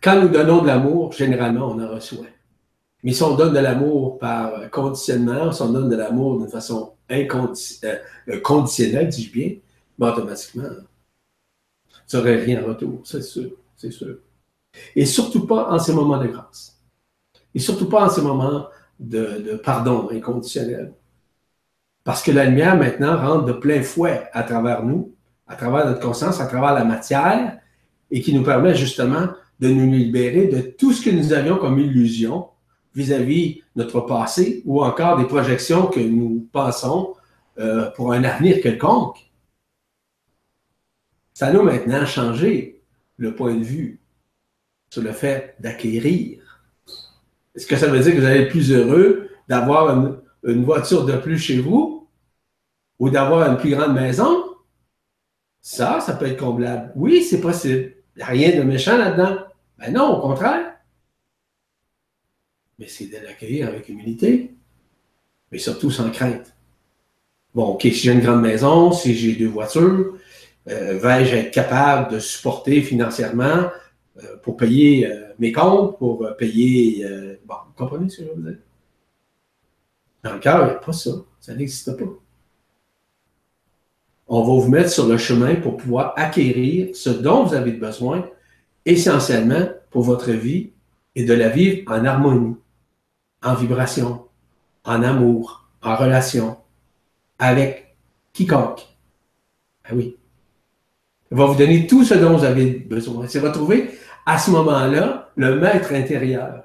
Quand nous donnons de l'amour, généralement, on en reçoit. Mais si on donne de l'amour par conditionnement, si on donne de l'amour d'une façon inconditionnelle, euh, conditionnelle, dis-je bien, ben, automatiquement, tu n'aurais rien en retour, c'est sûr c'est sûr. Et surtout pas en ces moments de grâce. Et surtout pas en ces moments de, pardon inconditionnel. Parce que la lumière maintenant rentre de plein fouet à travers nous, à travers notre conscience, à travers la matière, et qui nous permet justement de nous libérer de tout ce que nous avions comme illusion vis-à-vis -vis notre passé ou encore des projections que nous pensons euh, pour un avenir quelconque. Ça nous maintenant changé le point de vue sur le fait d'acquérir. Est-ce que ça veut dire que vous allez être plus heureux d'avoir une, voiture de plus chez vous ou d'avoir une plus grande maison? Ça, ça peut être comblable. Oui, c'est possible. Il n'y a rien de méchant là-dedans. Ben non, au contraire. Mais c'est de l'accueillir avec humilité, mais surtout sans crainte. Bon, OK, si j'ai une grande maison, si j'ai deux voitures, euh, vais-je être capable de supporter financièrement pour payer euh, mes comptes, pour payer. bon, vous comprenez ce que je veux dire? Dans le cœur, il n'y a pas ça. Ça n'existe pas. On va vous mettre sur le chemin pour pouvoir acquérir ce dont vous avez besoin, essentiellement pour votre vie, et de la vivre en harmonie, en vibration, en amour, en relation, avec quiconque. Ah oui. Il va vous donner tout ce dont vous avez besoin. C'est retrouver à ce moment-là le maître intérieur.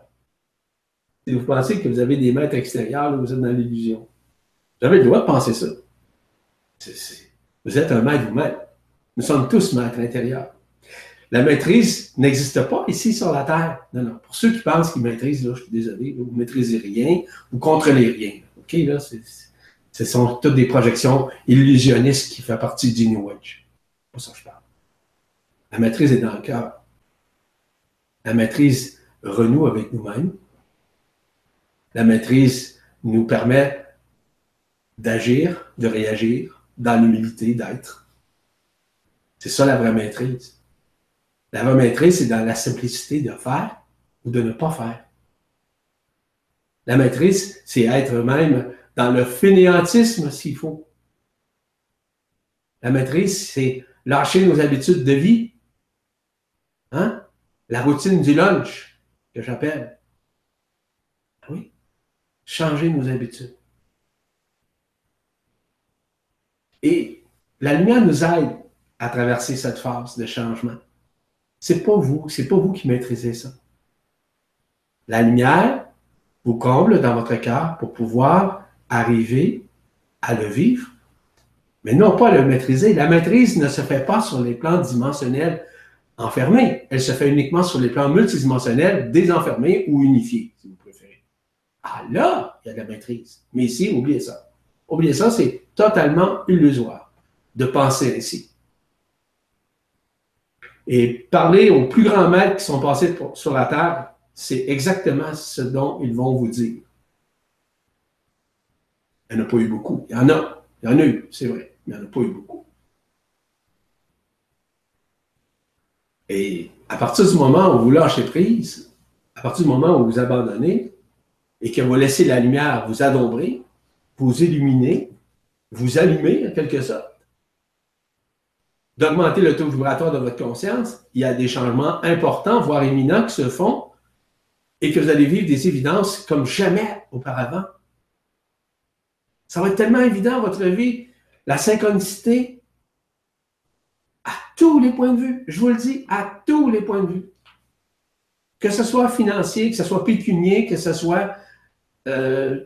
Si vous pensez que vous avez des maîtres extérieurs, vous êtes dans l'illusion. Vous avez le droit de penser ça. vous êtes un maître vous-même. Nous sommes tous maîtres intérieurs. La maîtrise n'existe pas ici sur la Terre. Non, non. Pour ceux qui pensent qu'ils maîtrisent, je suis désolé, vous ne maîtrisez rien, vous contrôlez rien. OK, là, ce sont toutes des projections illusionnistes qui font partie du New Age. Pas ça que je parle. La maîtrise est dans le cœur. La maîtrise renoue avec nous-mêmes. La maîtrise nous permet d'agir, de réagir, dans l'humilité d'être. C'est ça la vraie maîtrise. La vraie maîtrise, c'est dans la simplicité de faire ou de ne pas faire. La maîtrise, c'est être même dans le fainéantisme s'il faut. La maîtrise, c'est lâcher nos habitudes de vie Hein? La routine du lunch, que j'appelle. Ah oui. Changer nos habitudes. Et la lumière nous aide à traverser cette phase de changement. C'est pas vous, c'est pas vous qui maîtrisez ça. La lumière vous comble dans votre cœur pour pouvoir arriver à le vivre, mais non pas le maîtriser. La maîtrise ne se fait pas sur les plans dimensionnels enfermée. Elle se fait uniquement sur les plans multidimensionnels, désenfermés ou unifiés, si vous préférez. Ah là, il y a de la maîtrise. Mais ici, oubliez ça. Oubliez ça, c'est totalement illusoire de penser ainsi. Et parler aux plus grands maîtres qui sont passés sur la terre, c'est exactement ce dont ils vont vous dire. Il n'y en a pas eu beaucoup. Il y en a. Il y en a eu, c'est vrai. Il n'y en a pas eu beaucoup. Et à partir du moment où vous lâchez prise, à partir du moment où vous abandonnez et que vous laissez la lumière vous adombrer, vous illuminer, vous allumer en quelque sorte, d'augmenter le taux vibratoire de votre conscience, il y a des changements importants, voire éminents, qui se font et que vous allez vivre des évidences comme jamais auparavant. Ça va être tellement évident, votre vie, la synchronicité, tous les points de vue. Je vous le dis, à tous les points de vue. Que ce soit financier, que ce soit pécunier, que ce soit... Euh,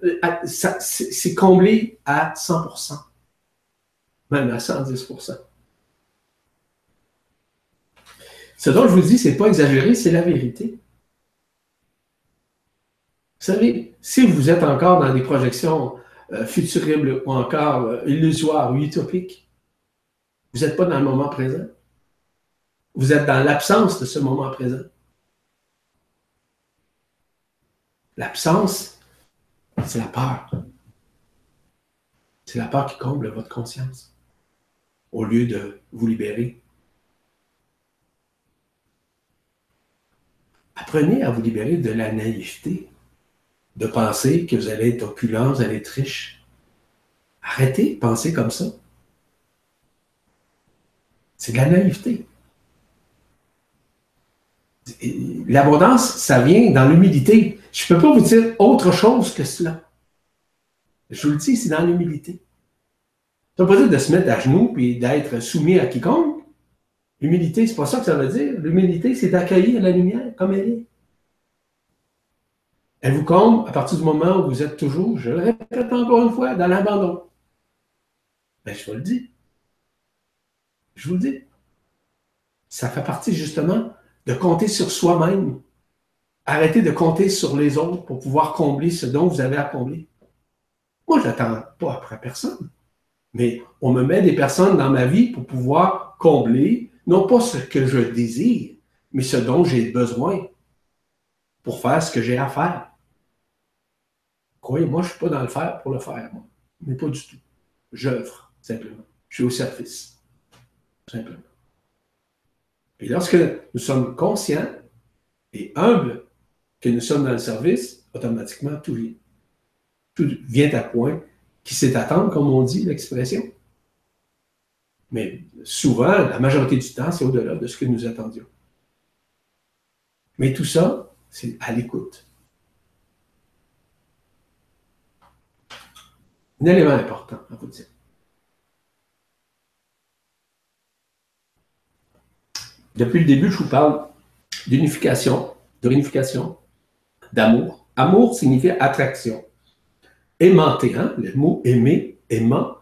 c'est comblé à 100%, même à 110%. Ce dont je vous dis, ce n'est pas exagéré, c'est la vérité. Vous savez, si vous êtes encore dans des projections euh, futuribles ou encore euh, illusoires ou utopiques, vous n'êtes pas dans le moment présent. Vous êtes dans l'absence de ce moment présent. L'absence, c'est la peur. C'est la peur qui comble votre conscience au lieu de vous libérer Apprenez à vous libérer de la naïveté, de penser que vous allez être opulent, vous allez être riche. Arrêtez de penser comme ça. C'est de la naïveté. L'abondance, ça vient dans l'humilité. Je ne peux pas vous dire autre chose que cela. Je vous le dis, c'est dans l'humilité. Ça ne veut pas dire de se mettre à genoux et d'être soumis à quiconque. L'humilité, c'est pas ça que ça veut dire. L'humilité, c'est d'accueillir la lumière comme elle est. Elle vous comble à partir du moment où vous êtes toujours, je le répète encore une fois, dans l'abandon? Ben, je vous le dis. Je vous le dis. Ça fait partie justement de compter sur soi-même. Arrêtez de compter sur les autres pour pouvoir combler ce dont vous avez à combler. Moi, je n'attends pas après personne. Mais on me met des personnes dans ma vie pour pouvoir combler non pas ce que je désire, mais ce dont j'ai besoin pour faire ce que j'ai à faire. Croyez-moi, je ne suis pas dans le faire pour le faire, moi. Mais pas du tout. J'œuvre, simplement. Je suis au service. Simplement. Et lorsque nous sommes conscients et humbles que nous sommes dans le service, automatiquement, tout vient. Tout vient à point qui sait attendre, comme on dit l'expression. Mais souvent, la majorité du temps, c'est au-delà de ce que nous attendions. Mais tout ça, c'est à l'écoute. Un élément important à vous dire. Depuis le début, je vous parle d'unification, de réunification, d'amour. Amour signifie attraction. Aimanter, hein? le mot aimer, aimant,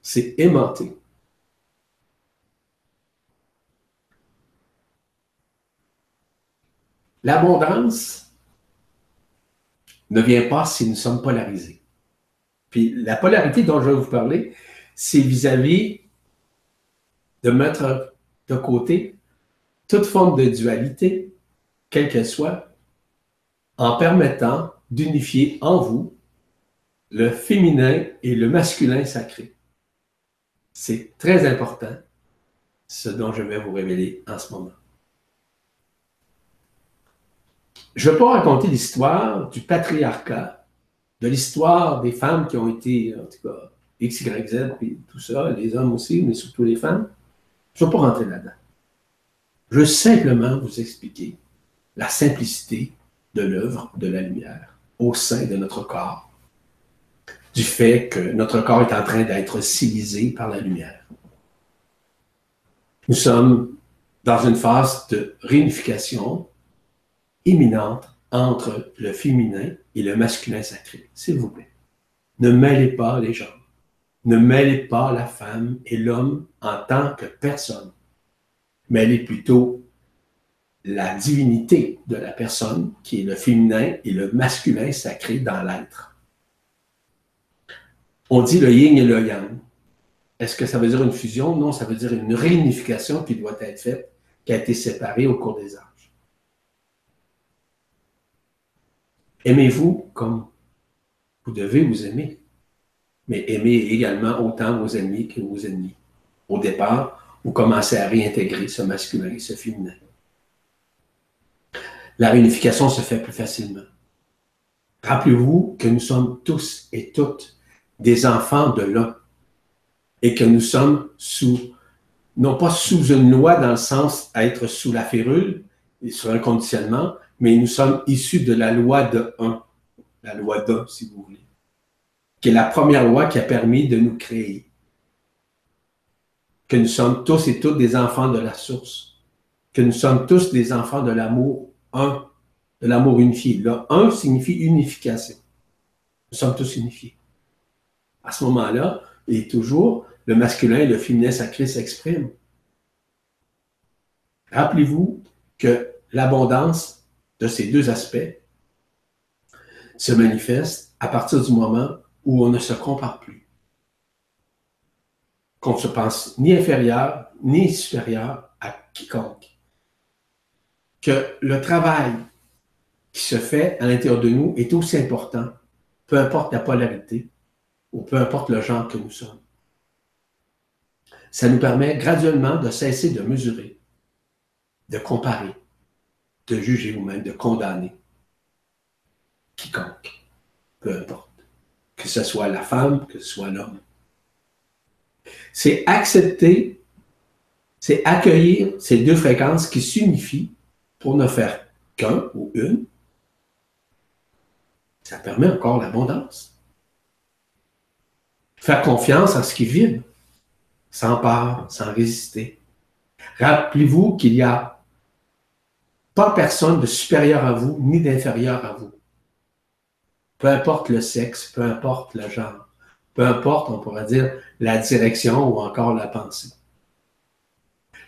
c'est aimanter. L'abondance ne vient pas si nous sommes polarisés. Puis la polarité dont je vais vous parler, c'est vis-à-vis de mettre de côté toute forme de dualité, quelle qu'elle soit, en permettant d'unifier en vous le féminin et le masculin sacré. C'est très important, ce dont je vais vous révéler en ce moment. Je ne vais pas raconter l'histoire du patriarcat, de l'histoire des femmes qui ont été, en tout cas, X, Y, Z, puis tout ça, les hommes aussi, mais surtout les femmes. Je ne vais pas rentrer là-dedans. Je veux simplement vous expliquer la simplicité de l'œuvre de la lumière au sein de notre corps, du fait que notre corps est en train d'être civilisé par la lumière. Nous sommes dans une phase de réunification imminente entre le féminin et le masculin sacré. S'il vous plaît. Ne mêlez pas les genres. Ne mêlez pas la femme et l'homme en tant que personne. Mêlez plutôt la divinité de la personne, qui est le féminin et le masculin sacré dans l'être. On dit le yin et le yang. Est-ce que ça veut dire une fusion? Non, ça veut dire une réunification qui doit être faite qui a été séparé au cours des âges. Aimez-vous comme vous devez vous aimer, mais aimez également autant vos ennemis que vos ennemis. Au départ, vous commencez à réintégrer ce masculin et ce féminin. La réunification se fait plus facilement. Rappelez-vous que nous sommes tous et toutes des enfants de l'un et que nous sommes sous, non pas sous une loi dans le sens à être sous la férule et sur un conditionnement, mais nous sommes issus de la loi de un, la loi d'un, si vous voulez, qui est la première loi qui a permis de nous créer. Que nous sommes tous et toutes des enfants de la source, que nous sommes tous des enfants de l'amour un, de l'amour unifié. Là, un signifie unification. Nous sommes tous unifiés. À ce moment-là, et toujours, le masculin et le féminin sacré s'expriment. Rappelez-vous que l'abondance de ces deux aspects se manifeste à partir du moment où on ne se compare plus. Qu'on ne se pense ni inférieur ni supérieur à quiconque. Que le travail qui se fait à l'intérieur de nous est aussi important, peu importe la polarité ou peu importe le genre que nous sommes. Ça nous permet graduellement de cesser de mesurer, de comparer, de juger ou même de condamner quiconque, peu importe, que ce soit la femme, que ce soit l'homme. C'est accepter, c'est accueillir ces deux fréquences qui s'unifient pour ne faire qu'un ou une. Ça permet encore l'abondance. Faire confiance à ce qui vibre, sans peur, sans résister. Rappelez-vous qu'il n'y a pas personne de supérieur à vous ni d'inférieur à vous peu importe le sexe, peu importe le genre, peu importe, on pourrait dire, la direction ou encore la pensée.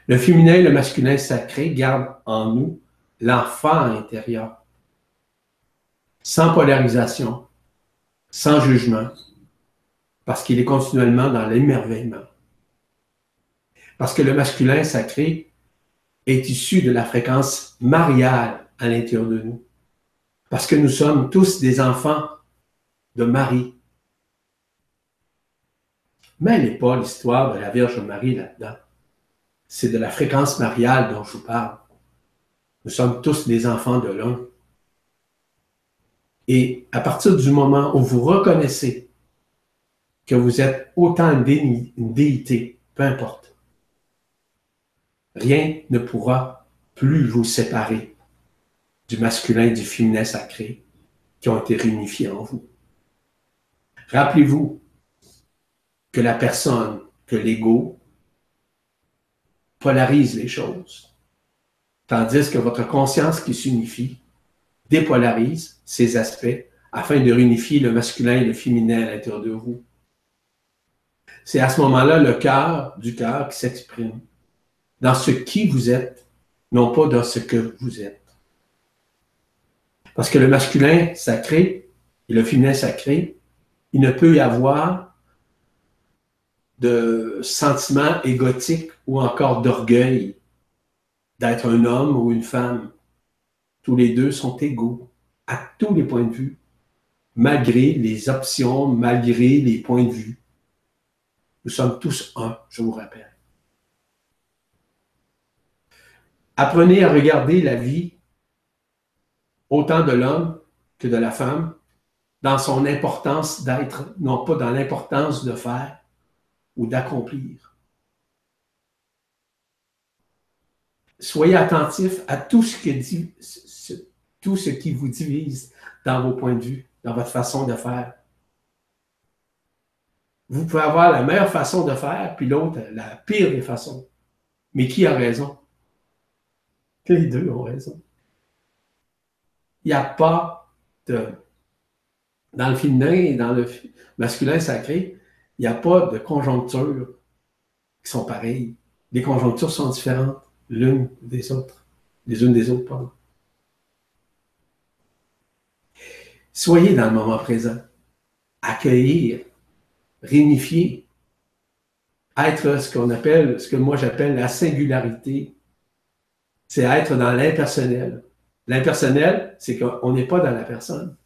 Le féminin et le masculin sacré gardent en nous l'enfant intérieur, sans polarisation, sans jugement, parce qu'il est continuellement dans l'émerveillement. Parce que le masculin sacré est issu de la fréquence mariale à l'intérieur de nous parce que nous sommes tous des enfants de Marie. Mais elle n'est pas l'histoire de la Vierge Marie là-dedans. C'est de la fréquence mariale dont je vous parle. Nous sommes tous des enfants de l'un. Et à partir du moment où vous reconnaissez que vous êtes autant une, déité, peu importe, rien ne pourra plus vous séparer du masculin et du féminin sacré qui ont été réunifiés en vous. Rappelez-vous que la personne, que l'ego, polarise les choses, tandis que votre conscience qui s'unifie dépolarise ces aspects afin de réunifier le masculin et le féminin à l'intérieur de vous. C'est à ce moment-là le cœur du cœur qui s'exprime dans ce qui vous êtes, non pas dans ce que vous êtes. Parce que le masculin sacré et le féminin sacré, il ne peut y avoir de sentiment égotique ou encore d'orgueil d'être un homme ou une femme. Tous les deux sont égaux à tous les points de vue, malgré les options, malgré les points de vue. Nous sommes tous un, je vous rappelle. Apprenez à regarder la vie autant de l'homme que de la femme, dans son importance d'être, non pas dans l'importance de faire ou d'accomplir. Soyez attentifs à tout ce, tout ce qui vous divise dans vos points de vue, dans votre façon de faire. Vous pouvez avoir la meilleure façon de faire, puis l'autre, la pire des façons. Mais qui a raison? Les deux ont raison il n'y a pas de. Dans le féminin et dans le masculin sacré, n'y a pas de conjonctures qui sont pareilles. Les conjonctures sont différentes l'une des autres, les unes des autres, pardon. Soyez dans le moment présent. Accueillir, réunifier, être ce qu'on appelle, ce que moi j'appelle la singularité c'est être dans l'impersonnel. L'impersonnel, c'est qu'on n'est pas dans la personne.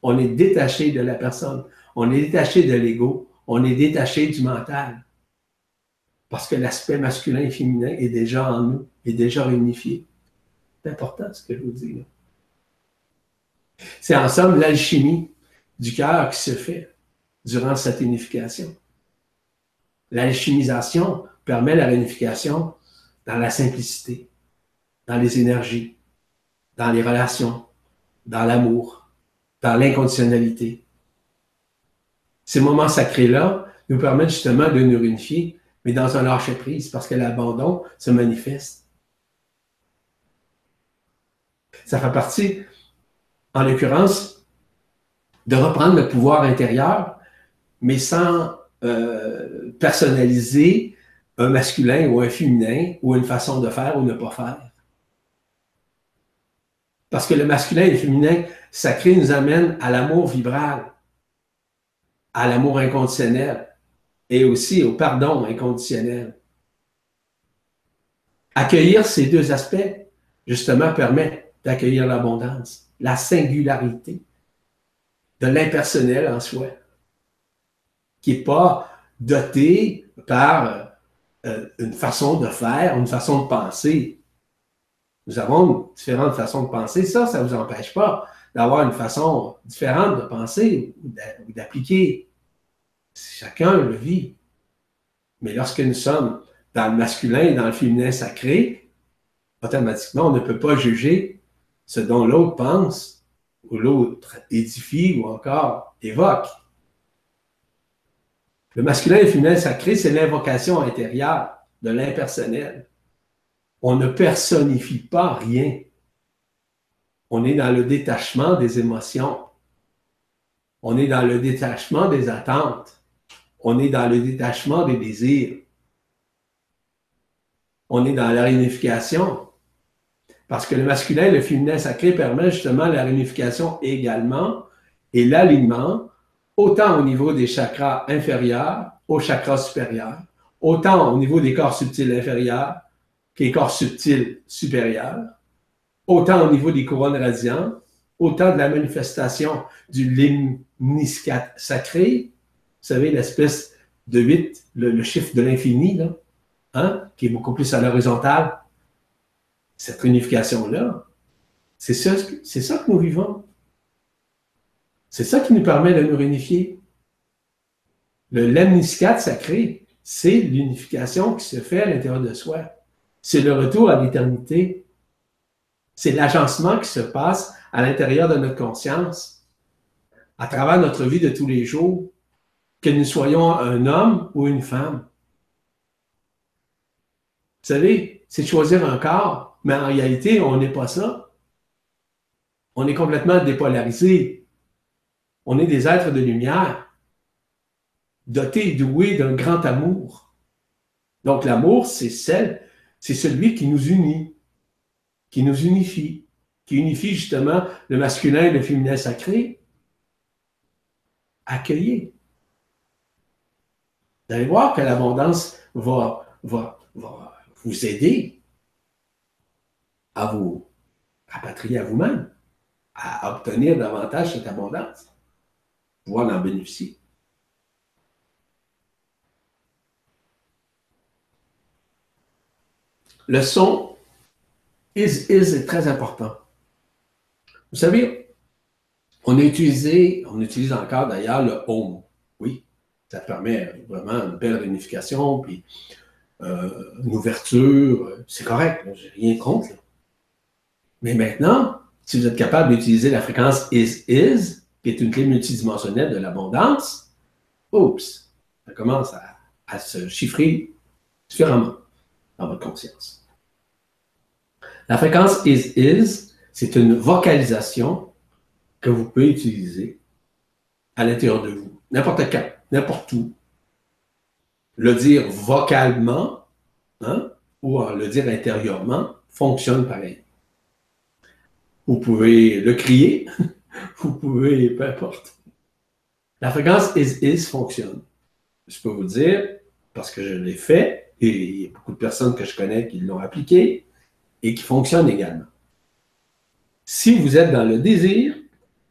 On est détaché de la personne. On est détaché de l'ego. On est détaché du mental. Parce que l'aspect masculin et féminin est déjà en nous, est déjà réunifié. C'est important ce que je vous dis. C'est en somme l'alchimie du cœur qui se fait durant cette unification. L'alchimisation permet la réunification dans la simplicité, dans les énergies, dans les relations, dans l'amour, dans l'inconditionnalité. Ces moments sacrés-là nous permettent justement de nous réunifier, mais dans un lâcher-prise, parce que l'abandon se manifeste. Ça fait partie, en l'occurrence, de reprendre le pouvoir intérieur, mais sans euh, personnaliser un masculin ou un féminin ou une façon de faire ou ne pas faire. Parce que le masculin et le féminin sacré nous amène à l'amour vibral, à l'amour inconditionnel et aussi au pardon inconditionnel. Accueillir ces deux aspects, justement, permet d'accueillir l'abondance, la singularité de l'impersonnel en soi, qui n'est pas doté par euh, une façon de faire, une façon de penser. Nous avons différentes façons de penser. Ça, ça ne vous empêche pas d'avoir une façon différente de penser ou d'appliquer. Chacun le vit. Mais lorsque nous sommes dans le masculin et dans le féminin sacré, automatiquement, on ne peut pas juger ce dont l'autre pense ou l'autre édifie ou encore évoque. Le masculin et le féminin sacré, c'est l'invocation intérieure de l'impersonnel. On ne personnifie pas rien. On est dans le détachement des émotions. On est dans le détachement des attentes. On est dans le détachement des désirs. On est dans la réunification. Parce que le masculin et le féminin sacré permettent justement la réunification également et l'alignement autant au niveau des chakras inférieurs aux chakras supérieurs, autant au niveau des corps subtils inférieurs qu'des corps subtils supérieurs, autant au niveau des couronnes radiantes, autant de la manifestation du limniscat sacré, savez, l'espèce de 8, le, chiffre de l'infini, hein, qui est beaucoup plus à l'horizontale. Cette unification-là, c'est ça, que nous vivons. C'est ça qui nous permet de nous réunifier. Le lemniscat sacré, c'est l'unification qui se fait à l'intérieur de soi. C'est le retour à l'éternité. C'est l'agencement qui se passe à l'intérieur de notre conscience, à travers notre vie de tous les jours, que nous soyons un homme ou une femme. Vous savez, c'est choisir un corps, mais en réalité, on n'est pas ça. On est complètement dépolarisé. On est des êtres de lumière, dotés et doués d'un grand amour. Donc l'amour, c'est celle, c'est celui qui nous unit, qui nous unifie, qui unifie justement le masculin et le féminin sacré. Accueillez. Vous allez voir que l'abondance va, vous aider à vous rapatrier à vous-même, à obtenir davantage cette abondance pouvoir en bénéficier. Le son is, is est très important. Vous savez, on a on utilise encore d'ailleurs le home. Oui, ça permet vraiment une belle réunification, puis euh, une ouverture. C'est correct, j'ai rien contre. Mais maintenant, si vous êtes capable d'utiliser la fréquence is, is, qui est une clé multidimensionnelle de l'abondance, oups, ça commence à, se chiffrer différemment dans votre conscience. La fréquence is is, c'est une vocalisation que vous pouvez utiliser à l'intérieur de vous, n'importe quand, n'importe où. Le dire vocalement hein, ou le dire intérieurement fonctionne pareil. Vous pouvez le crier, vous pouvez, peu importe. La fréquence is-is fonctionne. Je peux vous dire, parce que je l'ai fait, et il y a beaucoup de personnes que je connais qui l'ont appliqué, et qui fonctionne également. Si vous êtes dans le désir,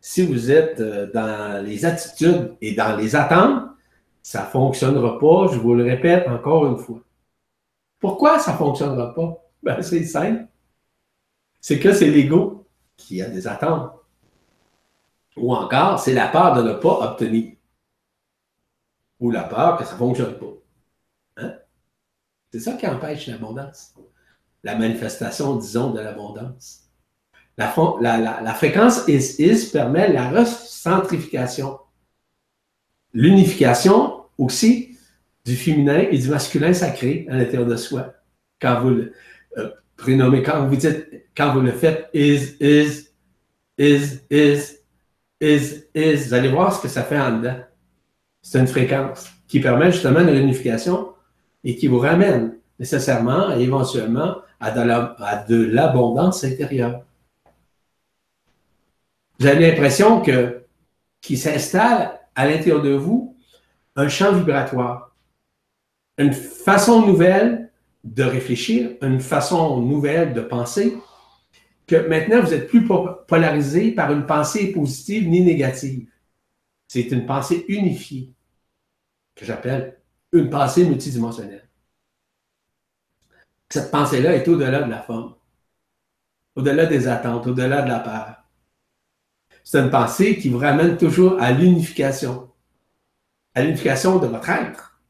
si vous êtes euh, dans les attitudes et dans les attentes, ça ne fonctionnera pas, je vous le répète encore une fois. Pourquoi ça ne fonctionnera pas? Ben, c'est simple. C'est que c'est l'ego qui a des attentes. Ou encore, c'est la peur de ne pas obtenir. Ou la peur que ça ne fonctionne pas. Hein? C'est ça qui empêche l'abondance. La manifestation, disons, de l'abondance. La, fréquence is-is permet la recentrification. L'unification aussi du féminin et du masculin sacré à l'intérieur de soi. Quand vous le euh, prénommez, quand vous quand vous le faites is, is, is, is, is, is, vous allez voir ce que ça fait en dedans. C'est une fréquence qui permet justement de l'unification et qui vous ramène nécessairement et éventuellement à de l'abondance intérieure. Vous avez l'impression que qu'il s'installe à l'intérieur de vous un champ vibratoire, une façon nouvelle de réfléchir, une façon nouvelle de penser, que maintenant vous êtes plus polarisé par une pensée positive ni négative. C'est une pensée unifiée que j'appelle une pensée multidimensionnelle. Cette pensée-là est au-delà de la forme, au-delà des attentes, au-delà de la peur. C'est une pensée qui vous ramène toujours à l'unification, à l'unification de votre être,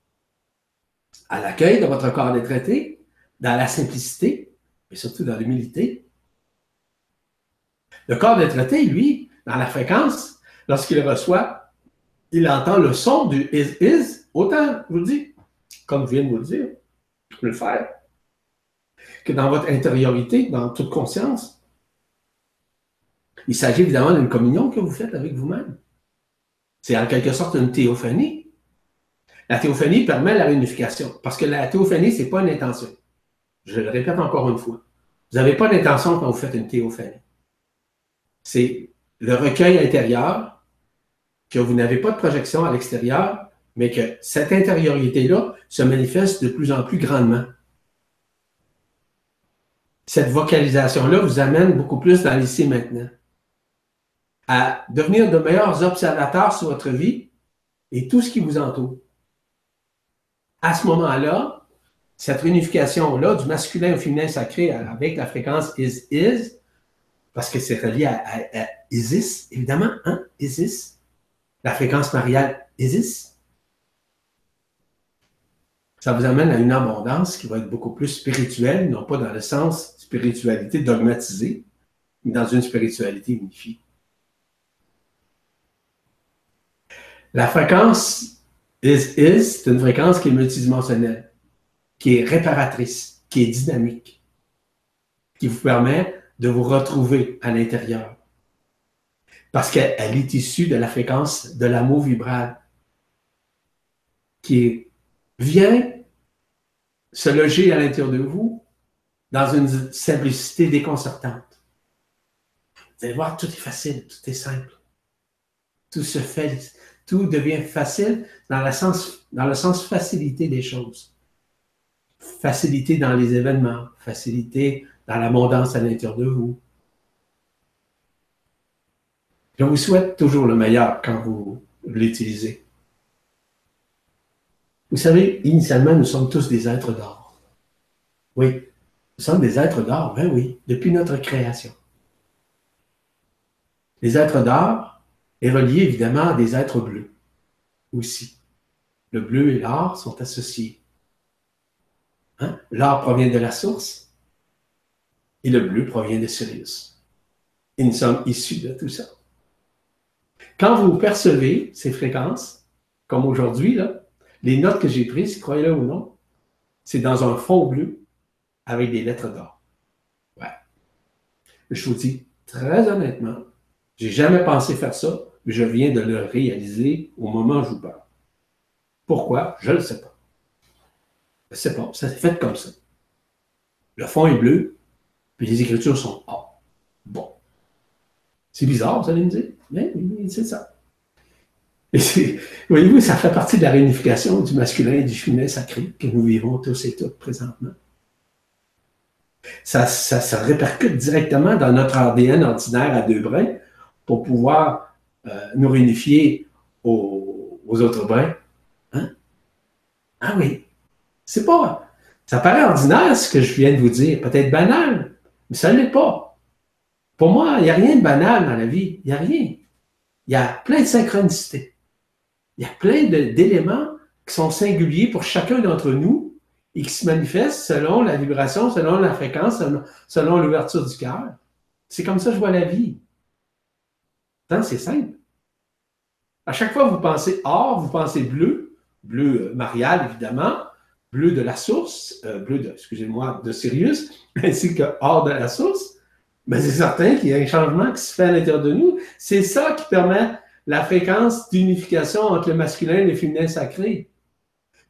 à l'accueil de votre corps traités, dans la simplicité, mais surtout dans l'humilité. Le corps des traités, lui, dans la fréquence, lorsqu'il reçoit, il entend le son du is is, autant, je vous le dis, comme je viens de vous le dire, le faire, que dans votre intériorité, dans toute conscience, il s'agit évidemment d'une communion que vous faites avec vous-même. C'est en quelque sorte une théophanie. La théophanie permet la réunification, parce que la théophanie, ce n'est pas une intention. Je le répète encore une fois. Vous n'avez pas d'intention quand vous faites une théophanie. C'est le recueil intérieur, que vous n'avez pas de projection à l'extérieur, mais que cette intériorité-là se manifeste de plus en plus grandement. Cette vocalisation-là vous amène beaucoup plus dans l'ici maintenant à devenir de meilleurs observateurs sur votre vie et tout ce qui vous entoure. À ce moment-là, cette réunification-là du masculin au féminin sacré avec la fréquence is-is, parce que c'est relié à, Isis, évidemment, hein, Isis, la fréquence mariale Isis, ça vous amène à une abondance qui va être beaucoup plus spirituelle, non pas dans le sens spiritualité dogmatisée, mais dans une spiritualité unifiée. La fréquence is-is, c'est une fréquence qui est multidimensionnelle, qui est réparatrice, qui est dynamique, qui vous permet de vous retrouver à l'intérieur. Parce qu'elle est issue de la fréquence de l'amour vibral, qui vient se loger à l'intérieur de vous dans une simplicité déconcertante. Vous allez voir, tout est facile, tout est simple. Tout se fait tout devient facile dans, le sens, facilité des choses. Facilité dans les événements, facilité dans l'abondance à l'intérieur de vous. Je vous souhaite toujours le meilleur quand vous l'utilisez. Vous savez, initialement, nous sommes tous des êtres d'or. Oui, nous sommes des êtres d'or, ben oui, depuis notre création. Les êtres d'or, est relié évidemment à des êtres bleus aussi. Le bleu et l'or sont associés. Hein? L'or provient de la source et le bleu provient de Sirius. Et nous sommes issus de tout ça. Quand vous percevez ces fréquences, comme aujourd'hui, les notes que j'ai prises, croyez-le ou non, c'est dans un fond bleu avec des lettres d'or. Ouais. Je vous dis très honnêtement, j'ai jamais pensé faire ça, mais je viens de le réaliser au moment où je vous parle. Pourquoi? Je ne le sais pas. Je ne sais pas. Ça s'est fait comme ça. Le fond est bleu, puis les écritures sont or. Bon. C'est bizarre, vous allez me dire, mais, c'est ça. voyez-vous, ça fait partie de la réunification du masculin et du féminin sacré que nous vivons tous et toutes présentement. Ça, ça se répercute directement dans notre ADN ordinaire à deux brins pour pouvoir euh, nous réunifier aux, autres brins. Hein? Ah oui. C'est pas. Ça paraît ordinaire ce que je viens de vous dire, peut-être banal, mais ça ne l'est pas. Pour moi, il n'y a rien de banal dans la vie. Il n'y a rien. Il y a plein de synchronicité. Il y a plein d'éléments qui sont singuliers pour chacun d'entre nous et qui se manifestent selon la vibration, selon la fréquence, selon, l'ouverture du cœur. C'est comme ça que je vois la vie. C'est simple. À chaque fois que vous pensez or, vous pensez bleu, bleu euh, marial évidemment, bleu de la source, euh, bleu de, excusez-moi, de Sirius, ainsi que or de la source, mais c'est certain qu'il y a un changement qui se fait à l'intérieur de nous. C'est ça qui permet la fréquence d'unification entre le masculin et le féminin sacré.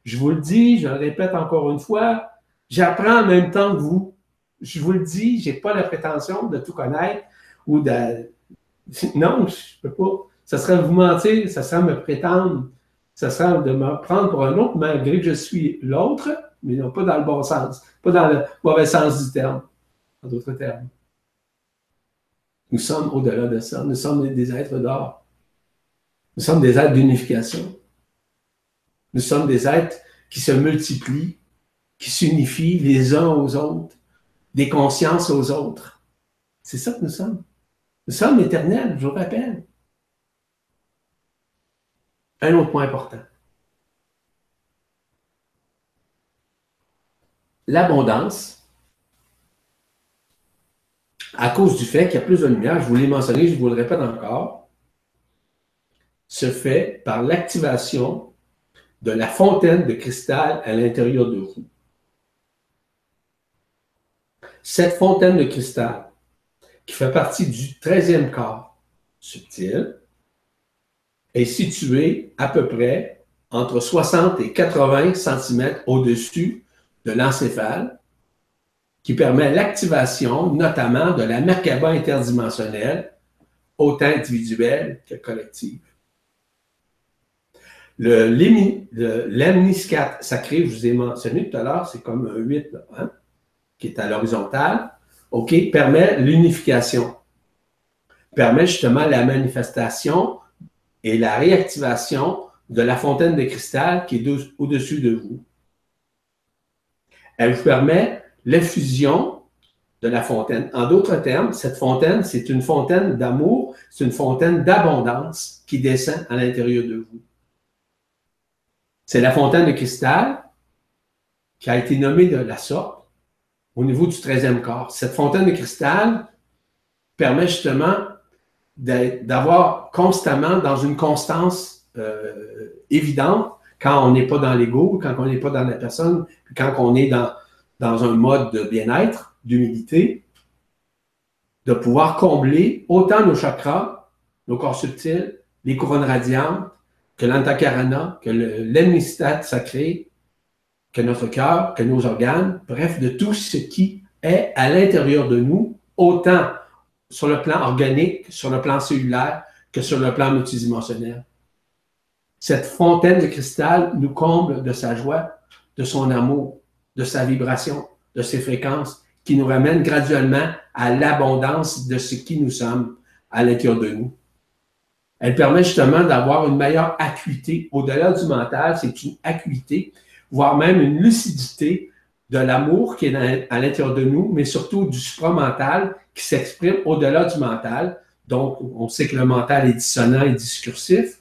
Je vous le dis, je le répète encore une fois, j'apprends en même temps que vous. Je vous le dis, je n'ai pas la prétention de tout connaître ou de. Non, je peux pas. Ça serait vous mentir, ça serait me prétendre, ça serait de me prendre pour un autre, malgré que je suis l'autre, mais non pas dans le bon sens, pas dans le mauvais sens du terme, en d'autres termes. Nous sommes au-delà de ça. Nous sommes des êtres d'or. Nous sommes des êtres d'unification. Nous sommes des êtres qui se multiplient, qui s'unifient les uns aux autres, des consciences aux autres. C'est ça que nous sommes. Nous sommes éternels, je vous rappelle. Un autre point important. L'abondance, à cause du fait qu'il y a plus de lumière, je vous l'ai mentionné, je vous le répète encore, se fait par l'activation de la fontaine de cristal à l'intérieur de vous. Cette fontaine de cristal, qui fait partie du 13e corps subtil, est située à peu près entre 60 et 80 cm au-dessus de l'encéphale, qui permet l'activation notamment de la Merkaba interdimensionnelle, autant individuelle que collective. Le, sacré, je vous ai mentionné tout à l'heure, c'est comme un 8, hein, qui est à l'horizontale, OK, permet l'unification, permet justement la manifestation et la réactivation de la fontaine de cristal qui est au-dessus de vous. Elle vous permet l'effusion de la fontaine. En d'autres termes, cette fontaine, c'est une fontaine d'amour, c'est une fontaine d'abondance qui descend à l'intérieur de vous. C'est la fontaine de cristal qui a été nommée de la sorte au niveau du 13e corps. Cette fontaine de cristal permet justement d'avoir constamment dans une constance euh, évidente quand on n'est pas dans l'ego, quand on n'est pas dans la personne, quand on est dans, un mode de bien-être, d'humilité, de pouvoir combler autant nos chakras, nos corps subtils, les couronnes radiantes, que l'antakarana, que l'amnistat sacré, que notre cœur, que nos organes, bref, de tout ce qui est à l'intérieur de nous, autant sur le plan organique, sur le plan cellulaire, que sur le plan multidimensionnel. Cette fontaine de cristal nous comble de sa joie, de son amour, de sa vibration, de ses fréquences, qui nous ramène graduellement à l'abondance de ce qui nous sommes à l'intérieur de nous. Elle permet justement d'avoir une meilleure acuité. Au-delà du mental, c'est une acuité, voire même une lucidité de l'amour qui est à l'intérieur de nous, mais surtout du supramental qui s'exprime au-delà du mental. Donc, on sait que le mental est dissonant et discursif,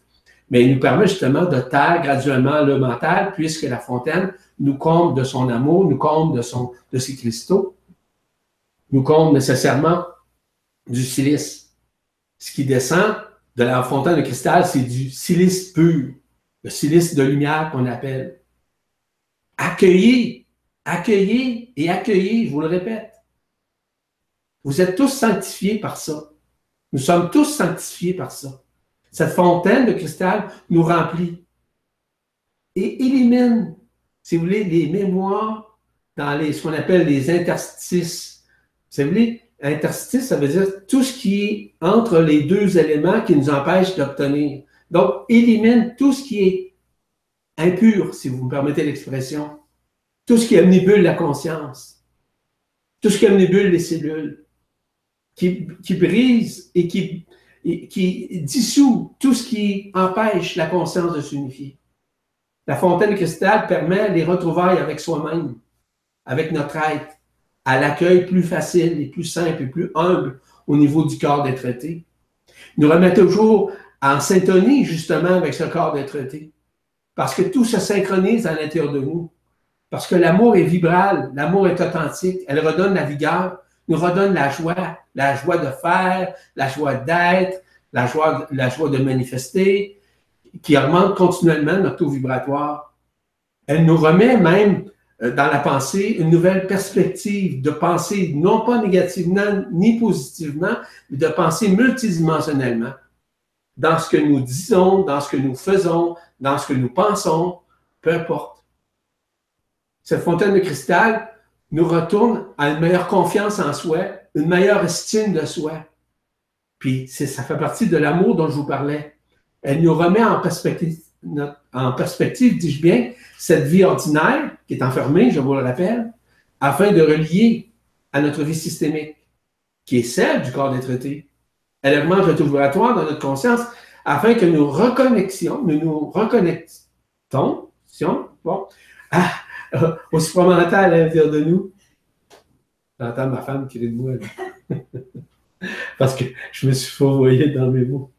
mais il nous permet justement de taire graduellement le mental, puisque la fontaine nous comble de son amour, nous comble de, son, de ses cristaux, nous comble nécessairement du silice. Ce qui descend de la fontaine de cristal, c'est du silice pur, le silice de lumière qu'on appelle. Accueillez, accueillez et accueillez, je vous le répète. Vous êtes tous sanctifiés par ça. Nous sommes tous sanctifiés par ça. Cette fontaine de cristal nous remplit et élimine, si vous voulez, les mémoires dans les, ce qu'on appelle les interstices. Si vous voulez, interstice, ça veut dire tout ce qui est entre les deux éléments qui nous empêchent d'obtenir. Donc, élimine tout ce qui est impur, si vous me permettez l'expression, tout ce qui omnibule la conscience, tout ce qui omnibule les cellules, qui, brise et qui, dissout tout ce qui empêche la conscience de s'unifier. La fontaine cristal permet les retrouvailles avec soi-même, avec notre être, à l'accueil plus facile et plus simple et plus humble au niveau du corps des traités. Nous remet toujours en syntonie justement avec ce corps des traités. Parce que tout se synchronise à l'intérieur de nous. Parce que l'amour est vibral, l'amour est authentique, elle redonne la vigueur, nous redonne la joie, la joie de faire, la joie d'être, la joie, de manifester, qui augmente continuellement notre taux vibratoire. Elle nous remet même euh, dans la pensée une nouvelle perspective de penser non pas négativement ni positivement, mais de penser multidimensionnellement dans ce que nous disons, dans ce que nous faisons, dans ce que nous pensons, peu importe. Cette fontaine de cristal nous retourne à une meilleure confiance en soi, une meilleure estime de soi. Puis ça fait partie de l'amour dont je vous parlais. Elle nous remet en perspective, dis-je bien, cette vie ordinaire qui est enfermée, je vous le rappelle, afin de relier à notre vie systémique, qui est celle du corps des traités. Elle augmente le taux dans notre conscience afin que nous reconnections, nous nous reconnectons, bon, à, au supramental à l'intérieur de nous. J'entends ma femme qui rit de moi. Parce que je me suis fourvoyé dans mes mots.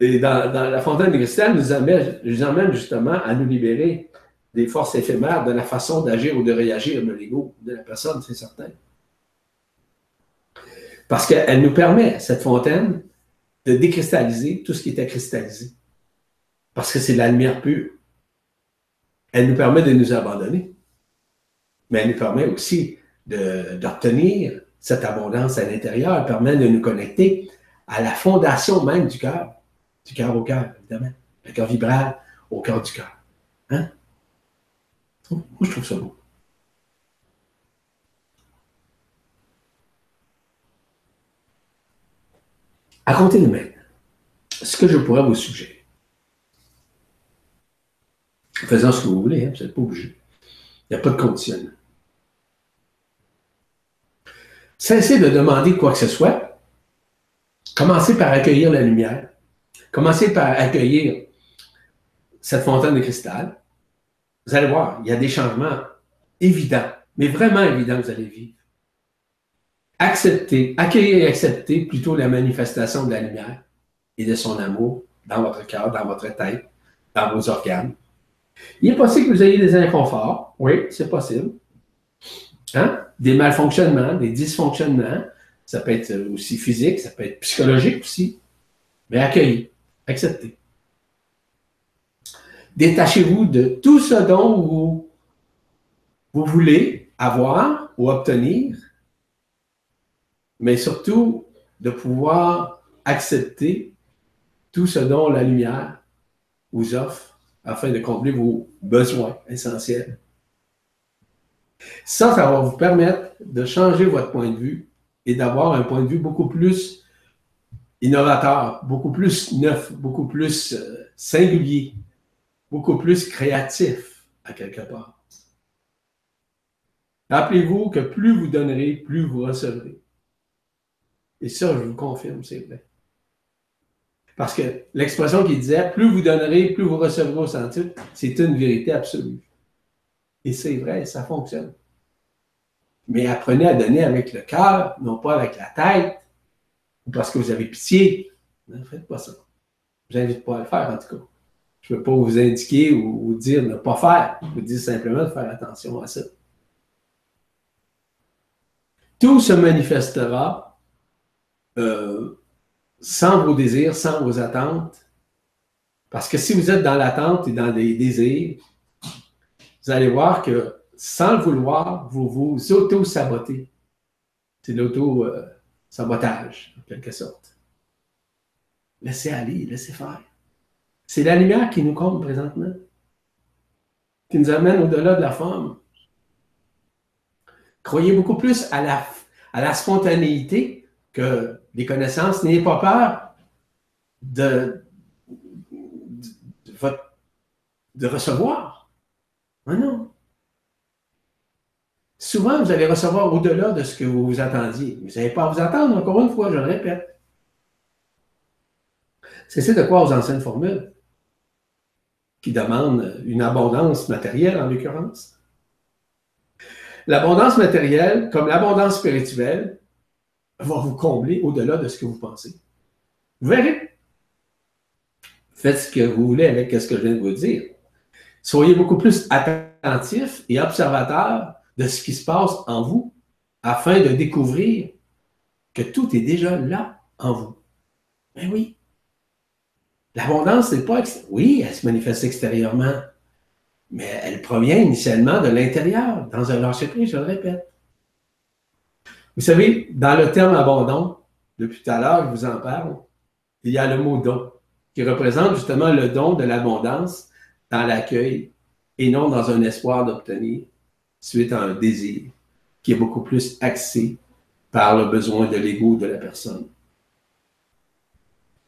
Et dans, la fontaine de cristal, nous amène, nous amène justement à nous libérer des forces éphémères de la façon d'agir ou de réagir de l'ego de la personne, c'est certain. Parce qu'elle nous permet, cette fontaine, de décristalliser tout ce qui était cristallisé. Parce que c'est la lumière pure. Elle nous permet de nous abandonner. Mais elle nous permet aussi d'obtenir cette abondance à l'intérieur. Elle permet de nous connecter à la fondation même du cœur. Du cœur au cœur, évidemment. Le cœur vibral au cœur du cœur. Hein? Moi, je trouve ça beau. À compter de maintenant, ce que je pourrais vous suggérer, faisant ce que vous voulez, hein, vous n'êtes pas obligé. Il n'y a pas de conditionnement. Cessez de demander quoi que ce soit. Commencez par accueillir la lumière. Commencez par accueillir cette fontaine de cristal. Vous allez voir, il y a des changements évidents, mais vraiment évidents vous allez vivre. Acceptez, accueillez et acceptez plutôt la manifestation de la lumière et de son amour dans votre cœur, dans votre tête, dans vos organes. Il est possible que vous ayez des inconforts. Oui, c'est possible. Hein? Des malfonctionnements, des dysfonctionnements. Ça peut être aussi physique, ça peut être psychologique aussi. Mais accueillez, acceptez. Détachez-vous de tout ce dont vous, vous voulez avoir ou obtenir mais surtout de pouvoir accepter tout ce dont la lumière vous offre afin de combler vos besoins essentiels. Ça, ça va vous permettre de changer votre point de vue et d'avoir un point de vue beaucoup plus innovateur, beaucoup plus neuf, beaucoup plus euh, singulier, beaucoup plus créatif à quelque part. Rappelez-vous que plus vous donnerez, plus vous recevrez. Et ça, je vous confirme, c'est vrai. Parce que l'expression qui disait plus vous donnerez, plus vous recevrez au centuple, c'est une vérité absolue. Et c'est vrai, ça fonctionne. Mais apprenez à donner avec le cœur, non pas avec la tête, ou parce que vous avez pitié. Ne faites pas ça. Je vous invite pas à le faire, en tout cas. Je ne veux pas vous indiquer ou vous dire ne pas faire. Je vous dis simplement de faire attention à ça. Tout se manifestera euh, sans vos désirs, sans vos attentes. Parce que si vous êtes dans l'attente et dans des désirs, vous allez voir que sans le vouloir, vous vous auto-sabotez. C'est l'auto-sabotage, en quelque sorte. Laissez aller, laissez faire. C'est la lumière qui nous compte présentement, qui nous amène au-delà de la forme. Croyez beaucoup plus à la spontanéité que les connaissances, n'ayez pas peur de, de, recevoir. Ah non. souvent, vous allez recevoir au-delà de ce que vous vous attendiez. Vous n'allez pas à vous attendre, encore une fois, je le répète. C'est de quoi aux anciennes formules qui demandent une abondance matérielle, en l'occurrence. L'abondance matérielle, comme l'abondance spirituelle, va vous combler au-delà de ce que vous pensez. Vous verrez. Faites ce que vous voulez avec ce que je viens de vous dire. Soyez beaucoup plus attentifs et observateurs de ce qui se passe en vous afin de découvrir que tout est déjà là en vous. Mais oui. L'abondance, n'est pas. Oui, elle se manifeste extérieurement, mais elle provient initialement de l'intérieur, dans un lâcher prise, je le répète. Vous savez, dans le terme abondant, depuis tout à l'heure, je vous en parle, il y a le mot don, qui représente justement le don de l'abondance dans l'accueil et non dans un espoir d'obtenir suite à un désir qui est beaucoup plus axé par le besoin de l'ego de la personne.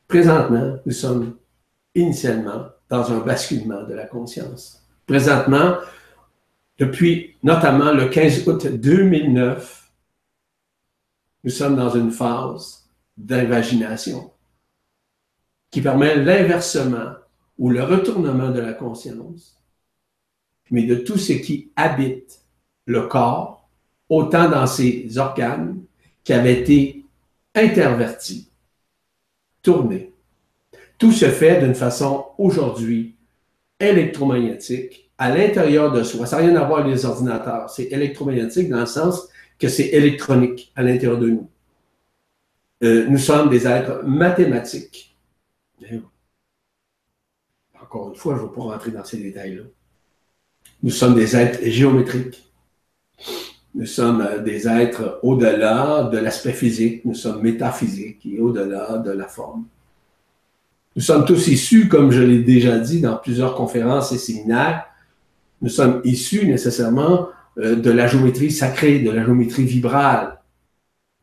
Présentement, nous sommes initialement dans un basculement de la conscience. Présentement, depuis notamment le 15 août 2009, nous sommes dans une phase d'invagination qui permet l'inversement ou le retournement de la conscience, mais de tout ce qui habite le corps, autant dans ses organes qui avaient été intervertis, tournés. Tout se fait d'une façon aujourd'hui électromagnétique à l'intérieur de soi. Ça n'a rien à voir avec les ordinateurs. C'est électromagnétique dans le sens que c'est électronique à l'intérieur de nous. Euh, nous sommes des êtres mathématiques. Encore une fois, je ne vais pas rentrer dans ces détails-là. Nous sommes des êtres géométriques. Nous sommes euh, des êtres au-delà de l'aspect physique, nous sommes métaphysiques et au-delà de la forme. Nous sommes tous issus, comme je l'ai déjà dit dans plusieurs conférences et séminaires, nous sommes issus nécessairement euh, de la géométrie sacrée, de la géométrie vibrale,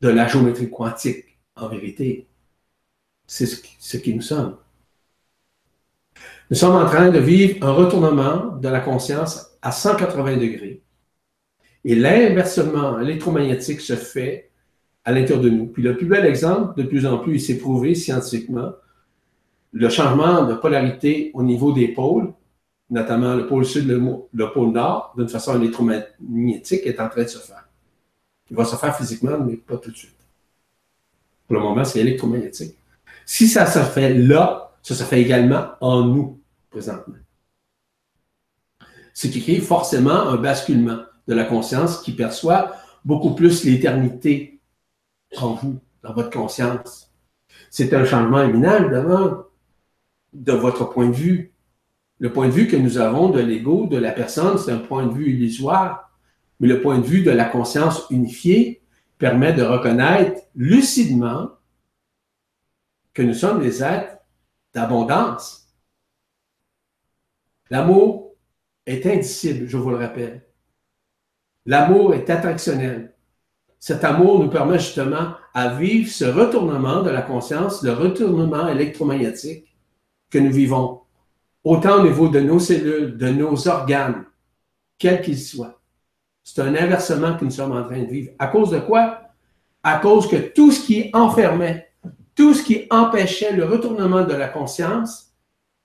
de la géométrie quantique, en vérité. C'est ce qui nous sommes. Nous sommes en train de vivre un retournement de la conscience à 180 degrés et l'inversement électromagnétique se fait à l'intérieur de nous. Puis le plus bel exemple, de plus en plus, il s'est prouvé scientifiquement, le changement de polarité au niveau des pôles, notamment le pôle sud, le, le pôle nord, d'une façon électromagnétique, est en train de se faire. Il va se faire physiquement, mais pas tout de suite. Pour le moment, c'est électromagnétique. Si ça se fait là, ça se fait également en nous, présentement. Ce qui crée forcément un basculement de la conscience qui perçoit beaucoup plus l'éternité en vous, dans votre conscience. C'est un changement éminent, évidemment, de votre point de vue. Le point de vue que nous avons de l'ego, de la personne, c'est un point de vue illusoire, mais le point de vue de la conscience unifiée permet de reconnaître lucidement que nous sommes des êtres d'abondance. L'amour est indicible, je vous le rappelle. L'amour est attractionnel. Cet amour nous permet justement à vivre ce retournement de la conscience, le retournement électromagnétique que nous vivons, autant au niveau de nos cellules, de nos organes, quels qu'ils soient. C'est un inversement que nous sommes en train de vivre. À cause de quoi? À cause que tout ce qui enfermait, tout ce qui empêchait le retournement de la conscience,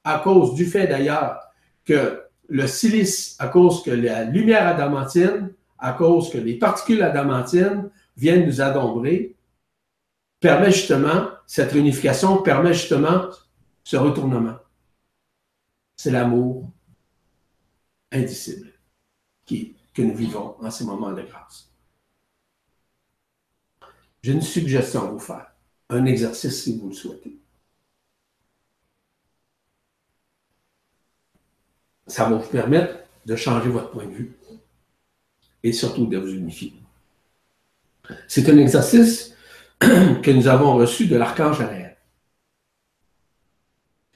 à cause du fait d'ailleurs que le silice, à cause que la lumière adamantine à cause que les particules adamantines viennent nous adombrer, permet justement, cette réunification permet justement ce retournement. C'est l'amour indicible que nous vivons en ces moments de grâce. J'ai une suggestion à vous faire, un exercice si vous le souhaitez. Ça va vous permettre de changer votre point de vue et surtout de vous unifier. C'est un exercice que nous avons reçu de l'archange Ariel,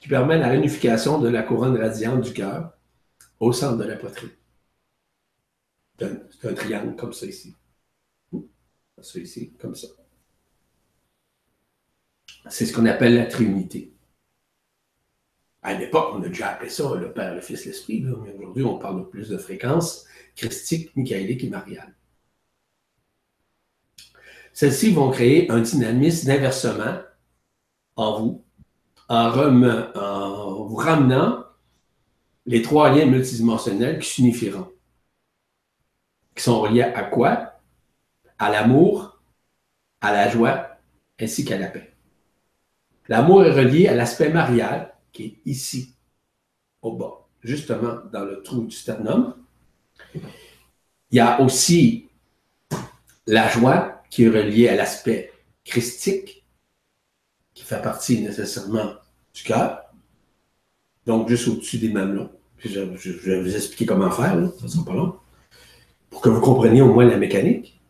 qui permet la réunification de la couronne radiante du cœur au centre de la poitrine. C'est un, triangle comme ça ici. Ça ici, comme ça. C'est ce qu'on appelle la Trinité. À l'époque, on a déjà appelé ça le Père, le Fils, l'Esprit, mais aujourd'hui, on parle plus de fréquences christique, michaélique et mariale. Celles-ci vont créer un dynamisme d'inversement en vous, en, vous ramenant les trois liens multidimensionnels qui s'unifieront. Qui sont reliés à quoi? À l'amour, à la joie, ainsi qu'à la paix. L'amour est relié à l'aspect marial, qui est ici, au bas, justement dans le trou du sternum. Il y a aussi la joie qui est reliée à l'aspect christique, qui fait partie nécessairement du cœur, donc juste au-dessus des mamelons. je, vais vous expliquer comment faire, ça sera pas long, pour que vous compreniez au moins la mécanique.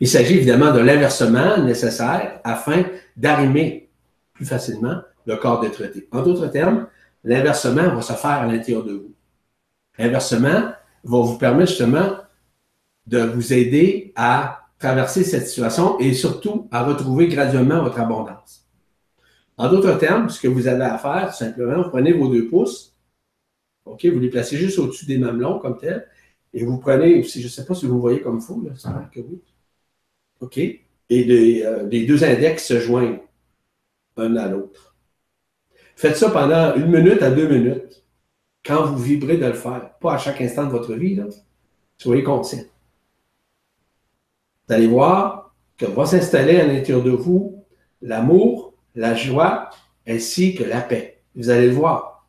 Il s'agit évidemment de l'inversement nécessaire afin d'arrimer plus facilement le corps d'être traité. En d'autres termes, l'inversement va se faire à l'intérieur de vous. L'inversement va vous permettre justement de vous aider à traverser cette situation et surtout à retrouver graduellement votre abondance. En d'autres termes, ce que vous avez à faire, simplement, vous prenez vos deux pouces, OK, vous les placez juste au-dessus des mamelons comme tel, et vous prenez, je ne sais pas si vous voyez comme il faut, là, ça que oui. OK, et euh, les, deux index se joignent un à l'autre. Faites ça pendant une minute à deux minutes, quand vous vibrez de le faire, pas à chaque instant de votre vie, soyez conscient. Vous allez voir que va s'installer à l'intérieur de vous l'amour, la joie ainsi que la paix. Vous allez le voir.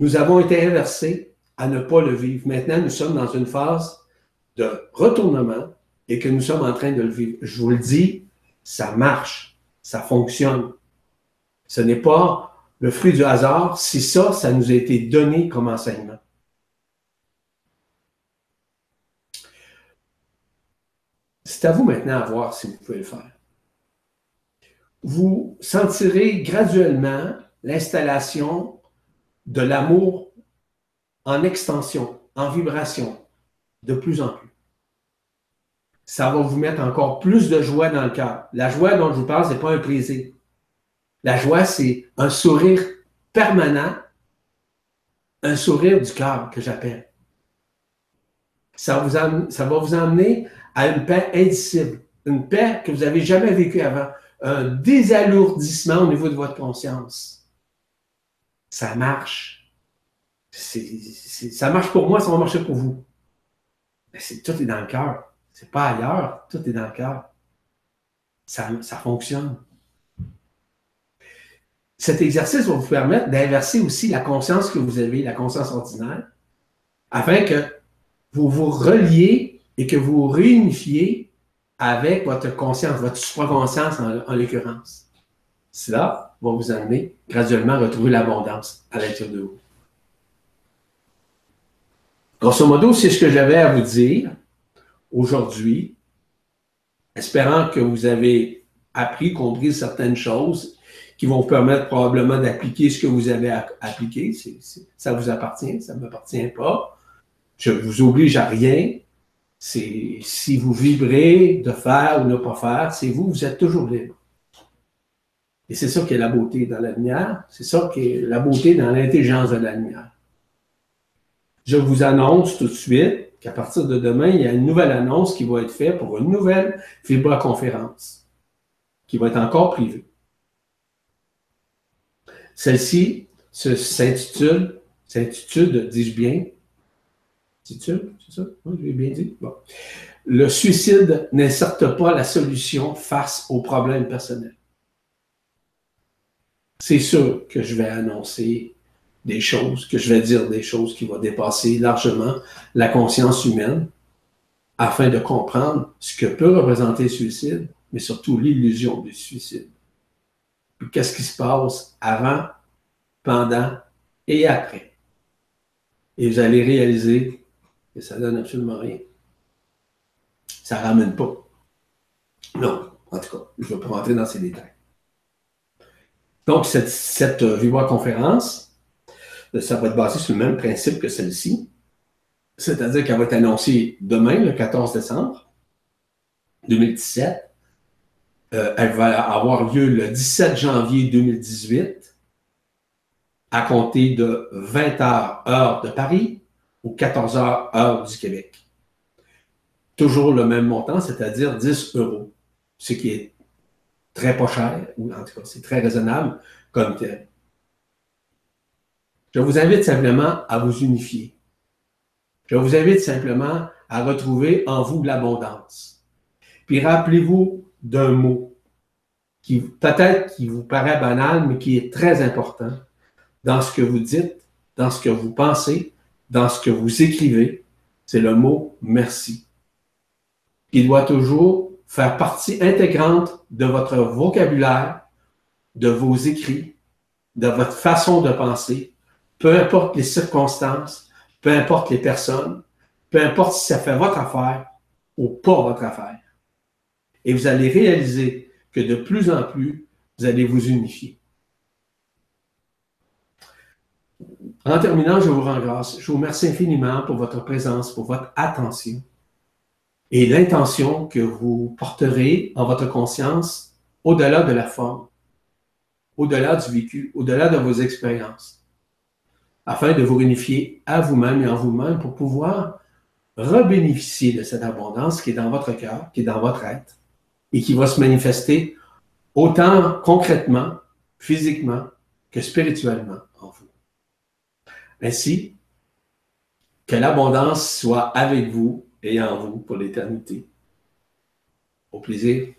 Nous avons été inversés à ne pas le vivre. Maintenant, nous sommes dans une phase de retournement et que nous sommes en train de le vivre. Je vous le dis, ça marche, ça fonctionne. Ce n'est pas le fruit du hasard si ça, ça nous a été donné comme enseignement. C'est à vous maintenant à voir si vous pouvez le faire vous sentirez graduellement l'installation de l'amour en extension, en vibration, de plus en plus. Ça va vous mettre encore plus de joie dans le cœur. La joie dont je vous parle, ce n'est pas un plaisir. La joie, c'est un sourire permanent, un sourire du cœur que j'appelle. Ça, ça va vous emmener à une paix indicible, une paix que vous n'avez jamais vécue avant, un désalourdissement au niveau de votre conscience. Ça marche. ça marche pour moi, ça va marcher pour vous. Mais tout est dans le cœur. C'est pas ailleurs, tout est dans le cœur. Ça, ça fonctionne. Cet exercice va vous permettre d'inverser aussi la conscience que vous avez, la conscience ordinaire, afin que vous vous reliez et que vous réunifiez avec votre conscience, votre supraconscience en, en l'occurrence. Cela va vous amener graduellement à retrouver l'abondance à l'intérieur de vous. Grosso modo, c'est ce que j'avais à vous dire aujourd'hui, espérant que vous avez appris, compris certaines choses qui vont vous permettre probablement d'appliquer ce que vous avez appliqué. ça vous appartient, ça ne m'appartient pas. Je ne vous oblige à rien. C'est si vous vibrez de faire ou ne pas faire, c'est vous, vous êtes toujours libre. Et c'est ça qui est la beauté dans la lumière, c'est ça qui est la beauté dans l'intelligence de la lumière. Je vous annonce tout de suite qu'à partir de demain, il y a une nouvelle annonce qui va être faite pour une nouvelle conférence qui va être encore privée. Celle-ci s'intitule, s'intitule, dis-je bien, Le suicide n'est certes pas la solution face aux problèmes personnels. C'est sûr que je vais annoncer des choses, que je vais dire des choses qui vont dépasser largement la conscience humaine afin de comprendre ce que peut représenter le suicide, mais surtout l'illusion du suicide. Qu'est-ce qui se passe avant, pendant et après? Et vous allez réaliser ça donne absolument rien. Ça ne ramène pas. Non, en tout cas, je ne vais pas rentrer dans ces détails. Donc, cette, cette euh, conférence, euh, ça va être basé sur le même principe que celle-ci. C'est-à-dire qu'elle va être annoncée demain, le 14 décembre 2017. Euh, elle va avoir lieu le 17 janvier 2018 à compter de 20h heure de Paris, aux 14 heures heure du Québec. toujours le même montant, c'est-à-dire 10 euros, ce qui est très pas cher, ou en tout cas, c'est très raisonnable comme tel. Je vous invite simplement à vous unifier. Je vous invite simplement à retrouver en vous l'abondance. Puis rappelez-vous d'un mot qui peut-être qui vous paraît banal, mais qui est très important dans ce que vous dites, dans ce que vous pensez, dans ce que vous écrivez, c'est le mot merci. Il doit toujours faire partie intégrante de votre vocabulaire, de vos écrits, de votre façon de penser, peu importe les circonstances, peu importe les personnes, peu importe si ça fait votre affaire ou pas votre affaire. Et vous allez réaliser que de plus en plus, vous allez vous unifier. En terminant, je vous rends grâce. Je vous remercie infiniment pour votre présence, pour votre attention et l'intention que vous porterez en votre conscience au-delà de la forme, au-delà du vécu, au-delà de vos expériences, afin de vous réunifier à vous-même et en vous-même pour pouvoir rebénéficier de cette abondance qui est dans votre cœur, qui est dans votre être et qui va se manifester autant concrètement, physiquement que spirituellement. Ainsi, que l'abondance soit avec vous et en vous pour l'éternité. Au plaisir.